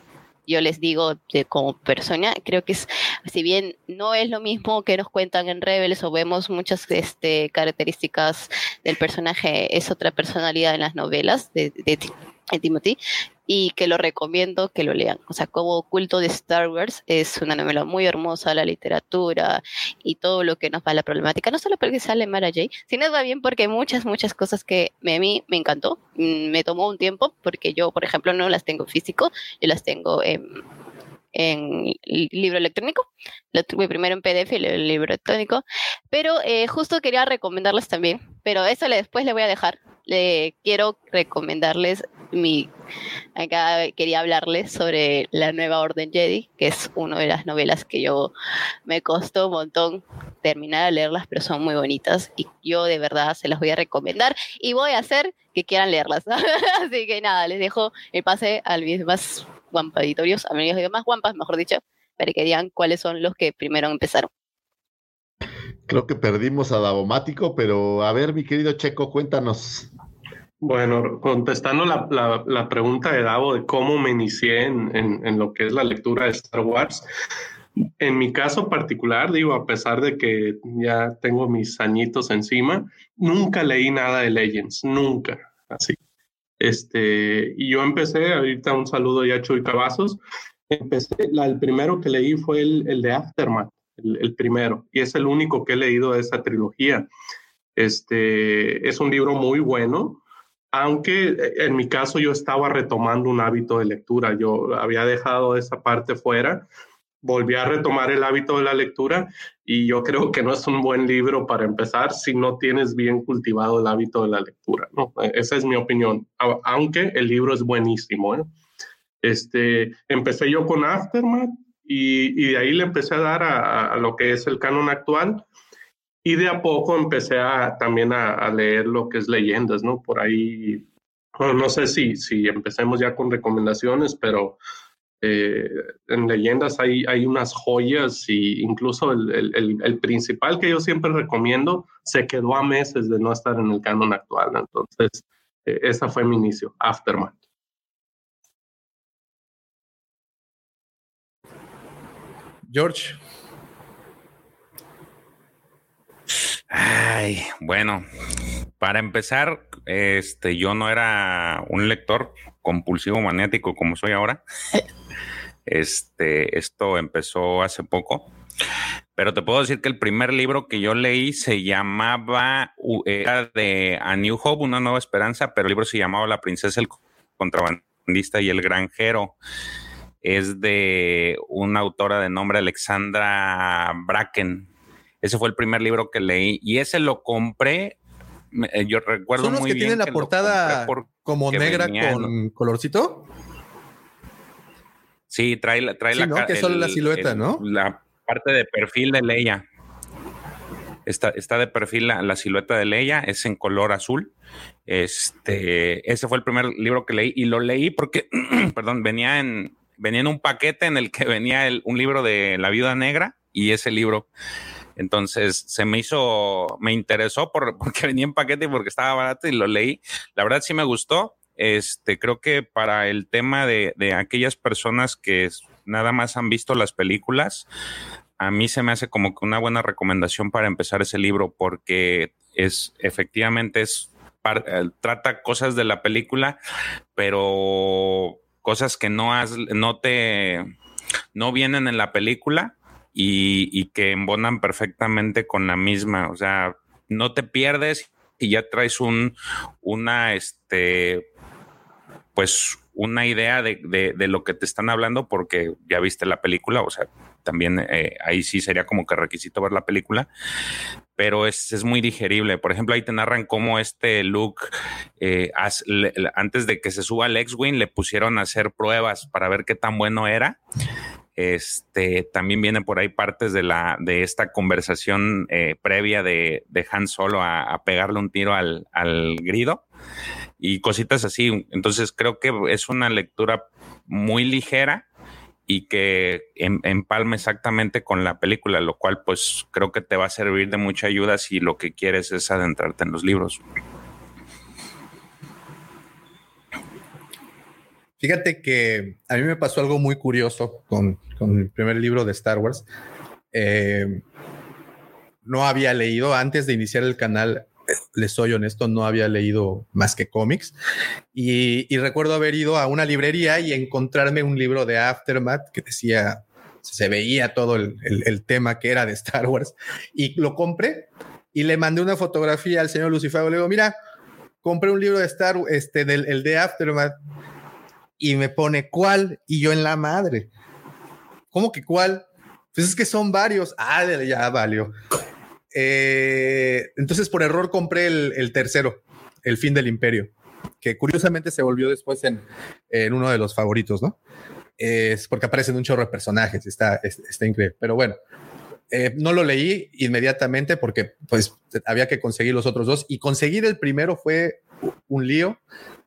yo les digo de como persona, creo que es, si bien no es lo mismo que nos cuentan en Rebels o vemos muchas este, características del personaje, es otra personalidad en las novelas de, de, de Timothy, y que lo recomiendo que lo lean. O sea, como culto de Star Wars es una novela muy hermosa, la literatura y todo lo que nos va a la problemática, no solo porque sale Mara J, sino va bien porque muchas, muchas cosas que a mí me encantó, Mm, me tomó un tiempo porque yo, por ejemplo, no las tengo en físico, yo las tengo en, en li- libro electrónico. Lo tuve primero en PDF y en libro electrónico. Pero eh, justo quería recomendarles también, pero eso le, después le voy a dejar. Le quiero recomendarles mi. Acá quería hablarles sobre La Nueva Orden Jedi, que es una de las novelas que yo me costó un montón terminar de leerlas, pero son muy bonitas y yo de verdad se las voy a recomendar y voy a hacer que quieran leerlas. Así que nada, les dejo el pase a mis demás guampa editorios, a mis demás guampas, mejor dicho, para que digan cuáles son los que primero empezaron. Creo que perdimos a Davomático, pero a ver, mi querido Checo, cuéntanos. Bueno, contestando la, la- la pregunta de Davo de cómo me inicié en, en- en lo que es la lectura de Star Wars, en mi caso particular, digo, a pesar de que ya tengo mis añitos encima, nunca leí nada de Legends, nunca, así. Este, y yo empecé, ahorita un saludo ya a Chuy Cavazos, empecé, la, el primero que leí fue el, el de Aftermath, el, primero, y es el único que he leído de esa trilogía. Este, es un libro muy bueno, aunque eh, en mi caso yo estaba retomando un hábito de lectura, yo había dejado esa parte fuera, volví a retomar el hábito de la lectura y yo creo que no es un buen libro para empezar si no tienes bien cultivado el hábito de la lectura, ¿no? E, esa es mi opinión, aunque el libro es buenísimo, ¿eh? Este, empecé yo con Aftermath y, y de ahí le empecé a dar a, a, lo que es el canon actual y de a poco empecé a, también a, a leer lo que es leyendas, ¿no? Por ahí, bueno, no sé si, si empecemos ya con recomendaciones, pero eh, en leyendas hay, hay unas joyas y incluso el, el, el, principal que yo siempre recomiendo se quedó a meses de no estar en el canon actual. Entonces, eh, ese fue mi inicio, Aftermath. George. Ay, bueno, para empezar, este, yo no era un lector compulsivo maniático como soy ahora. Este, esto empezó hace poco, pero te puedo decir que el primer libro que yo leí se llamaba, era de A New Hope, Una Nueva Esperanza, pero el libro se llamaba La Princesa, el Contrabandista y el Granjero es de una autora de nombre Alexandra Bracken. Ese fue el primer libro que leí y ese lo compré. Yo recuerdo ¿Son los muy que bien tienen la que portada como negra venía, con colorcito? Sí, trae, la- trae Sí, la, ¿no? Que solo la silueta, ¿no? La parte de perfil de Leia. Está, está de perfil la, la silueta de Leia, es en color azul. Este, ese fue el primer libro que leí y lo leí porque, perdón, venía en, venía en un paquete en el que venía el- un libro de La Viuda Negra y ese libro. Entonces se me hizo, me interesó por, porque venía en paquete y porque estaba barato y lo leí. La verdad sí me gustó. Este, creo que para el tema de, de aquellas personas que nada más han visto las películas, a mí se me hace como que una buena recomendación para empezar ese libro porque es efectivamente es eh, trata cosas de la película, pero cosas que no has, no te, no vienen en la película y, y que embonan perfectamente con la misma. O sea, no te pierdes y ya traes un, una, este, pues una idea de, de, lo que te están hablando porque ya viste la película, o sea, también eh, ahí sí sería como que requisito ver la película, pero es, es muy digerible. Por ejemplo, ahí te narran cómo este Luke, eh, antes de que se suba al X-Wing, le pusieron a hacer pruebas para ver qué tan bueno era. Este también viene por ahí partes de la de esta conversación eh, previa de, de Han Solo a, a pegarle un tiro al, al grido y cositas así. Entonces creo que es una lectura muy ligera y que em- empalma exactamente con la película, lo cual pues creo que te va a servir de mucha ayuda si lo que quieres es adentrarte en los libros. Fíjate que a mí me pasó algo muy curioso con, con el primer libro de Star Wars. Eh, no había leído antes de iniciar el canal, les soy honesto, no había leído más que cómics. Y, y recuerdo haber ido a una librería y encontrarme un libro de Aftermath que decía, se veía todo el, el- el tema que era de Star Wars. Y lo compré y le mandé una fotografía al señor Lucifer. Le digo, mira, compré un libro de Star este, del el de Aftermath y me pone cuál y yo en la madre. ¿Cómo que cuál? Pues es que son varios. Ah, ya valió. Eh, entonces por error compré el, el tercero, El fin del imperio, que curiosamente se volvió después en, en uno de los favoritos, ¿no? Es porque aparecen un chorro de personajes, está, es- está increíble. Pero bueno, eh, no lo leí inmediatamente porque pues había que conseguir los otros dos y conseguir el primero fue un lío.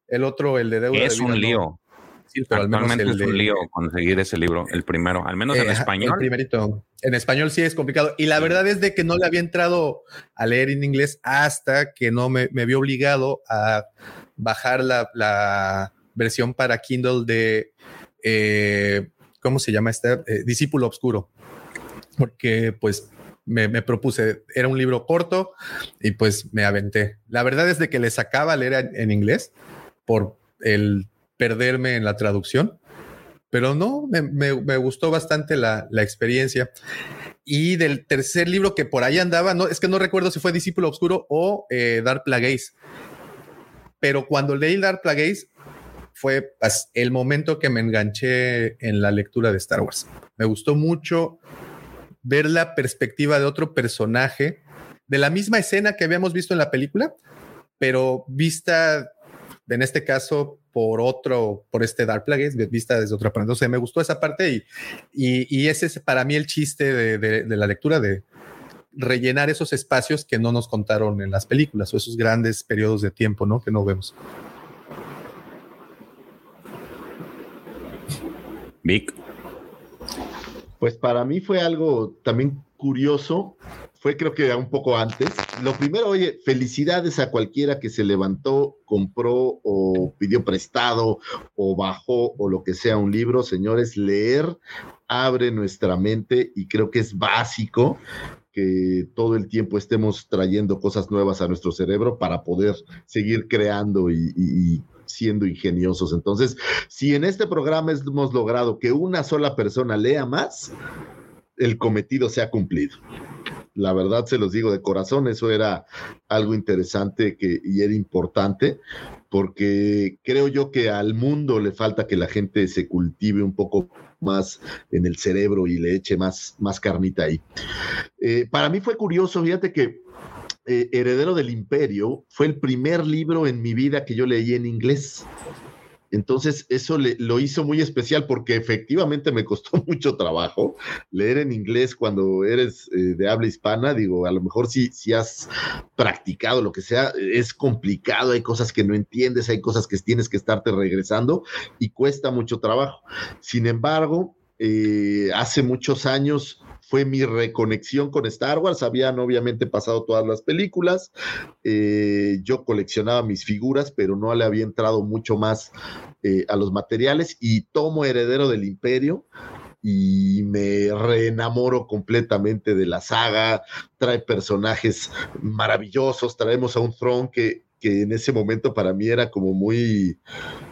El otro, el de deuda. de Es vida, un no. Pero al menos el es un de- lío conseguir ese libro, el primero, al menos en Eh, español. El primerito. En español sí es complicado. Y la verdad es de que no le había entrado a leer en inglés hasta que no me, me vi obligado a bajar la, la versión para Kindle de, eh, ¿cómo se llama esta? Eh, Discípulo Obscuro. Porque pues me, me propuse, era un libro corto y pues me aventé. La verdad es de que le sacaba a leer en, en inglés por el perderme en la traducción pero no, me, me- gustó bastante la, la experiencia. Y del tercer libro que por ahí andaba, no, es que no recuerdo si fue Discípulo Oscuro o eh, Dark Plagueis. Pero cuando leí Dark Plagueis, fue el momento que me enganché en la lectura de Star Wars. Me gustó mucho ver la perspectiva de otro personaje, de la misma escena que habíamos visto en la película, pero vista, en este caso, por otro, por este Dark Plagueis, vista desde otra parte. Entonces me gustó esa parte y, y, y ese es para mí el chiste de, de- de la lectura, de rellenar esos espacios que no nos contaron en las películas o esos grandes periodos de tiempo, ¿no? Que no vemos. Vic. Pues para mí fue algo también curioso. Fue creo que un poco antes. Lo primero, oye, felicidades a cualquiera que se levantó, compró o pidió prestado o bajó o lo que sea un libro. Señores, leer abre nuestra mente y creo que es básico que todo el tiempo estemos trayendo cosas nuevas a nuestro cerebro para poder seguir creando y, y- y siendo ingeniosos. Entonces, si en este programa hemos logrado que una sola persona lea más, el cometido se ha cumplido. La verdad se los digo de corazón, eso era algo interesante que, y era importante, porque creo yo que al mundo le falta que la gente se cultive un poco más en el cerebro y le eche más, más carnita ahí. Eh, para mí fue curioso, fíjate que eh, Heredero del Imperio fue el primer libro en mi vida que yo leí en inglés. Entonces, eso le- lo hizo muy especial porque efectivamente me costó mucho trabajo leer en inglés cuando eres eh, de habla hispana. Digo, a lo mejor si, si has practicado lo que sea, es complicado, hay cosas que no entiendes, hay cosas que tienes que estarte regresando y cuesta mucho trabajo. Sin embargo, eh, hace muchos años fue mi reconexión con Star Wars. Habían obviamente pasado todas las películas. Eh, yo coleccionaba mis figuras, pero no le había entrado mucho más eh, a los materiales y tomo Heredero del Imperio y me reenamoro completamente de la saga. Trae personajes maravillosos. Traemos a un Throne que, que en ese momento para mí era como muy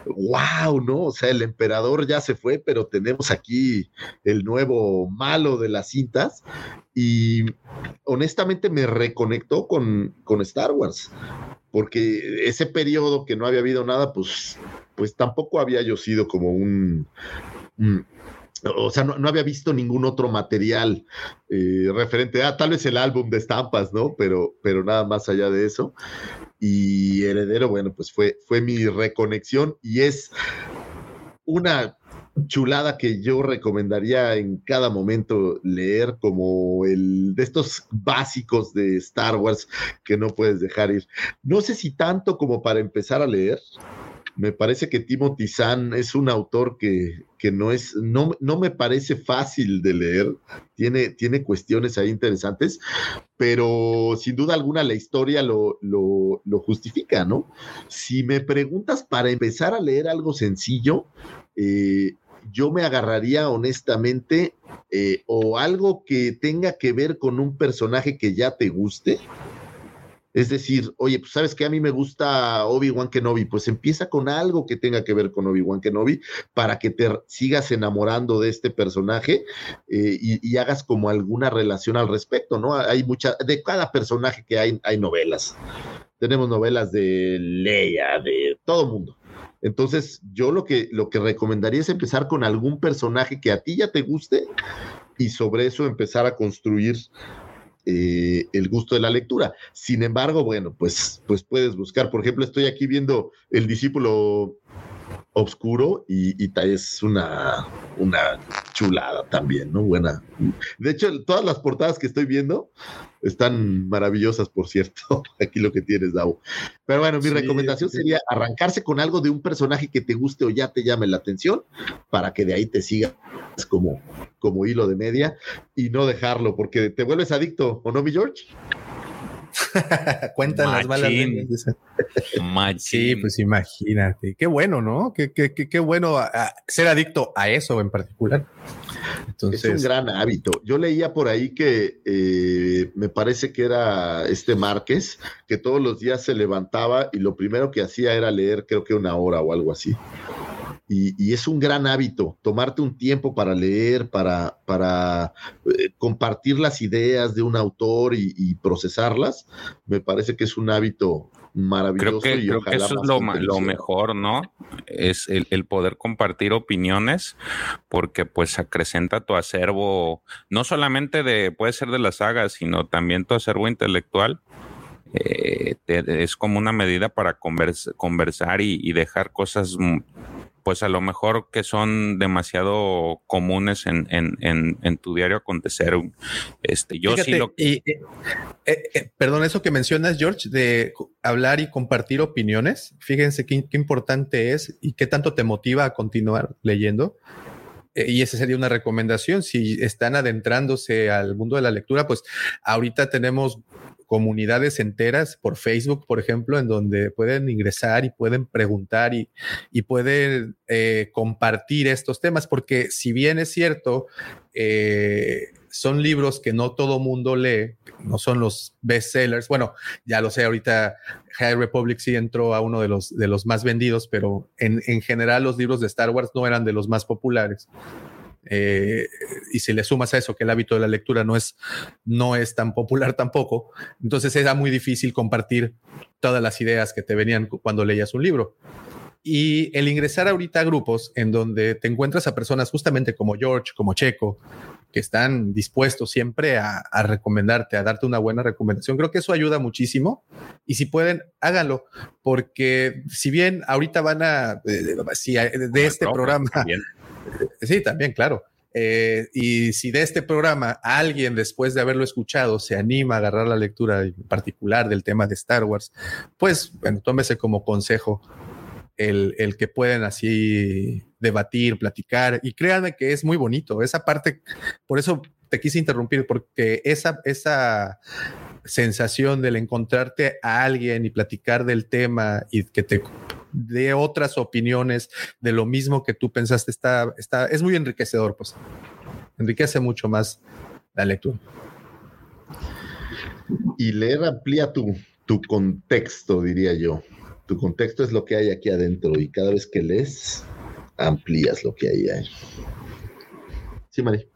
wow, ¿no? O sea, el emperador ya se fue, pero tenemos aquí el nuevo malo de las cintas y honestamente me reconectó con, con Star Wars, porque ese periodo que no había habido nada, pues, pues tampoco había yo sido como un... un- o sea, no, no había visto ningún otro material eh, referente a tal vez el álbum de estampas, ¿no? Pero, pero nada más allá de eso. Y Heredero, bueno, pues fue, fue mi reconexión y es una chulada que yo recomendaría en cada momento leer como el de estos básicos de Star Wars que no puedes dejar ir. No sé si tanto como para empezar a leer. Me parece que Timothy Zahn es un autor que, que no es, no, no me parece fácil de leer. Tiene, tiene cuestiones ahí interesantes, pero sin duda alguna la historia lo, lo, lo justifica, ¿no? Si me preguntas para empezar a leer algo sencillo, eh, yo me agarraría honestamente eh, o algo que tenga que ver con un personaje que ya te guste. Es decir, oye, pues sabes que a mí me gusta Obi-Wan Kenobi, pues empieza con algo que tenga que ver con Obi-Wan Kenobi para que te sigas enamorando de este personaje eh, y, hagas como alguna relación al respecto, ¿no? Hay muchas, de cada personaje que hay, hay novelas. Tenemos novelas de Leia, de todo mundo. Entonces, yo lo que, lo que recomendaría es empezar con algún personaje que a ti ya te guste y sobre eso empezar a construir eh, el gusto de la lectura. Sin embargo, bueno, pues, pues puedes buscar. Por ejemplo, estoy aquí viendo El discípulo oscuro y, y es una, una chulada también, ¿no? Buena. De hecho, todas las portadas que estoy viendo están maravillosas, por cierto. Aquí lo que tienes, Davo. Pero bueno, mi Sí, recomendación sí. sería arrancarse con algo de un personaje que te guste o ya te llame la atención para que de ahí te sigas como, como hilo de media y no dejarlo, porque te vuelves adicto, ¿o no, mi George? Cuentan las malas lenguas. Sí, pues imagínate. Qué bueno, ¿no? Qué, qué, qué, qué bueno a- a ser adicto a eso en particular. Entonces, Es un gran hábito. Yo leía por ahí que eh, me parece que era este Márquez, que todos los días se levantaba y lo primero que hacía era leer, creo que una hora o algo así. Y, y es un gran hábito tomarte un tiempo para leer, para, para eh, compartir las ideas de un autor y, y procesarlas. Me parece que es un hábito maravilloso. Creo que, y creo que ojalá eso es lo, mejor, ¿no? Es el, el poder compartir opiniones, porque pues acrecenta tu acervo, no solamente de, puede ser de la saga, sino también tu acervo intelectual. Eh, te- es como una medida para convers- conversar y, y dejar cosas, pues a lo mejor que son demasiado comunes en, en, en, en tu diario acontecer. Este, yo sí lo y, eh, eh, eh, perdón, eso que mencionas, George, de hablar y compartir opiniones, fíjense qué, qué importante es y qué tanto te motiva a continuar leyendo. Eh, y esa sería una recomendación. Si están adentrándose al mundo de la lectura, pues ahorita tenemos comunidades enteras por Facebook, por ejemplo, en donde pueden ingresar y pueden preguntar y, y pueden eh, compartir estos temas, porque si bien es cierto, eh, son libros que no todo mundo lee, no son los bestsellers. Bueno, ya lo sé, ahorita High Republic sí entró a uno de los, de los más vendidos, pero en, en general los libros de Star Wars no eran de los más populares. Eh, y si le sumas a eso que el hábito de la lectura no es, no es tan popular tampoco, entonces era muy difícil compartir todas las ideas que te venían cu- cuando leías un libro. Y el ingresar ahorita a grupos en donde te encuentras a personas justamente como George, como Checo, que están dispuestos siempre a, a recomendarte, a darte una buena recomendación, creo que eso ayuda muchísimo. Y si pueden, háganlo, porque si bien ahorita van a, eh, si de este profe, programa, también. Sí, también, claro. Eh, y si de este programa alguien después de haberlo escuchado se anima a agarrar la lectura en particular del tema de Star Wars, pues bueno, tómese como consejo el, el que pueden así debatir, platicar y créanme que es muy bonito. Esa parte, por eso te quise interrumpir, porque esa, esa sensación del encontrarte a alguien y platicar del tema y que te dé otras opiniones de lo mismo que tú pensaste está, está, es muy enriquecedor, pues enriquece mucho más la lectura. Y leer amplía tu, tu contexto, diría yo. Tu contexto es lo que hay aquí adentro y cada vez que lees, amplías lo que hay ahí. Sí, Mari.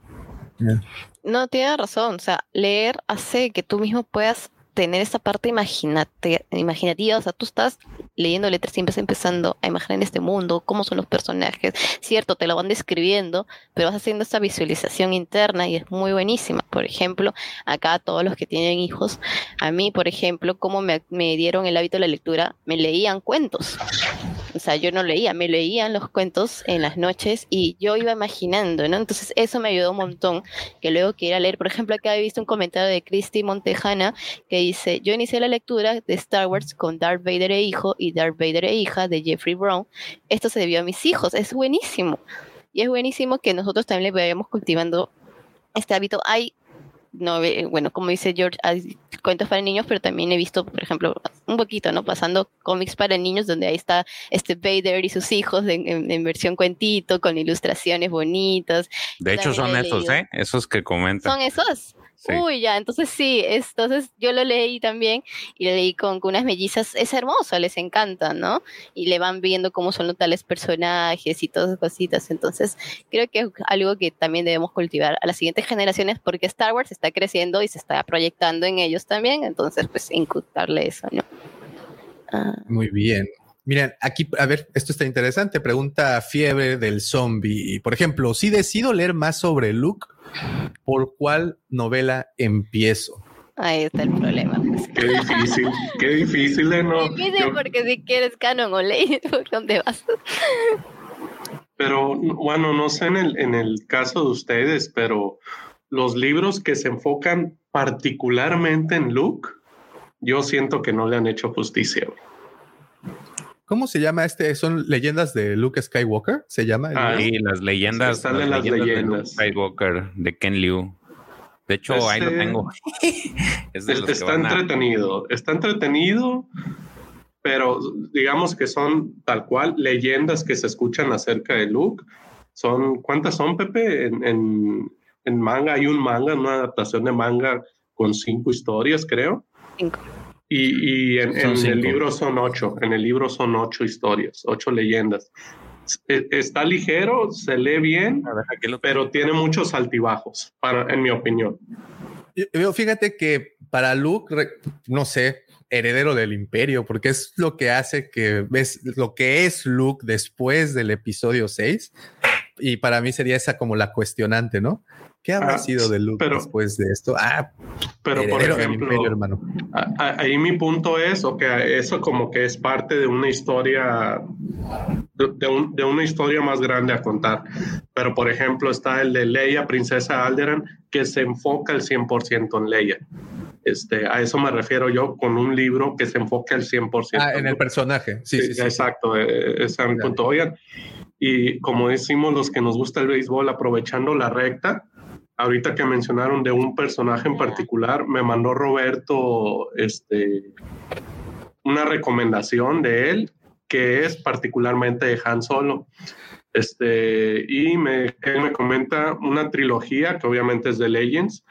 No, tiene razón. O sea, leer hace que tú mismo puedas tener esa parte imaginate- imaginativa. O sea, tú estás leyendo letras y empiezas empezando a imaginar este mundo, cómo son los personajes. Cierto, te lo van describiendo, pero vas haciendo esa visualización interna y es muy buenísima. Por ejemplo, acá todos los que tienen hijos, a mí, por ejemplo, como me, me dieron el hábito de la lectura, me leían cuentos. O sea, yo no leía, me leían los cuentos en las noches y yo iba imaginando, ¿no? Entonces eso me ayudó un montón, que luego que ir a leer, por ejemplo, acá he visto un comentario de Christy Montejana que dice, yo inicié la lectura de Star Wars con Darth Vader e hijo y Darth Vader e hija de Jeffrey Brown. Esto se debió a mis hijos, es buenísimo. Y es buenísimo que nosotros también le vayamos cultivando este hábito. Hay no, eh, bueno, como dice George, hay cuentos para niños, pero también he visto, por ejemplo, un poquito, ¿no? Pasando cómics para niños donde ahí está este Vader y sus hijos en, en- en versión cuentito, con ilustraciones bonitas. De hecho, son esos. ¿eh? Esos que comentan. ¿Son esos? Sí. Uy, ya, entonces sí, es- entonces yo lo leí también y lo leí con, con unas mellizas, es hermoso, les encanta, ¿no? Y le van viendo cómo son los tales personajes y todas esas cositas, entonces creo que es algo que también debemos cultivar a las siguientes generaciones porque Star Wars está creciendo y se está proyectando en ellos también, entonces pues inculcarle eso, ¿no? Ah, Muy bien. Miren, aquí, a ver, esto está interesante. Pregunta Fiebre del Zombie. Por ejemplo, si decido leer más sobre Luke, ¿por cuál novela empiezo? ahí está el problema. pues. Qué difícil, qué difícil, ¿eh? No, Difícil yo- porque si quieres canon o ley, ¿por dónde vas? Pero bueno, no sé en el, en el caso de ustedes, pero los libros que se enfocan particularmente en Luke, yo siento que no le han hecho justicia. ¿Cómo se llama este? ¿Son leyendas de Luke Skywalker? ¿Se llama? el Ah, libro? Sí, las leyendas, Salen las de Luke leyendas. Skywalker de Ken Liu. De hecho, ahí lo Ese- tengo. es de los que Está a- entretenido, está entretenido, pero digamos que son tal cual leyendas que se escuchan acerca de Luke. Son, ¿cuántas son, Pepe? En, en, en manga hay un manga, una adaptación de manga con cinco historias, creo. Cinco. Y, y en, en el libro son ocho, en el libro son ocho historias, ocho leyendas. e- está ligero, se lee bien, pero tiene muchos altibajos, para, en mi opinión. Yo- yo fíjate que para Luke, re- no sé, heredero del imperio, porque es lo que hace que ves lo que es Luke después del episodio 6. Y para mí sería esa como la cuestionante, ¿no? ¿Qué habrá Ah, sido de Luke pero- después de esto? Ah, Pero, por ejemplo, imperio, hermano. Ahí mi punto es, ok, eso como que es parte de una historia, de, un- de una historia más grande a contar. Pero por ejemplo está el de Leia, Princesa Alderan, que se enfoca al 100% en Leia. Este, a eso me refiero yo con un libro que se enfoque al 100%. Ah, en el personaje. Sí, sí, sí. exacto, eh, ese es mi punto. Oigan, y como decimos los que nos gusta el béisbol, aprovechando la recta, ahorita que mencionaron de un personaje en particular, me mandó Roberto este, una recomendación de él que es particularmente de Han Solo. Este, y me, él me comenta una trilogía que obviamente es de Legends,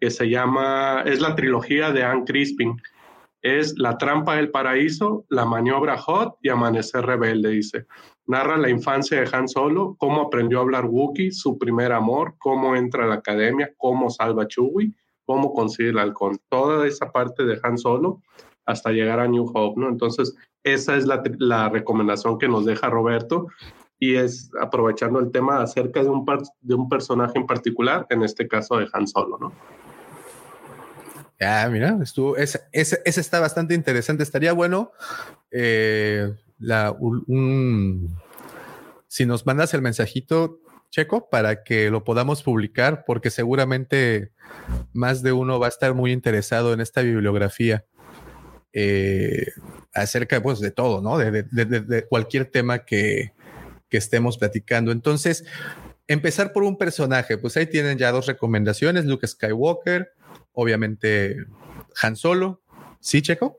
que se llama, es la trilogía de Anne Crispin. Es La trampa del paraíso, La maniobra Hot y Amanecer rebelde, dice. Narra la infancia de Han Solo, cómo aprendió a hablar Wookiee, su primer amor, cómo entra a la academia, cómo salva a Chewie, cómo consigue el halcón. Toda esa parte de Han Solo hasta llegar a New Hope, ¿no? Entonces, esa es la, la recomendación que nos deja Roberto y es aprovechando el tema acerca de un, de un personaje en particular, en este caso de Han Solo, ¿no? Ah, mira, estuvo, está bastante interesante. Estaría bueno eh, si nos mandas el mensajito, Checo, para que lo podamos publicar, porque seguramente más de uno va a estar muy interesado en esta bibliografía eh, acerca pues, de todo, ¿no? De- de cualquier tema que, que estemos platicando. Entonces, empezar por un personaje, pues ahí tienen ya dos recomendaciones, Luke Skywalker, obviamente Han Solo, ¿sí, Checo?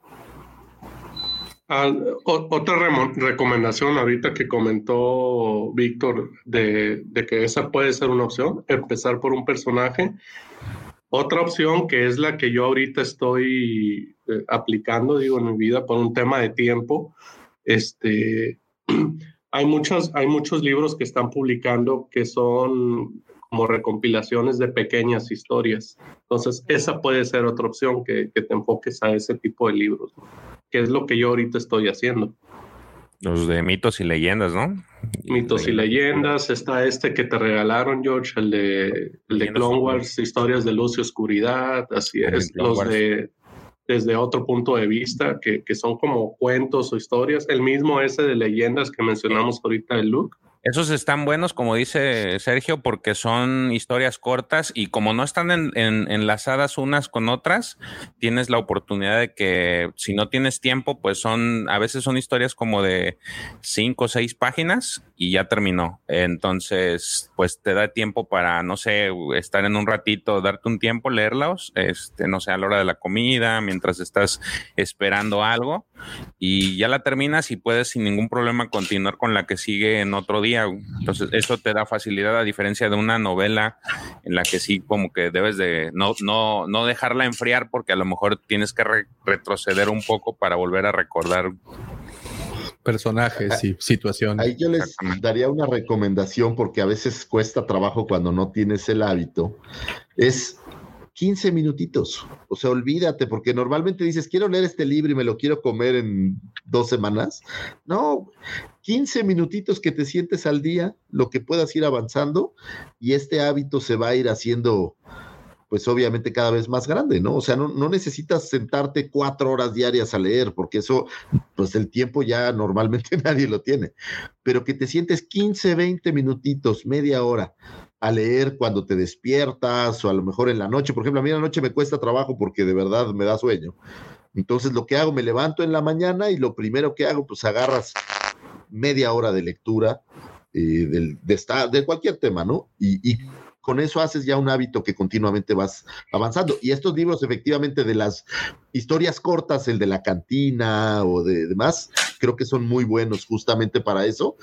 Ah, otra recomendación ahorita que comentó Víctor de, de que esa puede ser una opción, empezar por un personaje. Otra opción que es la que yo ahorita estoy eh, aplicando, digo, en mi vida por un tema de tiempo, este, hay, muchos, hay muchos libros que están publicando que son como recompilaciones de pequeñas historias. Entonces, esa puede ser otra opción, que, que te enfoques a ese tipo de libros, ¿no? que es lo que yo ahorita estoy haciendo. Los de mitos y leyendas, ¿no? Mitos y leyendas, está este que te regalaron, George, el de, el de Clone. Wars, historias de luz y oscuridad, así es, los Wars. de desde otro punto de vista, que, que son como cuentos o historias, el mismo ese de leyendas que mencionamos ahorita de Luke. Esos están buenos, como dice Sergio, porque son historias cortas y como no están en- en- enlazadas unas con otras, tienes la oportunidad de que si no tienes tiempo, pues son, a veces son historias como de cinco o seis páginas y ya terminó. Entonces, pues te da tiempo para, no sé, estar en un ratito, darte un tiempo, leerlos, este, no sé, a la hora de la comida, mientras estás esperando algo y ya la terminas y puedes sin ningún problema continuar con la que sigue en otro día. Entonces, eso te da facilidad a diferencia de una novela en la que sí como que debes de no, no, no dejarla enfriar porque a lo mejor tienes que re- retroceder un poco para volver a recordar. Personajes y situaciones. Ahí yo les daría una recomendación porque a veces cuesta trabajo cuando no tienes el hábito. Es 15 minutitos. O sea, olvídate, porque normalmente dices, quiero leer este libro y me lo quiero comer en dos semanas. No, 15 minutitos que te sientes al día, lo que puedas ir avanzando y este hábito se va a ir haciendo pues obviamente cada vez más grande, ¿no? O sea, no, no necesitas sentarte cuatro horas diarias a leer, porque eso, pues el tiempo ya normalmente nadie lo tiene, pero que te sientes 15, 20 minutitos, media hora a leer cuando te despiertas o a lo mejor en la noche. Por ejemplo, a mí en la noche me cuesta trabajo porque de verdad me da sueño. Entonces lo que hago, me levanto en la mañana y lo primero que hago, pues agarras media hora de lectura eh, del- de, esta- de cualquier tema, ¿no? Y, y con eso haces ya un hábito que continuamente vas avanzando. Y estos libros, efectivamente, de las historias cortas, el de la cantina o de demás, creo que son muy buenos justamente para eso,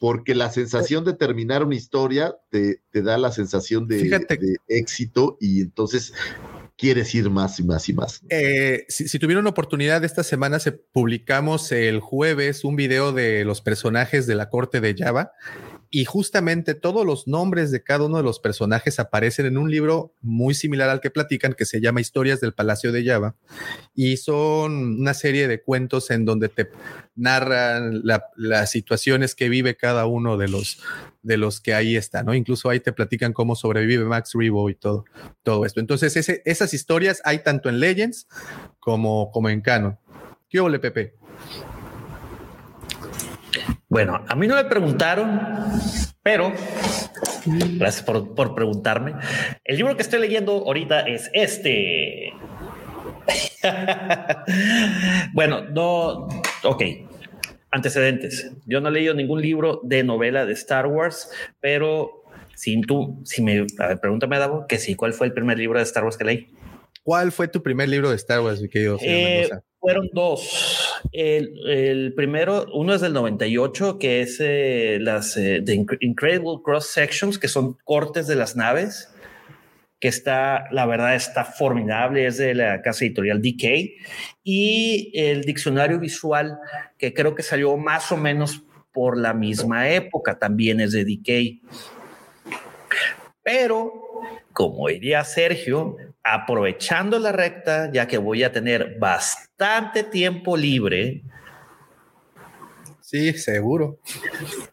porque la sensación de terminar una historia te, te da la sensación de éxito y entonces quieres ir más y más y más. Eh, si, si, tuvieron oportunidad, esta semana se publicamos el jueves un video de los personajes de la corte de Java y justamente todos los nombres de cada uno de los personajes aparecen en un libro muy similar al que platican que se llama Historias del Palacio de Java y son una serie de cuentos en donde te narran las situaciones que vive cada uno de los de los que ahí está, ¿no? Incluso ahí te platican cómo sobrevive Max Rebo y todo, todo esto. Entonces, esas historias hay tanto en Legends como, como en Canon. ¿Qué ole, Pepe? Bueno, a mí no me preguntaron, pero gracias por, por preguntarme. El libro que estoy leyendo ahorita es este. bueno, no, ok. Antecedentes. Yo no he leído ningún libro de novela de Star Wars, pero si tú, si me, a ver, pregúntame, Davo, que sí, ¿cuál fue el primer libro de Star Wars que leí? ¿Cuál fue tu primer libro de Star Wars, mi querido eh, Fueron dos. El, el, primero, uno es del 98, que es eh, las eh, Incredible Cross Sections, que son cortes de las naves, que está, la verdad, está formidable, es de la casa editorial DK, y el diccionario visual, que creo que salió más o menos por la misma época, también es de DK. Pero, como diría Sergio, aprovechando la recta, ya que voy a tener bastante tiempo libre. Sí, seguro.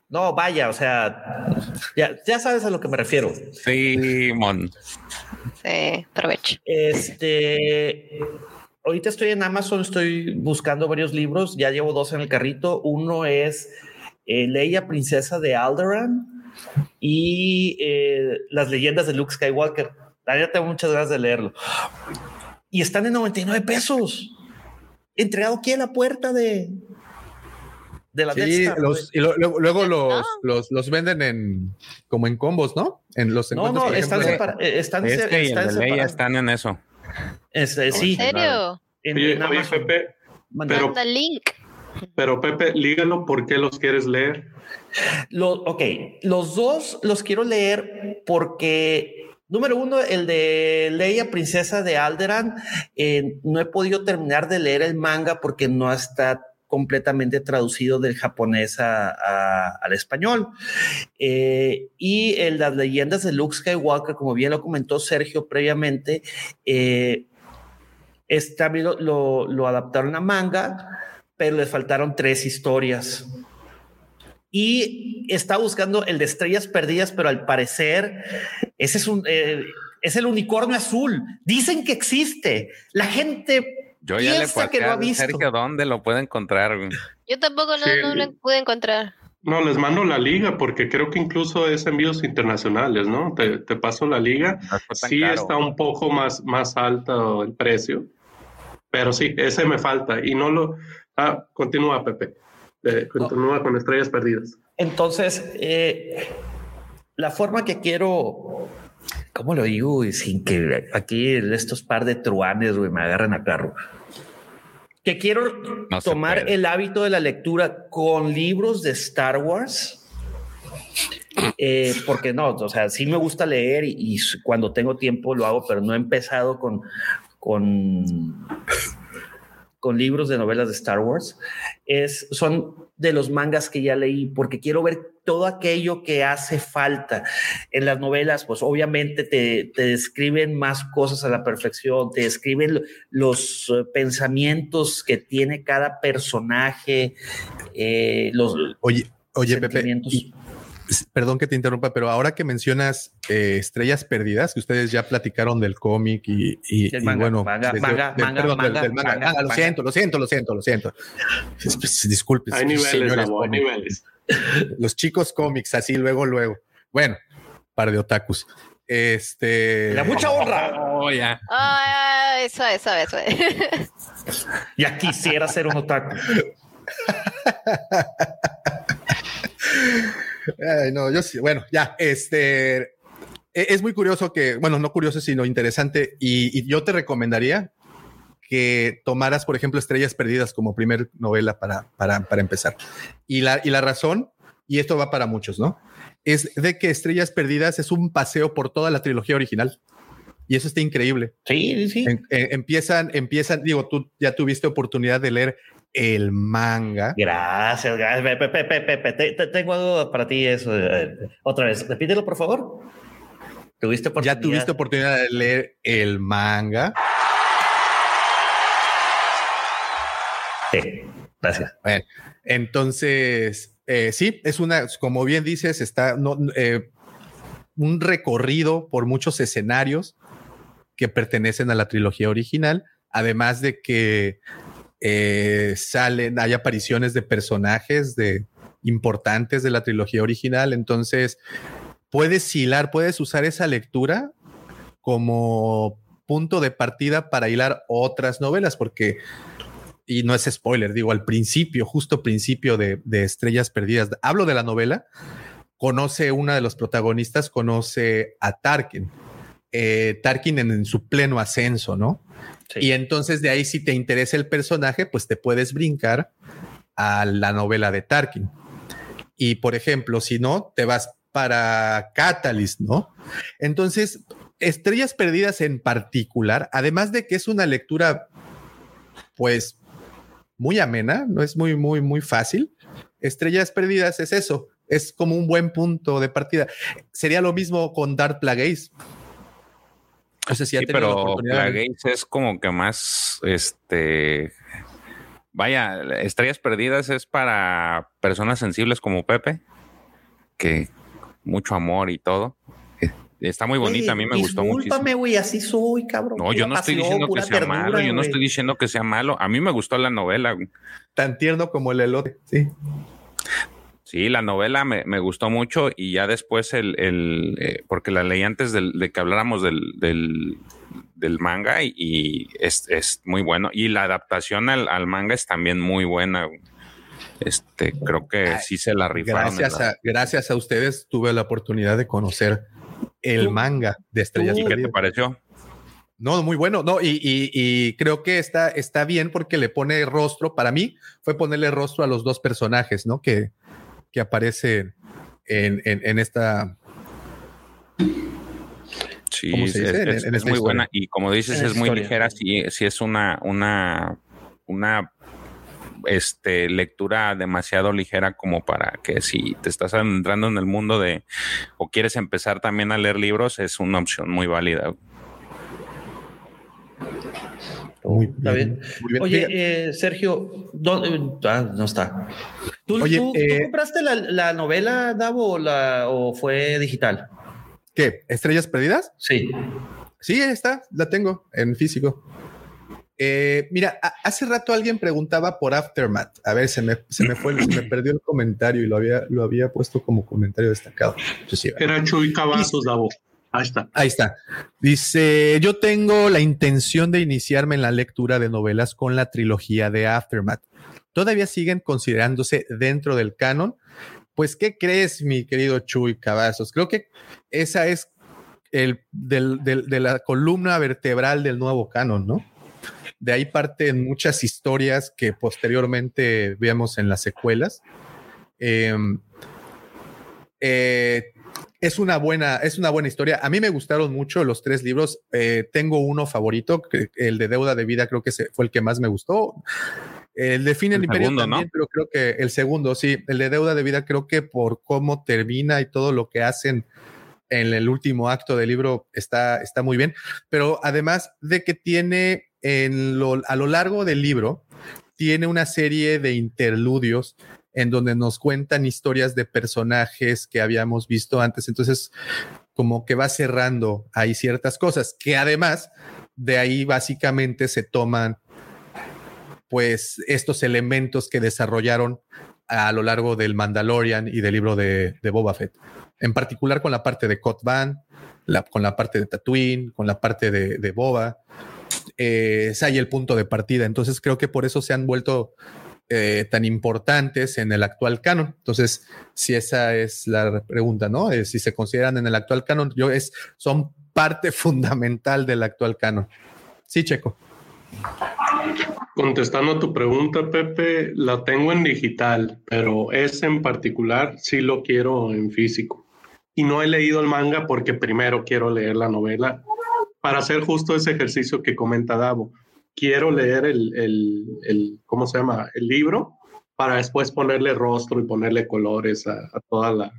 No, vaya, o sea, ya, ya sabes a lo que me refiero. Sí, mon. Sí, aprovecho. Este, ahorita estoy en Amazon, estoy buscando varios libros, ya llevo dos en el carrito. Uno es eh, Leia, princesa de Alderaan, y eh, las leyendas de Luke Skywalker. Ya tengo muchas ganas de leerlo. Y están en 99 pesos. Entregado aquí en la puerta de, de la sí, los, y lo, luego, luego los, los, los, venden en como en combos, ¿no? En los no, no, están, separa, están, es que están, están, están en eso. Este, ¿En sí. serio? En, oye, en oye, Pepe, pero, Manda link. Pero Pepe, lígalo, ¿por qué los quieres leer? Lo, ok, los dos los quiero leer porque Número uno, el de Leia, princesa de Alderan. Eh, no he podido terminar de leer el manga porque no está completamente traducido del japonés al español. Eh, y en las leyendas de Luke Skywalker, como bien lo comentó Sergio previamente, eh, esta, lo, lo, adaptaron a manga, pero les faltaron tres historias y está buscando el de estrellas perdidas, pero al parecer ese es un eh, es el unicornio azul. Dicen que existe. La gente yo ya le que lo ha visto. Sergio, ¿dónde lo puede encontrar? Yo tampoco no, sí. no lo pude encontrar. No, les mando la liga porque creo que incluso es envíos internacionales, ¿no? Te, te paso la liga. No sí caro. está un poco más, más alto el precio, pero sí, ese me falta y no lo... Ah, continúa, Pepe. Eh, continúa no. con estrellas perdidas. Entonces, eh, la forma que quiero, ¿cómo lo digo? Sin que aquí estos par de truanes wey, me agarren a carro. Que quiero no tomar el hábito de la lectura con libros de Star Wars. Eh, porque no, o sea, sí me gusta leer y, y, cuando tengo tiempo lo hago, pero no he empezado con, con con libros de novelas de Star Wars, es, son de los mangas que ya leí, porque quiero ver todo aquello que hace falta. En las novelas, pues obviamente te, te describen más cosas a la perfección, te describen los uh, pensamientos que tiene cada personaje, eh, los... Oye, oye, Pepe, y, perdón que te interrumpa, pero ahora que mencionas eh, Estrellas Perdidas, que ustedes ya platicaron del cómic y, y, y manga, bueno, lo siento, lo siento, lo siento, lo siento. Disculpe. Hay niveles, señores, Davo, hay niveles. Los chicos cómics, así luego, luego. Bueno, par de otakus. Este. La mucha honra. Oh, ya. Ah, eso, eso, eso. ya quisiera ser un otaku. Ay, no, yo sí, bueno, ya, este, e, es muy curioso que, bueno, no curioso, sino interesante, y, y, yo te recomendaría que tomaras, por ejemplo, Estrellas Perdidas como primer novela para, para, para empezar. Y la, y la razón, y esto va para muchos, ¿no? Es de que Estrellas Perdidas es un paseo por toda la trilogía original Y eso está increíble. Sí, sí. empiezan, empiezan, digo, tú ya tuviste oportunidad de leer el manga. Gracias, gracias. Pepe, Pepe, Pepe, tengo algo para ti. Eso. Otra vez, repítelo, por favor. ¿Tuviste oportunidad? Ya tuviste oportunidad de leer el manga. Sí, gracias. Bueno, entonces, eh, sí, es una, como bien dices, está no, eh, un recorrido por muchos escenarios que pertenecen a la trilogía original, además de que eh, salen, hay apariciones de personajes de importantes de la trilogía original, entonces puedes hilar, puedes usar esa lectura como punto de partida para hilar otras novelas, porque y no es spoiler, digo, al principio, justo principio de, Estrellas Perdidas, hablo de la novela, conoce una de los protagonistas, conoce a Tarkin, eh, Tarkin en, su pleno ascenso, ¿no? Y entonces de ahí si te interesa el personaje, pues te puedes brincar a la novela de Tarkin. Y por ejemplo, si no, te vas para Catalyst, ¿no? Entonces, Estrellas Perdidas en particular, además de que es una lectura, pues muy amena, no es muy, muy, muy fácil. Estrellas Perdidas es eso, es como un buen punto de partida. Sería lo mismo con Dark Plagueis. O sea, si sí, pero Plagueis es como que más, este, vaya, Estrellas Perdidas es para personas sensibles como Pepe, que mucho amor y todo. Está muy bonita, a mí me gustó mucho. Discúlpame, güey, así soy, cabrón. No, yo no estoy diciendo que sea malo, yo no estoy diciendo que sea malo. A mí me gustó la novela. Tan tierno como el elote, sí. Sí, la novela me, me gustó mucho y ya después el, el eh, porque la leí antes de que habláramos del, del, del manga y, es, es, muy bueno. Y la adaptación al, al, manga es también muy buena. Este, creo que sí se la rifaron. Gracias a, gracias a ustedes tuve la oportunidad de conocer el manga de Estrellas ¿Y qué te pareció? No, muy bueno. No, y, creo que está, está bien porque le pone rostro. Para mí fue ponerle rostro a los dos personajes, ¿no? Que, que aparecen en, esta. Sí, es, muy buena. Y como dices, es muy ligera. Sí, sí es una, una, una este, lectura demasiado ligera como para que si te estás entrando en el mundo de o quieres empezar también a leer libros, es una opción muy válida. Muy bien. Oye, eh, Sergio, ¿dónde, ah, no está. ¿Tú, eh, compraste la, novela, Davo, o, la, o fue digital? ¿Qué? ¿Estrellas perdidas? Sí. Sí, está, la tengo en físico. Eh, mira, hace rato alguien preguntaba por Aftermath. A ver, se me, se me fue, se me perdió el comentario y lo había, lo había puesto como comentario destacado. Era Chuy Cavazos, Davo. Ahí está. Ahí está. Dice, yo tengo la intención de iniciarme en la lectura de novelas con la trilogía de Aftermath. ¿Todavía siguen considerándose dentro del canon? Pues, ¿qué crees, mi querido Chuy Cavazos? Creo que esa es el de la columna vertebral del nuevo canon, ¿no? De ahí parten muchas historias que posteriormente vemos en las secuelas. Em, eh, es una buena, es una buena historia. A mí me gustaron mucho los tres libros. Eh, tengo uno favorito, el de Deuda de Vida, creo que fue el que más me gustó. El de Fin el, Imperio también, pero creo que el segundo, sí, el de Deuda de Vida, creo que por cómo termina y todo lo que hacen en el último acto del libro está, está muy bien. Pero además de que tiene a lo largo del libro tiene una serie de interludios en donde nos cuentan historias de personajes que habíamos visto antes. Entonces, como que va cerrando ahí ciertas cosas que además de ahí básicamente se toman pues estos elementos que desarrollaron a lo largo del Mandalorian y del libro de, Boba Fett, en particular con la parte de Cot Van, con la parte de Tatooine, con la parte de, de Boba, eh, es ahí el punto de partida. Entonces creo que por eso se han vuelto eh, tan importantes en el actual canon. Entonces, si esa es la pregunta, ¿no? Eh, si se consideran en el actual canon, yo es, son parte fundamental del actual canon. Sí, Checo. Contestando a tu pregunta, Pepe, la tengo en digital, pero ese en particular sí lo quiero en físico. Y no he leído el manga porque primero quiero leer la novela para hacer justo ese ejercicio que comenta Davo. Quiero leer el, el, el ¿cómo se llama? El libro para después ponerle rostro y ponerle colores a, a toda la,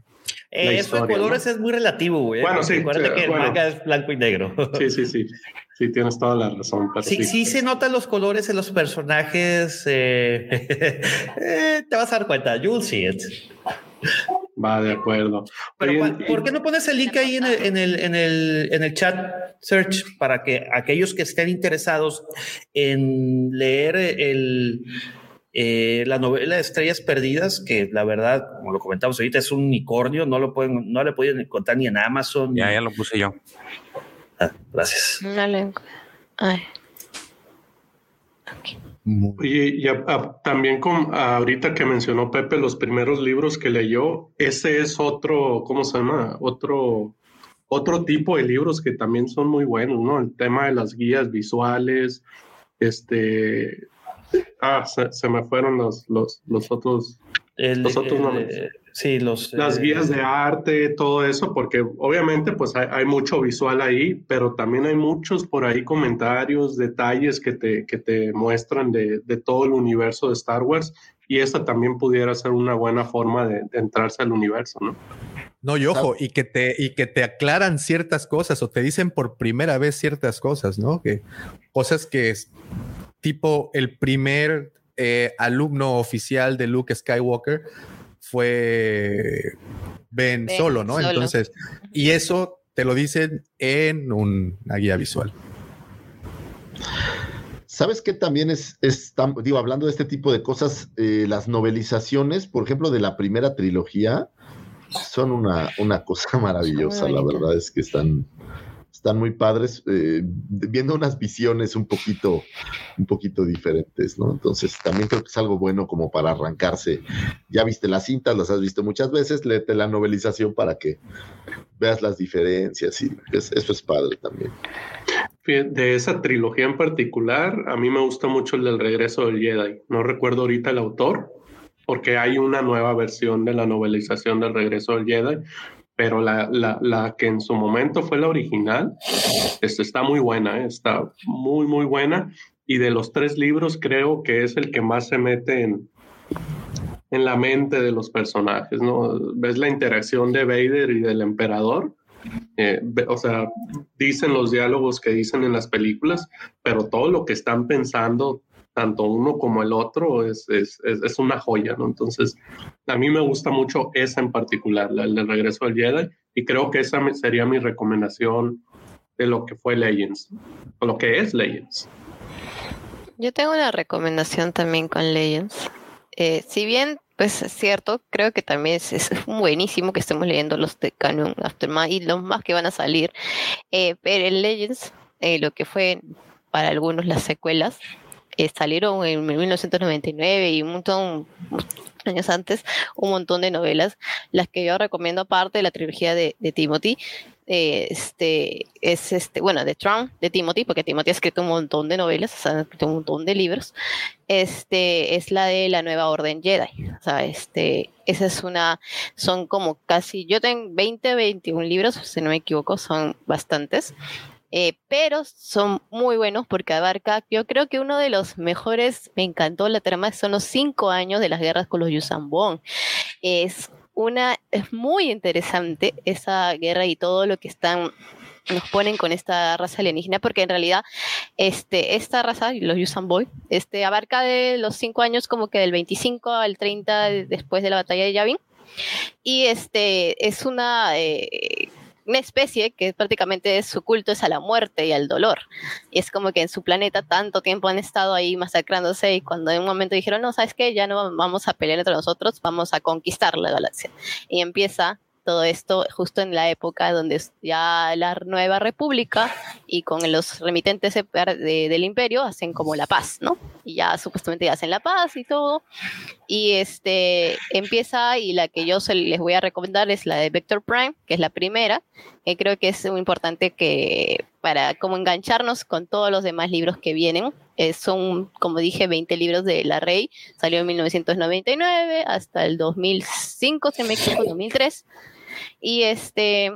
eh, eso de colores es muy relativo, güey. Bueno, sí. Recuerda que el manga es blanco y negro. Sí, sí, sí. Sí, tienes toda la razón. Sí, sí se notan los colores en los personajes. eh, eh, te vas a dar cuenta. You'll see it. Va, de acuerdo. Pero, Oye, ¿cuál- ¿por qué no pones el link ahí en el, en el, en el, en el chat search para que aquellos que estén interesados en leer el, eh, la novela Estrellas Perdidas, que la verdad, como lo comentamos ahorita, es un unicornio, no lo pueden, no le pueden encontrar ni en Amazon. Ya, ya lo puse yo. Ah, gracias. No Ay. Y a- también con ahorita que mencionó Pepe los primeros libros que leyó, ese es otro, ¿cómo se llama? Otro, otro tipo de libros que también son muy buenos, ¿no? El tema de las guías visuales, este, ah, se, se me fueron los, los, los otros, El- los otros el- nombres. Sí, los. Las eh, guías de arte, todo eso, porque obviamente pues hay, hay mucho visual ahí, pero también hay muchos por ahí comentarios, detalles que te, que te muestran de, de todo el universo de Star Wars y esta también pudiera ser una buena forma de, de entrarse al universo, ¿no? No, y ojo, y que te, y que te aclaran ciertas cosas o te dicen por primera vez ciertas cosas, ¿no? Que cosas que es tipo el primer eh, alumno oficial de Luke Skywalker fue Ben, Ben Solo, ¿no? Solo. Entonces, y eso te lo dicen en un- una guía visual. ¿Sabes qué también es, digo, hablando de este tipo de cosas, eh, las novelizaciones, por ejemplo, de la primera trilogía, son una, una cosa maravillosa, la verdad es que están, están muy padres, eh, viendo unas visiones un poquito, un poquito diferentes, ¿no? Entonces, también creo que es algo bueno como para arrancarse. Ya viste las cintas, las has visto muchas veces, léete la novelización para que veas las diferencias y es- eso es padre también. De esa trilogía en particular, a mí me gusta mucho el del regreso del Jedi. No recuerdo ahorita el autor, porque hay una nueva versión de la novelización del regreso del Jedi, pero la, la, la que en su momento fue la original, está muy buena, ¿eh? está muy, muy buena. Y de los tres libros, creo que es el que más se mete en, en la mente de los personajes, ¿no? Ves la interacción de Vader y del emperador. eh, o sea, dicen los diálogos que dicen en las películas, pero todo lo que están pensando, tanto uno como el otro, es, es, es, una joya, ¿no? Entonces, a mí me gusta mucho esa en particular, la el del regreso al Jedi, y creo que esa sería mi recomendación de lo que fue Legends, o lo que es Legends. Yo tengo una recomendación también con Legends. Eh, si bien, pues es cierto, creo que también es, es buenísimo que estemos leyendo los de Canon Aftermath y los más que van a salir. Eh, pero en Legends, eh, lo que fue para algunos las secuelas, eh, salieron en 1999 y un montón años antes un montón de novelas las que yo recomiendo aparte de la trilogía de, de Timothy eh, este es este bueno de Trump de Timothy porque Timothy ha escrito un montón de novelas o sea, ha escrito un montón de libros este es la de la nueva orden Jedi o sea este esa es una son como casi yo tengo 20 21 libros si no me equivoco son bastantes eh, pero son muy buenos porque abarca, yo creo que uno de los mejores, me encantó la trama, son los cinco años de las guerras con los Yusambon. Es una, es muy interesante esa guerra y todo lo que están nos ponen con esta raza alienígena porque en realidad este esta raza los Yusamboy este abarca de los cinco años como que del 25 al 30 de- después de la batalla de Yavin y este es una eh, una especie que prácticamente su culto es a la muerte y al dolor. Y es como que en su planeta tanto tiempo han estado ahí masacrándose y cuando en un momento dijeron, no, ¿sabes qué? Ya no vamos a pelear entre nosotros, vamos a conquistar la galaxia. Y empieza todo esto justo en la época donde ya la nueva república y con los remitentes de- de- del imperio hacen como la paz, ¿no? Y ya supuestamente hacen la paz y todo. Y este empieza y la que yo se les voy a recomendar es la de Vector Prime, que es la primera, que creo que es muy importante que para como engancharnos con todos los demás libros que vienen. Eh, son, como dije, 20 libros de La Rey, salió en 1999 hasta el 2005, si me equivoco, 2003. Y este,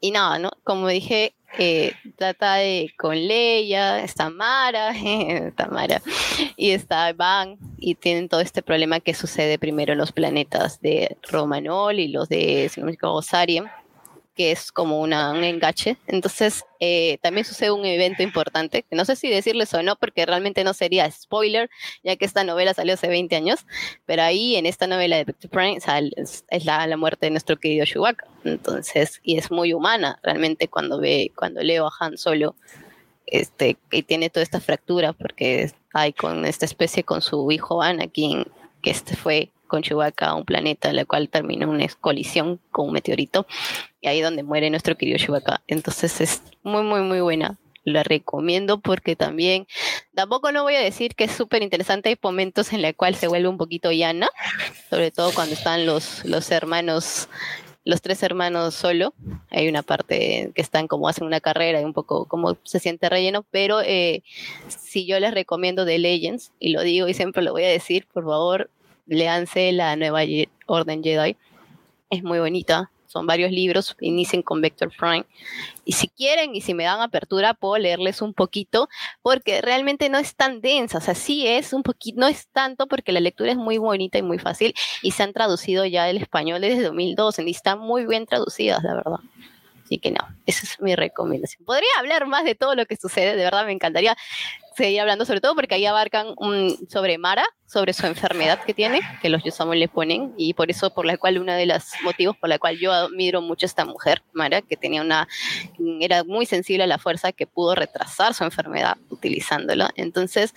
y nada, ¿no? Como dije, eh, trata de con Leia, está Mara, Tamara, y está Van, y tienen todo este problema que sucede primero en los planetas de Romanol y los de, si no que es como un engache. Entonces, eh, también sucede un evento importante, que no sé si decirles o no, porque realmente no sería spoiler, ya que esta novela salió hace 20 años, pero ahí en esta novela de Victor Prime es, es la, la, muerte de nuestro querido Chewbacca. Entonces, y es muy humana realmente cuando ve, cuando leo a Han Solo, este, que tiene toda esta fractura, porque hay con esta especie con su hijo Anakin, que este fue con Chewbacca a un planeta, la cual termina una colisión con un meteorito, y ahí es donde muere nuestro querido Chewbacca. Entonces es muy, muy, muy buena. La recomiendo porque también, tampoco no voy a decir que es súper interesante, hay momentos en los cuales se vuelve un poquito llana, sobre todo cuando están los, los hermanos los tres hermanos solo. Hay una parte que están como hacen una carrera y un poco como se siente relleno, pero eh, si yo les recomiendo The Legends, y lo digo y siempre lo voy a decir, por favor, leanse la nueva Orden Jedi. Es muy bonita. Son varios libros, inicien con Vector Prime. Y si quieren y si me dan apertura, puedo leerles un poquito, porque realmente no es tan densa. O sea, sí es un poquito, no es tanto, porque la lectura es muy bonita y muy fácil. Y se han traducido ya el español desde 2012 y están muy bien traducidas, la verdad. Así que no, esa es mi recomendación. Podría hablar más de todo lo que sucede, de verdad me encantaría seguir hablando sobre todo porque ahí abarcan un, sobre Mara, sobre su enfermedad que tiene, que los Yosamos le ponen, y por eso, por la cual, uno de los motivos por la cual yo admiro mucho a esta mujer, Mara, que tenía una, era muy sensible a la fuerza que pudo retrasar su enfermedad utilizándola. Entonces,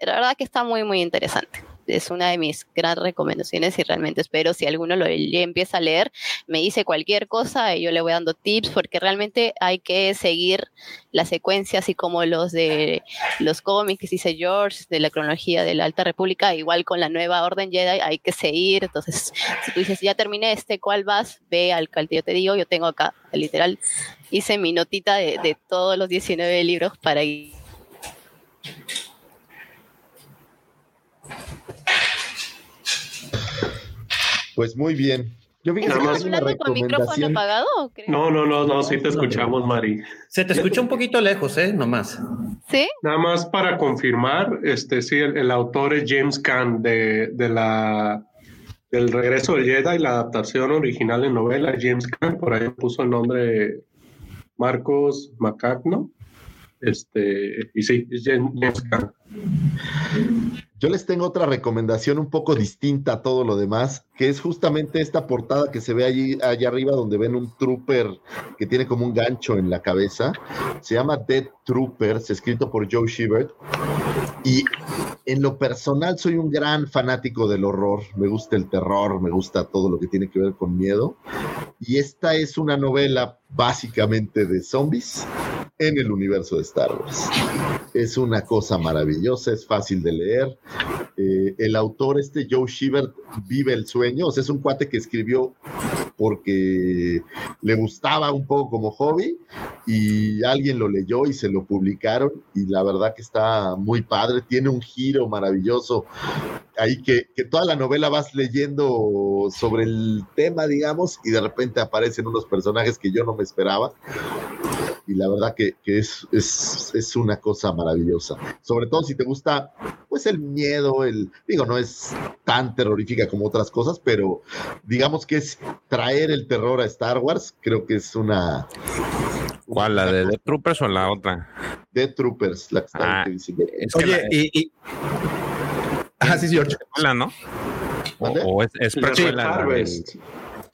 la verdad que está muy, muy interesante es una de mis grandes recomendaciones y realmente espero si alguno lo empieza a leer, me dice cualquier cosa y yo le voy dando tips porque realmente hay que seguir la secuencia así como los de los cómics que dice George de la cronología de la Alta República, igual con la nueva Orden Jedi hay que seguir, entonces si tú dices ya terminé este, ¿cuál vas? Ve al que yo te digo, yo tengo acá, literal, hice mi notita de, de todos los 19 libros para ir Pues muy bien. Yo vi que ¿Estás hablando con micrófono apagado? No, no, no, no, sí te escuchamos, Mari. Se te escucha un poquito lejos, ¿eh? Nomás. ¿Sí? Nada más para confirmar, este sí, el, autor es James Caan de, de, la del regreso del Jedi, la adaptación original de novela, James Caan, por ahí puso el nombre Marcos Macagno. Este, y sí, es James Caan. Yo les tengo otra recomendación un poco distinta a todo lo demás, que es justamente esta portada que se ve allí allá arriba donde ven un trooper que tiene como un gancho en la cabeza. Se llama Dead Troopers, escrito por Joe Shibert. Y en lo personal soy un gran fanático del horror, me gusta el terror, me gusta todo lo que tiene que ver con miedo. Y esta es una novela básicamente de zombies en el universo de Star Wars. Es una cosa maravillosa, es fácil de leer. Eh, el autor, este Joe Shivert, vive el sueño, o sea, es un cuate que escribió porque le gustaba un poco como hobby y alguien lo leyó y se lo publicaron y la verdad que está muy padre, tiene un giro maravilloso ahí que, que toda la novela vas leyendo sobre el tema, digamos, y de repente aparecen unos personajes que yo no me esperaba y la verdad que, que es, es, es, una cosa maravillosa. Sobre todo si te gusta, pues el miedo, el, digo, no es tan terrorífica como otras cosas, pero digamos que es traer el terror a Star Wars, creo que es una... ¿Cuál? ¿La de Death Troopers o la otra? Death Troopers, la que está ah, es Oye, la, y, y... Ah, sí, George. Precuela, ¿no? O, o, es, es precuela.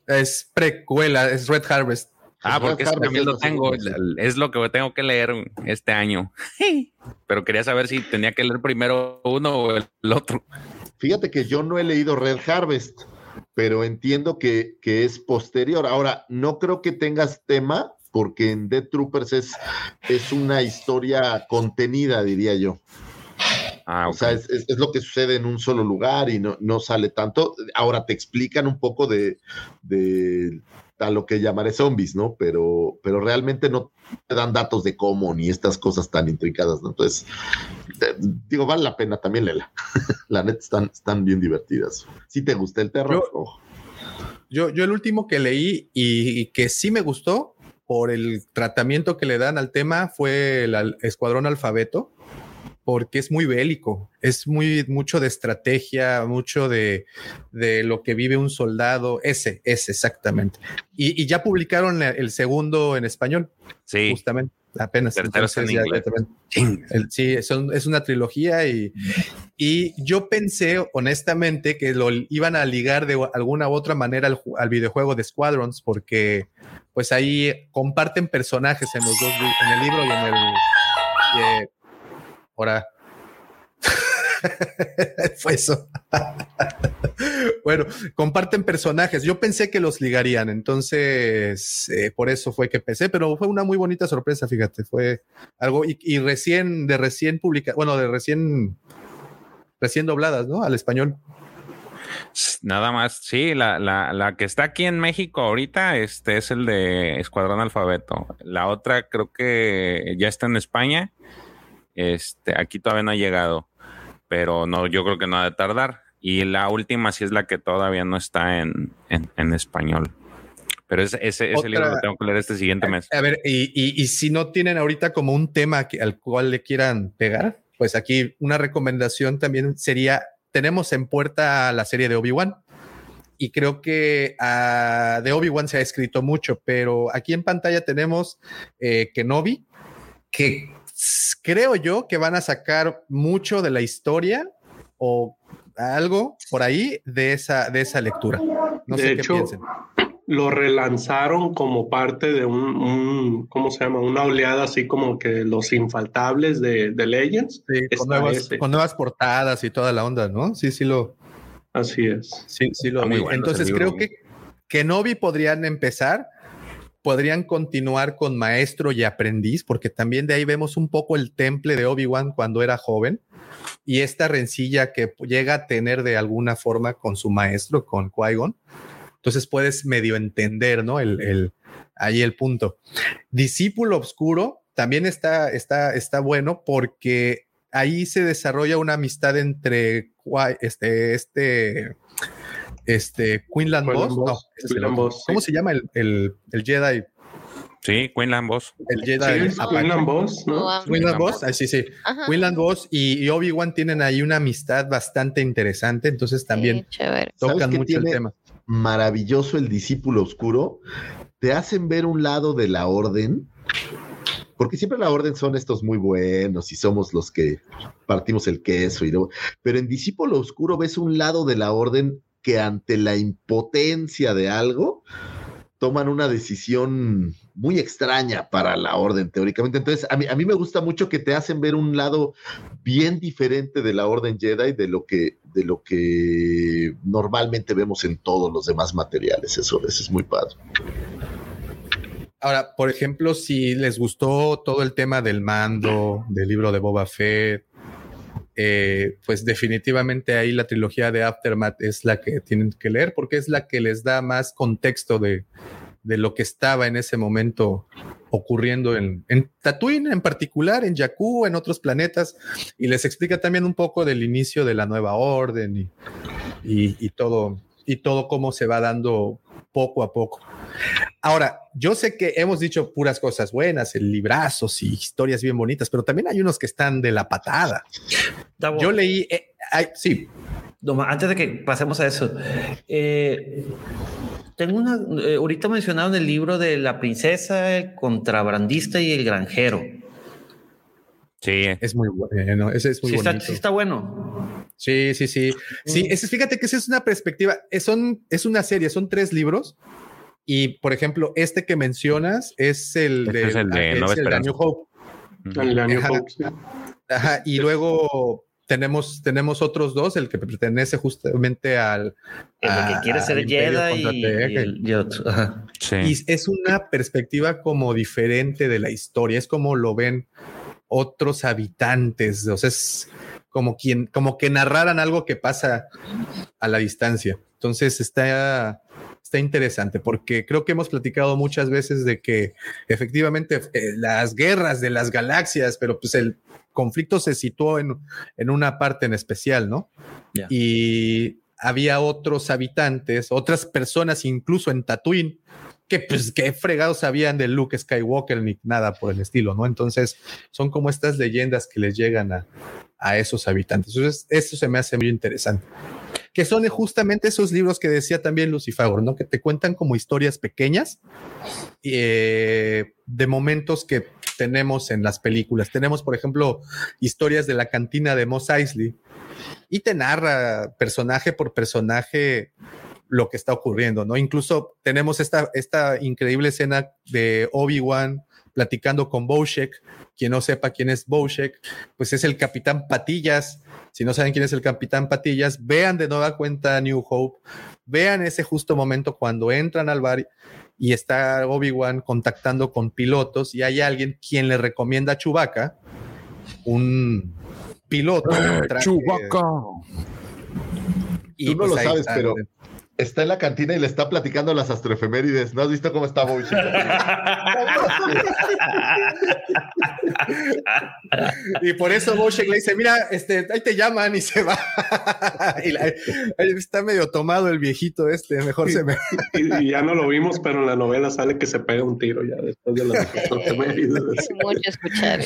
Es precuela, es Red Harvest. Ah, porque eso también lo tengo. Es lo que tengo que leer este año. Pero quería saber si tenía que leer primero uno o el otro. Fíjate que yo no he leído Red Harvest, pero entiendo que, que es posterior. Ahora, no creo que tengas tema, porque en Dead Troopers es, es una historia contenida, diría yo. Ah, okay. O sea, es, es, es, lo que sucede en un solo lugar y no, no sale tanto. Ahora te explican un poco de, de a lo que llamaré zombies, ¿no? Pero, pero realmente no te dan datos de cómo ni estas cosas tan intricadas, ¿no? Entonces, te, digo, vale la pena también, Lela. la neta están, están bien divertidas. Si te gusta el terror, yo, yo, yo, el último que leí y, y, que sí me gustó por el tratamiento que le dan al tema fue el al- Escuadrón Alfabeto, porque es muy bélico, es muy mucho de estrategia, mucho de, de lo que vive un soldado, ese, ese exactamente. Y, y ya publicaron el- el segundo en español, Sí. justamente, apenas. Tercero está en inglés. el- sí, son- es una trilogía y, y yo pensé honestamente que lo iban a ligar de alguna u otra manera al, al videojuego de Squadrons porque pues ahí comparten personajes en los dos, en el libro y en el... eh, ahora... Fue eso. bueno, comparten personajes. Yo pensé que los ligarían, entonces eh, por eso fue que pensé, pero fue una muy bonita sorpresa, fíjate, fue algo y, y recién, de recién publica, bueno, de recién, recién dobladas, ¿no? Al español. Nada más, sí, la, la, la que está aquí en México ahorita este es el de Escuadrón Alfabeto. La otra creo que ya está en España. Este, aquí todavía no ha llegado, pero no, yo creo que no ha de tardar. Y la última sí es la que todavía no está en, en, en español. Pero ese, ese, ese Otra- libro lo tengo que leer este siguiente mes. A ver, y, y- y si no tienen ahorita como un tema que- al cual le quieran pegar, pues aquí una recomendación también sería, tenemos en puerta la serie de Obi-Wan. Y creo que ah, de Obi-Wan se ha escrito mucho, pero aquí en pantalla tenemos eh, Kenobi, que creo yo que van a sacar mucho de la historia o algo por ahí de esa, de esa lectura. No de sé hecho, qué piensen. lo relanzaron como parte de un, un- ¿cómo se llama? Una oleada así como que los infaltables de, de Legends. Sí, con, nuevas, con nuevas portadas y toda la onda, ¿no? Sí, sí lo. Así es. Sí, sí lo muy vi. bueno Entonces creo libro. que Kenobi podrían empezar, podrían continuar con maestro y aprendiz, porque también de ahí vemos un poco el temple de Obi-Wan cuando era joven y esta rencilla que llega a tener de alguna forma con su maestro, con Qui-Gon. Entonces puedes medio entender, ¿no? El, el, ahí el punto. Discípulo Obscuro también está, está, está bueno porque ahí se desarrolla una amistad entre este, este, este, Quinlan Boss. Boss, No, el ¿Cómo sí. se llama el, el, el Jedi? Sí, Quinlan Boss. El Jedi. Quinlan Boss, ¿no? Quinlan Boss, ah, sí, sí. Ajá. Quinlan Boss y, y Obi-Wan tienen ahí una amistad bastante interesante, entonces también Sí, chévere. ¿Sabes tocan mucho el tema. maravilloso el discípulo oscuro, te hacen ver un lado de la orden, porque siempre la orden son estos muy buenos y somos los que partimos el queso, y luego- pero en discípulo oscuro ves un lado de la orden que ante la impotencia de algo toman una decisión muy extraña para la orden teóricamente. Entonces, a mí, a mí me gusta mucho que te hacen ver un lado bien diferente de la orden Jedi de lo que, de lo que normalmente vemos en todos los demás materiales. Eso, eso es muy padre. Ahora, por ejemplo, si les gustó todo el tema del mando, del libro de Boba Fett, eh, pues definitivamente ahí la trilogía de Aftermath es la que tienen que leer porque es la que les da más contexto de, de lo que estaba en ese momento ocurriendo en, en Tatooine en particular, en Jakku, en otros planetas, y les explica también un poco del inicio de la nueva orden y, y, y todo, y todo cómo se va dando poco a poco. Ahora, yo sé que hemos dicho puras cosas buenas, el librazos y historias bien bonitas, pero también hay unos que están de la patada. Yo leí, eh, ay, sí, no, antes de que pasemos a eso, eh, tengo una. eh, ahorita mencionaron el libro de la princesa, el contrabandista y el granjero. Sí, es muy bueno, ese es muy sí, bonito. está, sí está bueno. Sí, sí, sí. Sí, ese- fíjate que esa es una perspectiva, es, son, es una serie, son tres libros. Y por ejemplo, este que mencionas es el Este de, es el de es Nueva el de Esperanza. New Hope. El de New Ajá. Hope, sí. Ajá, y luego tenemos, tenemos otros dos, el que pertenece justamente al. El de que a- quiere ser Jedi y, y el- y otro. Ajá. sí. Y es una perspectiva como diferente de la historia, es como lo ven otros habitantes, o sea, es como quien, como que narraran algo que pasa a la distancia. Entonces está, está interesante porque creo que hemos platicado muchas veces de que efectivamente eh, las guerras de las galaxias, pero pues el conflicto se situó en, en una parte en especial, ¿no? Y había otros habitantes, otras personas, incluso en Tatooine, que pues qué fregados sabían de Luke Skywalker ni nada por el estilo, ¿no? Entonces son como estas leyendas que les llegan a, a esos habitantes. Entonces eso se me hace muy interesante. Que son justamente esos libros que decía también Lucifagor, ¿no? Que te cuentan como historias pequeñas eh, de momentos que tenemos en las películas. Tenemos, por ejemplo, historias de la cantina de Mos Eisley y te narra personaje por personaje lo que está ocurriendo, ¿no? Incluso tenemos esta, esta increíble escena de Obi-Wan platicando con Boshek. Quien no sepa quién es Boshek, pues es el capitán Patillas. Si no saben quién es el capitán Patillas, vean de nueva cuenta New Hope, vean ese justo momento cuando entran al bar y está Obi-Wan contactando con pilotos y hay alguien quien le recomienda a Chewbacca, un piloto. Chewbacca. Y Tú no pues lo sabes, pero está en la cantina y le está platicando las astroefemérides. ¿No has visto cómo está Bowie? Y por eso Boshek le dice, mira, este, ahí te llaman y se va. y la- ahí está medio tomado el viejito este, mejor se me... Y, y ya no lo vimos, pero en la novela sale que se pega un tiro ya después de las efemérides. Es mucho escuchar.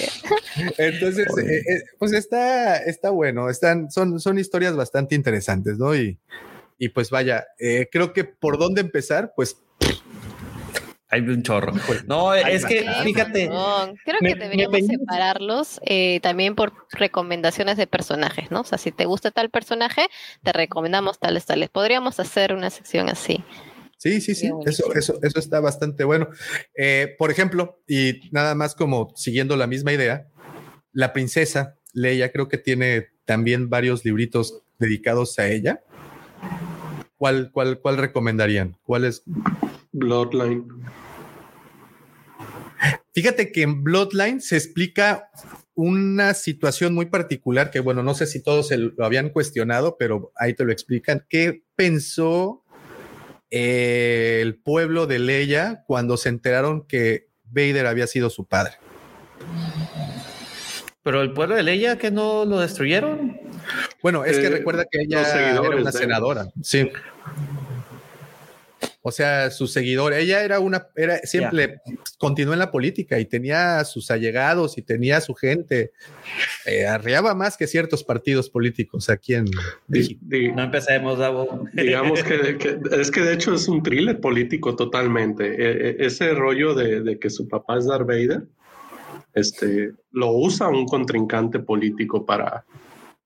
Entonces, eh, eh, pues está, está bueno, están, son, son historias bastante interesantes, ¿no? Y, y pues vaya, eh, creo que por dónde empezar, pues Hay un chorro. No, es que fíjate. Creo me- que me deberíamos separarlos eh, también por recomendaciones de personajes, ¿no? O sea, si te gusta tal personaje, te recomendamos tales, tales. Podríamos hacer una sección así. Sí, sí, sí, eso, eso, eso está bastante bueno. Eh, por ejemplo, y nada más como siguiendo la misma idea, la princesa Leia creo que tiene también varios libritos dedicados a ella. ¿Cuál, cuál, cuál recomendarían? ¿Cuál es? Bloodline. Fíjate que en Bloodline se explica una situación muy particular que, bueno, no sé si todos se lo habían cuestionado, pero ahí te lo explican. ¿Qué pensó eh, el pueblo de Leia cuando se enteraron que Vader había sido su padre? Pero el pueblo de Leia que no lo destruyeron. Bueno, es que Eh, recuerda que ella era una senadora. Sí. O sea, su seguidor, ella era una, era siempre continuó en la política y tenía a sus allegados y tenía a su gente. Eh, arreaba más que ciertos partidos políticos aquí en México. Di- No empecemos, Davo. digamos que, que- es que de hecho es un thriller político totalmente. E- e- ese rollo de, de que su papá es Darth Vader, este, lo usa un contrincante político para,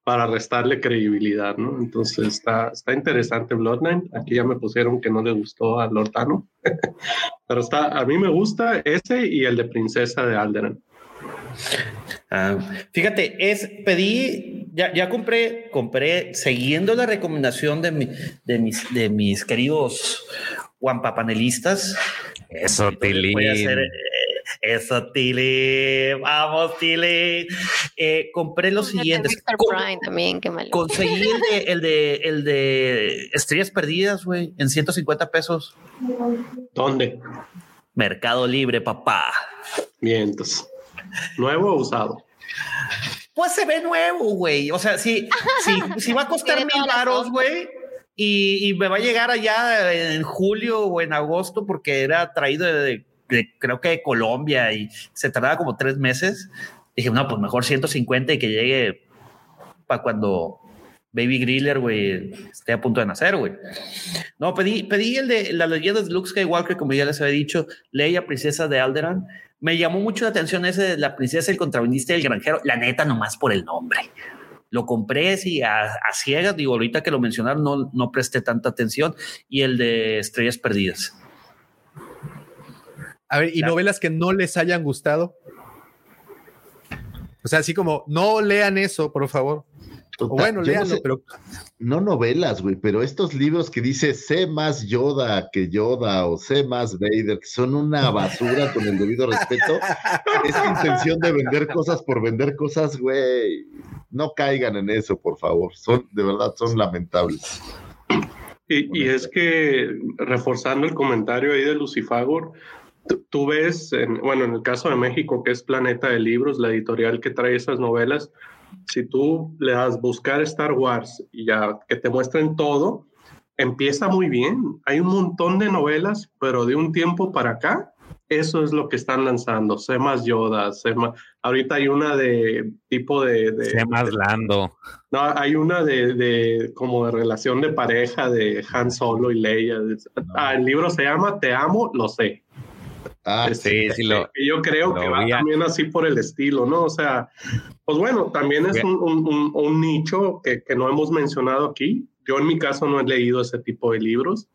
para restarle credibilidad, ¿no? Entonces está, está interesante Bloodline. Aquí ya me pusieron que no le gustó a Lortano, pero está, a mí me gusta ese y el de Princesa de Alderan. Ah, fíjate, es pedí, ya, ya compré, compré siguiendo la recomendación de, mi- de mis, de mis queridos Wampa panelistas. Eso, Tilín. Voy a hacer, eso, Tili. Vamos, Tili. Eh, compré los siguientes. También, qué malo. conseguí el de, el de, el de Estrellas Perdidas, güey, en 150 pesos. ¿Dónde? Mercado Libre, papá. Mientos. ¿Nuevo o usado? Pues se ve nuevo, güey. O sea, si, si, si va a costar mil cosas. güey, y, y me va a llegar allá en julio o en agosto porque era traído de, de- de- creo que de Colombia y se tardaba como tres meses. Dije, no, pues mejor 150 y que llegue para cuando Baby Griller, güey, esté a punto de nacer, güey. No, pedí, pedí el de las leyendas de Luke Skywalker, como ya les había dicho, Leia, princesa de Alderan. Me llamó mucho la atención ese de la princesa, el contrabandista y el granjero. La neta, nomás por el nombre. Lo compré así a, a ciegas. Digo, ahorita que lo mencionaron, no, no presté tanta atención. Y el de Estrellas Perdidas. A ver, ¿y Claro. novelas que no les hayan gustado? O sea, así como, no lean eso, por favor. O bueno, no léanlo, sé- pero No novelas, güey, pero estos libros que dice sé más Yoda que Yoda o sé más Vader, que son una basura con el debido respeto, esa intención de vender cosas por vender cosas, güey, no caigan en eso, por favor. Son, de verdad, son lamentables. Y, y es que, reforzando el comentario ahí de Lucifagor, tú- ves, en- bueno, en el caso de México, que es Planeta de Libros, la editorial que trae esas novelas, si tú le das buscar Star Wars y ya que te muestren todo, empieza muy bien. Hay un montón de novelas, pero de un tiempo para acá, eso es lo que están lanzando. Sé más Yoda, sé más... Ahorita hay una de tipo de... de Sé más Lando. No, hay una de, de como de relación de pareja de Han Solo y Leia. Ah, el libro se llama Te amo, lo sé. Ah, Sí, sí, lo, yo creo lo que va a- también así por el estilo, ¿no? O sea, pues bueno, también es un, un- un- nicho que, que no hemos mencionado aquí. Yo en mi caso no he leído ese tipo de libros.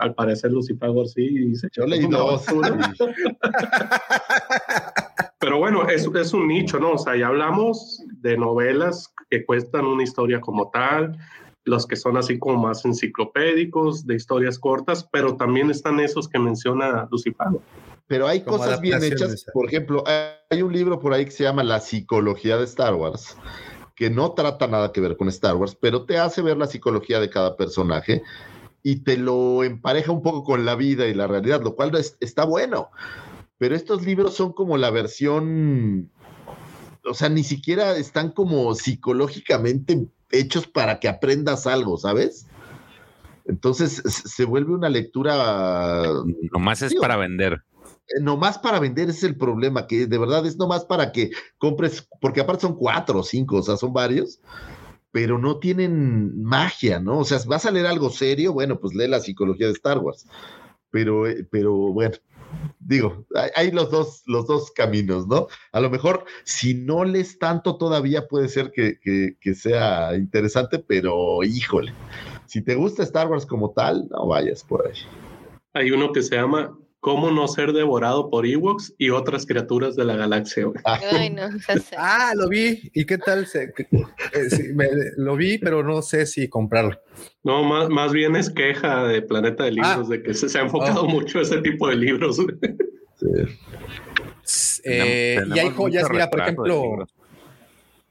Al parecer Lucifer sí dice. Yo leí dos. Pero bueno, es, es un nicho, ¿no? O sea, ya hablamos de novelas que cuestan una historia como tal, los que son así como más enciclopédicos, de historias cortas, pero también están esos que menciona Lucifer. Pero hay Como cosas bien hechas. Por ejemplo, hay un libro por ahí que se llama La psicología de Star Wars, que no trata nada que ver con Star Wars, pero te hace ver la psicología de cada personaje y te lo empareja un poco con la vida y la realidad, lo cual es- está bueno. Pero estos libros son como la versión, o sea, ni siquiera están como psicológicamente hechos para que aprendas algo, ¿sabes? Entonces se vuelve una lectura Nomás es para vender. eh, nomás para vender es el problema, que de verdad es nomás para que compres, porque aparte son cuatro o cinco, o sea, son varios, pero no tienen magia, ¿no? O sea, vas a leer algo serio, bueno, pues lee la psicología de Star Wars. Pero, eh, pero bueno, digo, hay, los dos, los dos caminos, ¿no? A lo mejor, si no lees tanto todavía puede ser que, que- que sea interesante, pero híjole, si te gusta Star Wars como tal, no vayas por ahí. Hay uno que se llama Cómo no ser devorado por Ewoks y otras criaturas de la galaxia. güey. Ay, no. Ah, lo vi. ¿Y qué tal? Se- eh, sí, me- lo vi, pero no sé si comprarlo. No, más, más bien es queja de Planeta de Libros, Ah. de que se, se ha enfocado Oh. mucho ese tipo de libros. güey. Eh, y hay joyas, mira, por ejemplo,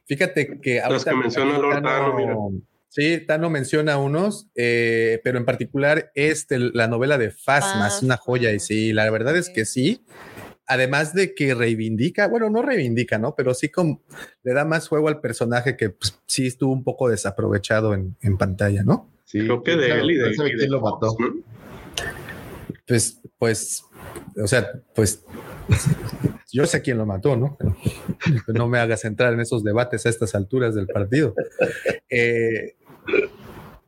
fíjate que Los que menciona Lord Tano, mira. Sí, Tano menciona unos, eh, pero en particular este, la novela de Fasma es una joya y sí, la verdad es que sí. Además de que reivindica, bueno, no reivindica, ¿no? Pero sí como le da más juego al personaje que pues, sí estuvo un poco desaprovechado en, en pantalla, ¿no? Sí, Creo que de claro, él y de, y de quién lo mató. Pues, pues, o sea, pues yo sé quién lo mató, ¿no? Pero no me hagas entrar en esos debates a estas alturas del partido. Eh,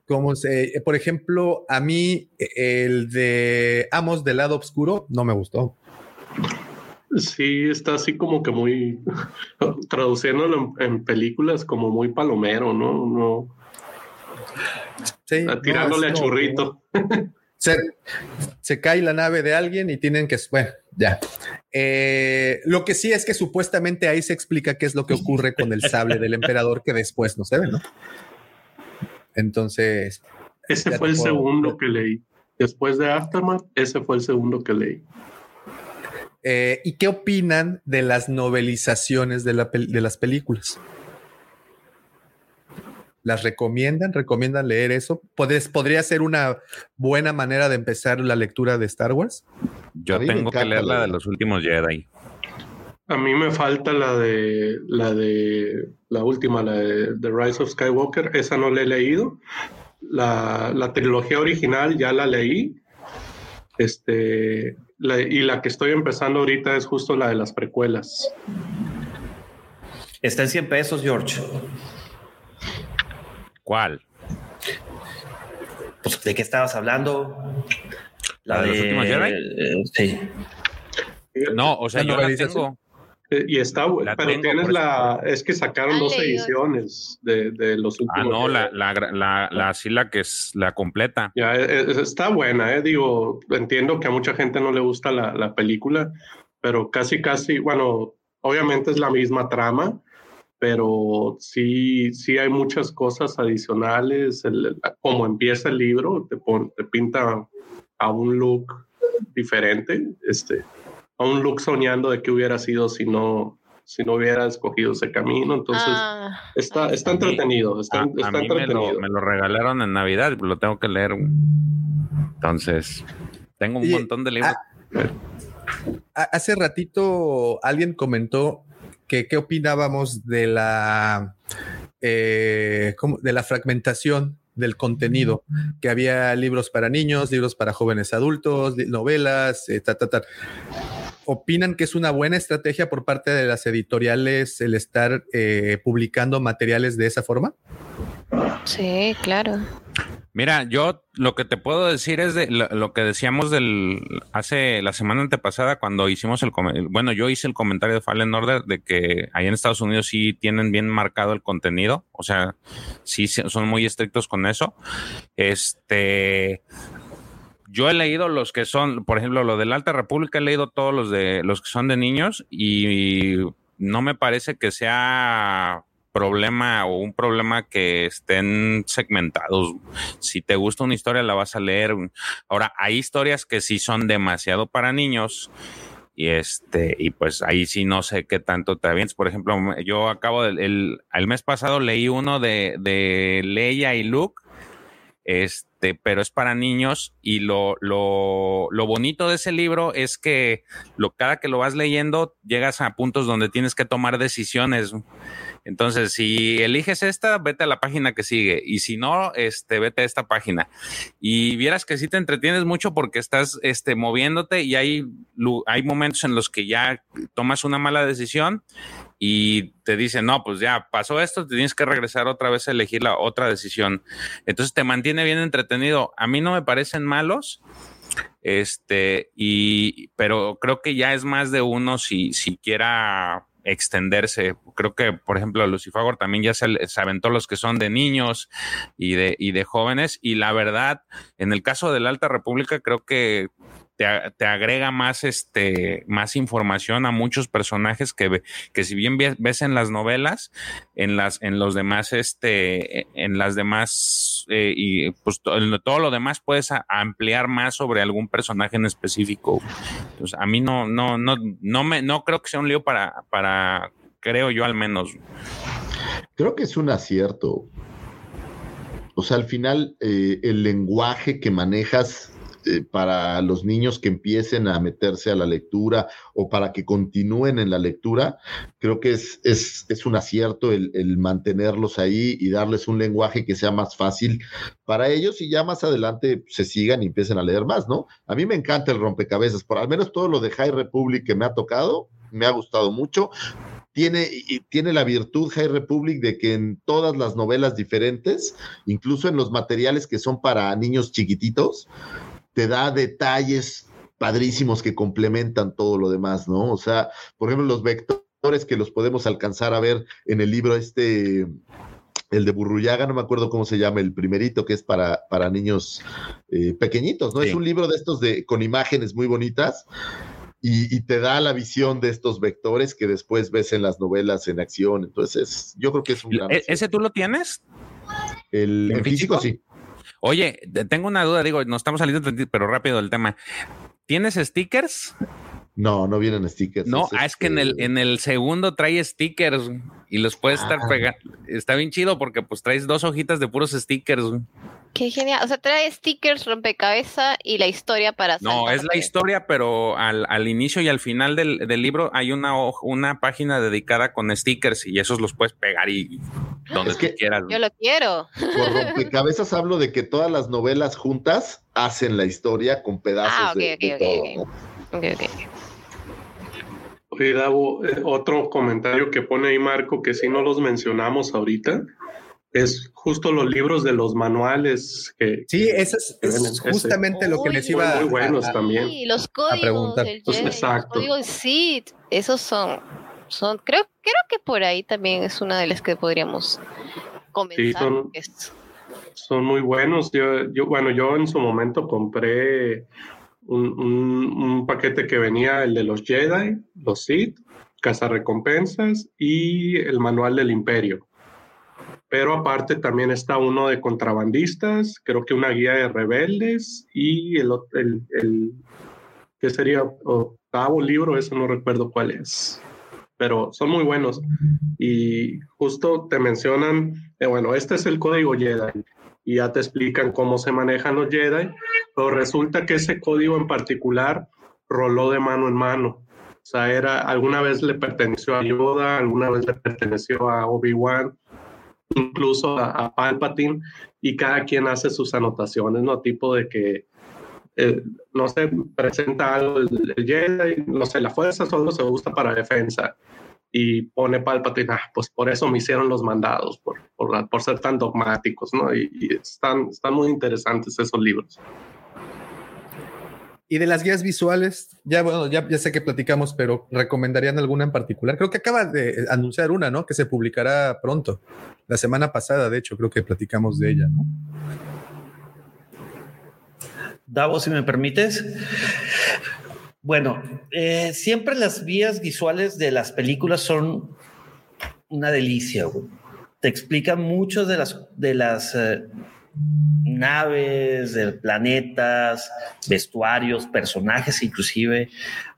como se, eh, por ejemplo, a mí el de Amos del lado oscuro no me gustó. Sí, está así como que muy traduciéndolo en, en películas como muy palomero, ¿no? no Sí, no, tirándole a como- churrito. Se, se cae la nave de alguien y tienen que, bueno, ya. Eh, lo que sí es que supuestamente ahí se explica qué es lo que ocurre con el sable del emperador que después no se ve, ¿no? Entonces, Ese fue el puedo- segundo que leí. Después de Aftermath, ese fue el segundo que leí. eh, ¿y qué opinan de las novelizaciones de, la de las películas? ¿Las recomiendan? ¿Recomiendan leer eso? ¿Podés- ¿Podría ser una buena manera de empezar la lectura de Star Wars? Yo tengo que leer la de los últimos Jedi. A mí me falta la de la de la última, la de The Rise of Skywalker. Esa no la he leído. La, la trilogía original ya la leí. Este, la- y la que estoy empezando ahorita es justo la de las precuelas. Está en 100 pesos, George. ¿Cuál? Pues, ¿de qué estabas hablando? ¿La de los últimos Jedi? eh, sí. No, o sea, ¿La yo la tengo. Eh, Y está, La pero tengo, tienes la, es que sacaron ¿Han dos ediciones de, de los últimos. Ah, no, la, la, la, la, sí, la que es la completa. Ya, eh, eh, está buena, eh. Digo, entiendo que a mucha gente no le gusta la, la película, pero casi, casi, bueno, obviamente es la misma trama, pero sí, sí hay muchas cosas adicionales. El- el- como empieza el libro, te, pon- te pinta a un look diferente, este, a un look soñando de qué hubiera sido si no, si no hubiera escogido ese camino. Entonces, Ah, está, está entretenido, está, A, a está me entretenido. lo, me lo regalaron en Navidad, lo tengo que leer. Entonces, tengo un montón de libros. Ha- Hace ratito alguien comentó que qué opinábamos de la eh, de la fragmentación del contenido, que había libros para niños, libros para jóvenes adultos, novelas, eh, ta, ta, ta. ¿Opinan que es una buena estrategia por parte de las editoriales el estar eh, publicando materiales de esa forma? Sí, claro. Mira, yo lo que te puedo decir es de lo, lo que decíamos del hace la semana antepasada cuando hicimos el bueno, yo hice el comentario de Fallen Order de que ahí en Estados Unidos sí tienen bien marcado el contenido, o sea, sí se- son muy estrictos con eso. Este yo he leído los que son, por ejemplo, lo de la Alta República, he leído todos los de los que son de niños y no me parece que sea problema o un problema que estén segmentados. Si te gusta una historia, la vas a leer. Ahora, hay historias que sí son demasiado para niños. Y este, y pues ahí sí no sé qué tanto te avientes. Por ejemplo, yo acabo del el, el mes pasado leí uno de, de Leia y Luke este, pero es para niños y lo, lo, lo bonito de ese libro es que lo, cada que lo vas leyendo llegas a puntos donde tienes que tomar decisiones. Entonces, si eliges esta, vete a la página que sigue y si no, este, vete a esta página. Y vieras que sí te entretienes mucho porque estás este, moviéndote y hay, hay momentos en los que ya tomas una mala decisión y te dicen, no, pues ya pasó esto, tienes que regresar otra vez a elegir la otra decisión. Entonces te mantiene bien entretenido. A mí no me parecen malos, este, y, pero creo que ya es más de uno si, si quiera extenderse. Creo que, por ejemplo, Lucifagor también ya se, se aventó los que son de niños y de, y de jóvenes. Y la verdad, en el caso de la Alta República, creo que te, te agrega más, este, más información a muchos personajes que, que si bien ve- ves en las novelas, en las, en los demás, este, en las demás, eh, y pues to- en todo lo demás puedes ampliar más sobre algún personaje en específico. Entonces, a mí no, no, no, no me, no creo que sea un lío para, para, creo yo al menos. Creo que es un acierto. O sea, al final, eh, el lenguaje que manejas eh, para los niños que empiecen a meterse a la lectura o para que continúen en la lectura, creo que es, es, es un acierto el, el mantenerlos ahí y darles un lenguaje que sea más fácil para ellos y ya más adelante se sigan y empiecen a leer más, ¿no? A mí me encanta el rompecabezas, por al menos todo lo de High Republic que me ha tocado, me ha gustado mucho tiene, tiene la virtud High Republic de que en todas las novelas diferentes, incluso en los materiales que son para niños chiquititos, te da detalles padrísimos que complementan todo lo demás, ¿no? O sea, por ejemplo, los vectores que los podemos alcanzar a ver en el libro este, el de Burruyaga, no me acuerdo cómo se llama, el primerito, que es para, para niños eh, pequeñitos, ¿no? Sí. Es un libro de estos de, con imágenes muy bonitas y, y te da la visión de estos vectores que después ves en las novelas en acción. Entonces, yo creo que es un gran. ¿E- ¿Ese tú lo tienes? El, ¿En en físico, físico? sí. Oye, te- tengo una duda, digo, nos estamos saliendo, pero rápido del tema. ¿Tienes stickers? No, no vienen stickers. No, ah, es que en el, este, en el segundo trae stickers y los puedes estar Ah. pegando. Está bien chido porque pues traes dos hojitas de puros stickers. Qué genial. O sea, trae stickers, rompecabezas y la historia para No, es la historia, pero al, al inicio y al final del, del libro hay una, una página dedicada con stickers y esos los puedes pegar y donde Es que- quieras. Yo lo quiero. Por rompecabezas hablo de que todas las novelas juntas hacen la historia con pedazos Ah, ok, de, ok, de ok, todo, ok. ¿no? Ok, ok. Oye, Davo, eh, otro comentario que pone ahí Marco, que sí no los mencionamos ahorita, es justo los libros de los manuales que... Sí, eso es, que es vienen. Ese- justamente lo que Uy, les iba muy buenos a- a- también. Sí, los códigos, preguntar. el Pues, Jedi, los exacto. códigos Sith, esos son, son, creo, creo que por ahí también es una de las que podríamos comenzar. son- porque es- Son muy buenos. Yo, yo, bueno, yo en su momento compré un, un- paquete que venía el de los Jedi, los Sith, cazarrecompensas y el manual del Imperio. Pero aparte también está uno de contrabandistas, creo que una guía de rebeldes y el, el, el que sería octavo libro, eso no recuerdo cuál es. Pero son muy buenos. Y justo te mencionan, eh, bueno, este es el código Jedi y ya te explican cómo se manejan los Jedi, pero resulta que ese código en particular roló de mano en mano. O sea, era, alguna vez le perteneció a Yoda, alguna vez le perteneció a Obi-Wan, incluso a, a Palpatine, y cada quien hace sus anotaciones, ¿no? Tipo de que, eh, no sé, presenta algo el, el Jedi, no sé, la fuerza solo se usa para defensa. Y pone Palpatine, ah, pues por eso me hicieron los mandados, por, por, por ser tan dogmáticos, ¿no? Y, y están, están muy interesantes esos libros. Y de las guías visuales, ya bueno, ya, ya sé que platicamos, pero ¿recomendarían alguna en particular? Creo que acaba de anunciar una, ¿no? Que se publicará pronto. La semana pasada, de hecho, creo que platicamos de ella, ¿no? Davo, si me permites. Bueno, eh, siempre las vías visuales de las películas son una delicia. güey. Te explican mucho de las, de las eh, naves, de planetas, vestuarios, personajes, inclusive.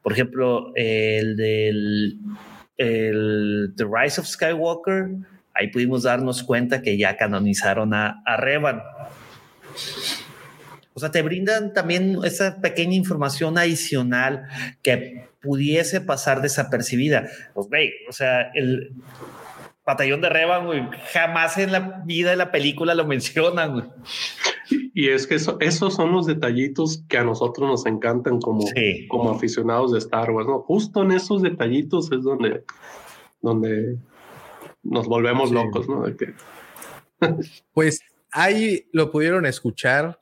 Por ejemplo, el del el The Rise of Skywalker, ahí pudimos darnos cuenta que ya canonizaron a, a Revan. O sea, te brindan también esa pequeña información adicional que pudiese pasar desapercibida. Pues, güey, o sea, el batallón de Revan, güey, jamás en la vida de la película lo mencionan, güey. Y es que eso- esos son los detallitos que a nosotros nos encantan como, como aficionados de Star Wars, ¿no? Justo en esos detallitos es donde, donde nos volvemos locos, ¿no? De que, Pues ahí lo pudieron escuchar,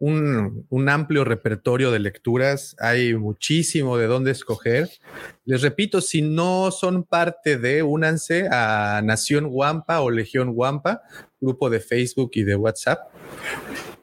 un, un amplio repertorio de lecturas, hay muchísimo de dónde escoger. Les repito, si no son parte de, únanse a Nación Guampa o Legión Guampa, grupo de Facebook y de WhatsApp.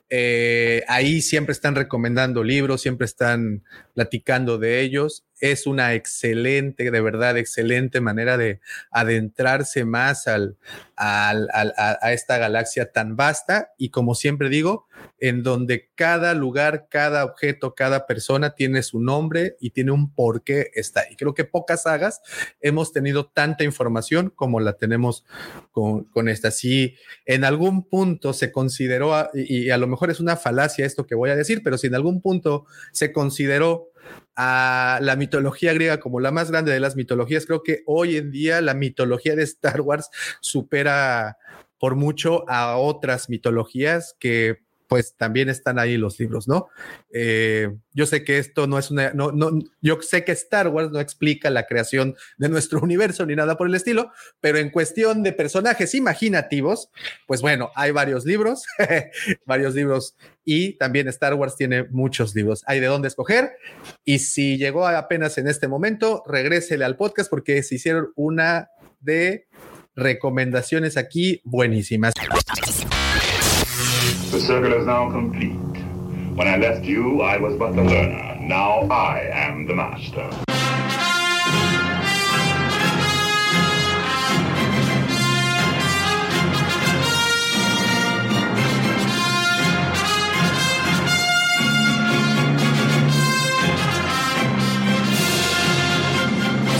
Eh, ahí siempre están recomendando libros, siempre están platicando de ellos. Es una excelente, de verdad, excelente manera de adentrarse más al, al- al- a, a esta galaxia tan vasta y como siempre digo, en donde cada lugar, cada objeto, cada persona tiene su nombre y tiene un por qué está ahí. Creo que pocas sagas hemos tenido tanta información como la tenemos con, con esta. Si en algún punto se consideró, y, y a lo mejor es una falacia esto que voy a decir, pero si en algún punto se consideró a la mitología griega como la más grande de las mitologías, creo que hoy en día la mitología de Star Wars supera por mucho a otras mitologías que pues también están ahí los libros, ¿no? Eh, yo sé que esto no es una, no, no, yo sé que Star Wars no explica la creación de nuestro universo ni nada por el estilo, pero en cuestión de personajes imaginativos, pues bueno, hay varios libros, varios libros y también Star Wars tiene muchos libros. Hay de dónde escoger y si llegó apenas en este momento, regrésele al podcast porque se hicieron una de recomendaciones aquí buenísimas. The circle is now complete. When I left you, I was but the learner. Now I am the master.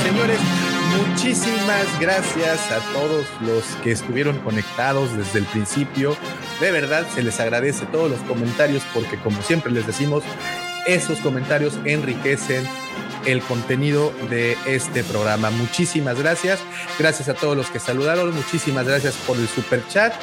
Señores, muchísimas gracias a todos los que estuvieron conectados desde el principio. De verdad, se les agradece todos los comentarios porque como siempre les decimos, esos comentarios enriquecen el contenido de este programa. Muchísimas gracias. Gracias a todos los que saludaron. Muchísimas gracias por el super chat.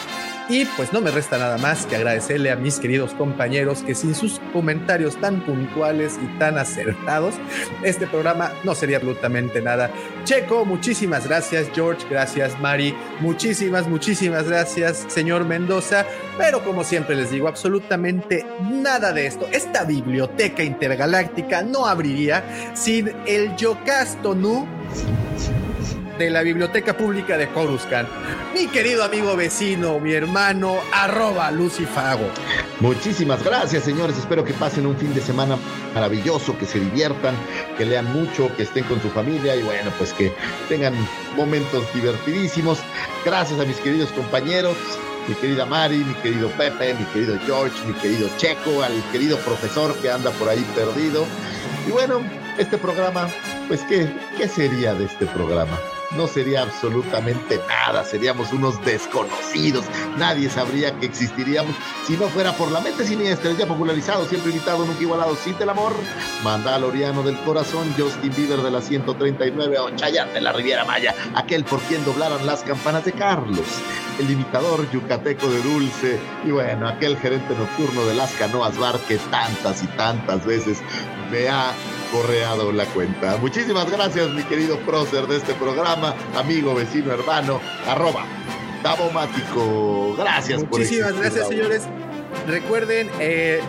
Y pues no me resta nada más que agradecerle a mis queridos compañeros que sin sus comentarios tan puntuales y tan acertados, este programa no sería absolutamente nada. Checo, muchísimas gracias. George, gracias. Mari, muchísimas, muchísimas gracias, señor Mendoza. Pero como siempre les digo, absolutamente nada de esto. Esta biblioteca intergaláctica no abriría sin el Yocasto Nu de la Biblioteca Pública de Coruscant. Mi querido amigo vecino, mi hermano, arroba Lucifago. Muchísimas gracias, señores. Espero que pasen un fin de semana maravilloso, que se diviertan, que lean mucho, que estén con su familia y bueno, pues que tengan momentos divertidísimos. Gracias a mis queridos compañeros, mi querida Mari, mi querido Pepe, mi querido George, mi querido Checo, al querido profesor que anda por ahí perdido. Y bueno, este programa, pues ¿qué, qué sería de este programa? No sería absolutamente nada, seríamos unos desconocidos, nadie sabría que existiríamos si no fuera por la mente siniestra, ya popularizado, siempre invitado, nunca igualado, sin el amor, Mandaloriano del corazón, Justin Bieber de la 139 o Chayanne de la Riviera Maya, aquel por quien doblaron las campanas de Carlos, el imitador yucateco de Dulce y bueno, aquel gerente nocturno de las canoas bar que tantas y tantas veces me ha correado la cuenta. Muchísimas gracias, mi querido prócer de este programa, amigo, vecino, hermano, arroba Tabomático. Gracias por Muchísimas gracias, señores. Recuerden, eh,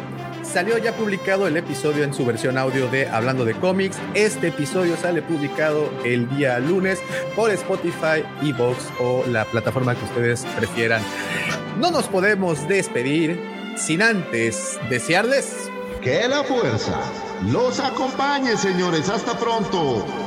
salió ya publicado el episodio en su versión audio de Hablando de cómics. Este episodio sale publicado el día lunes por Spotify, Evox o la plataforma que ustedes prefieran. No nos podemos despedir sin antes desearles que la fuerza los acompañe, señores. Hasta pronto.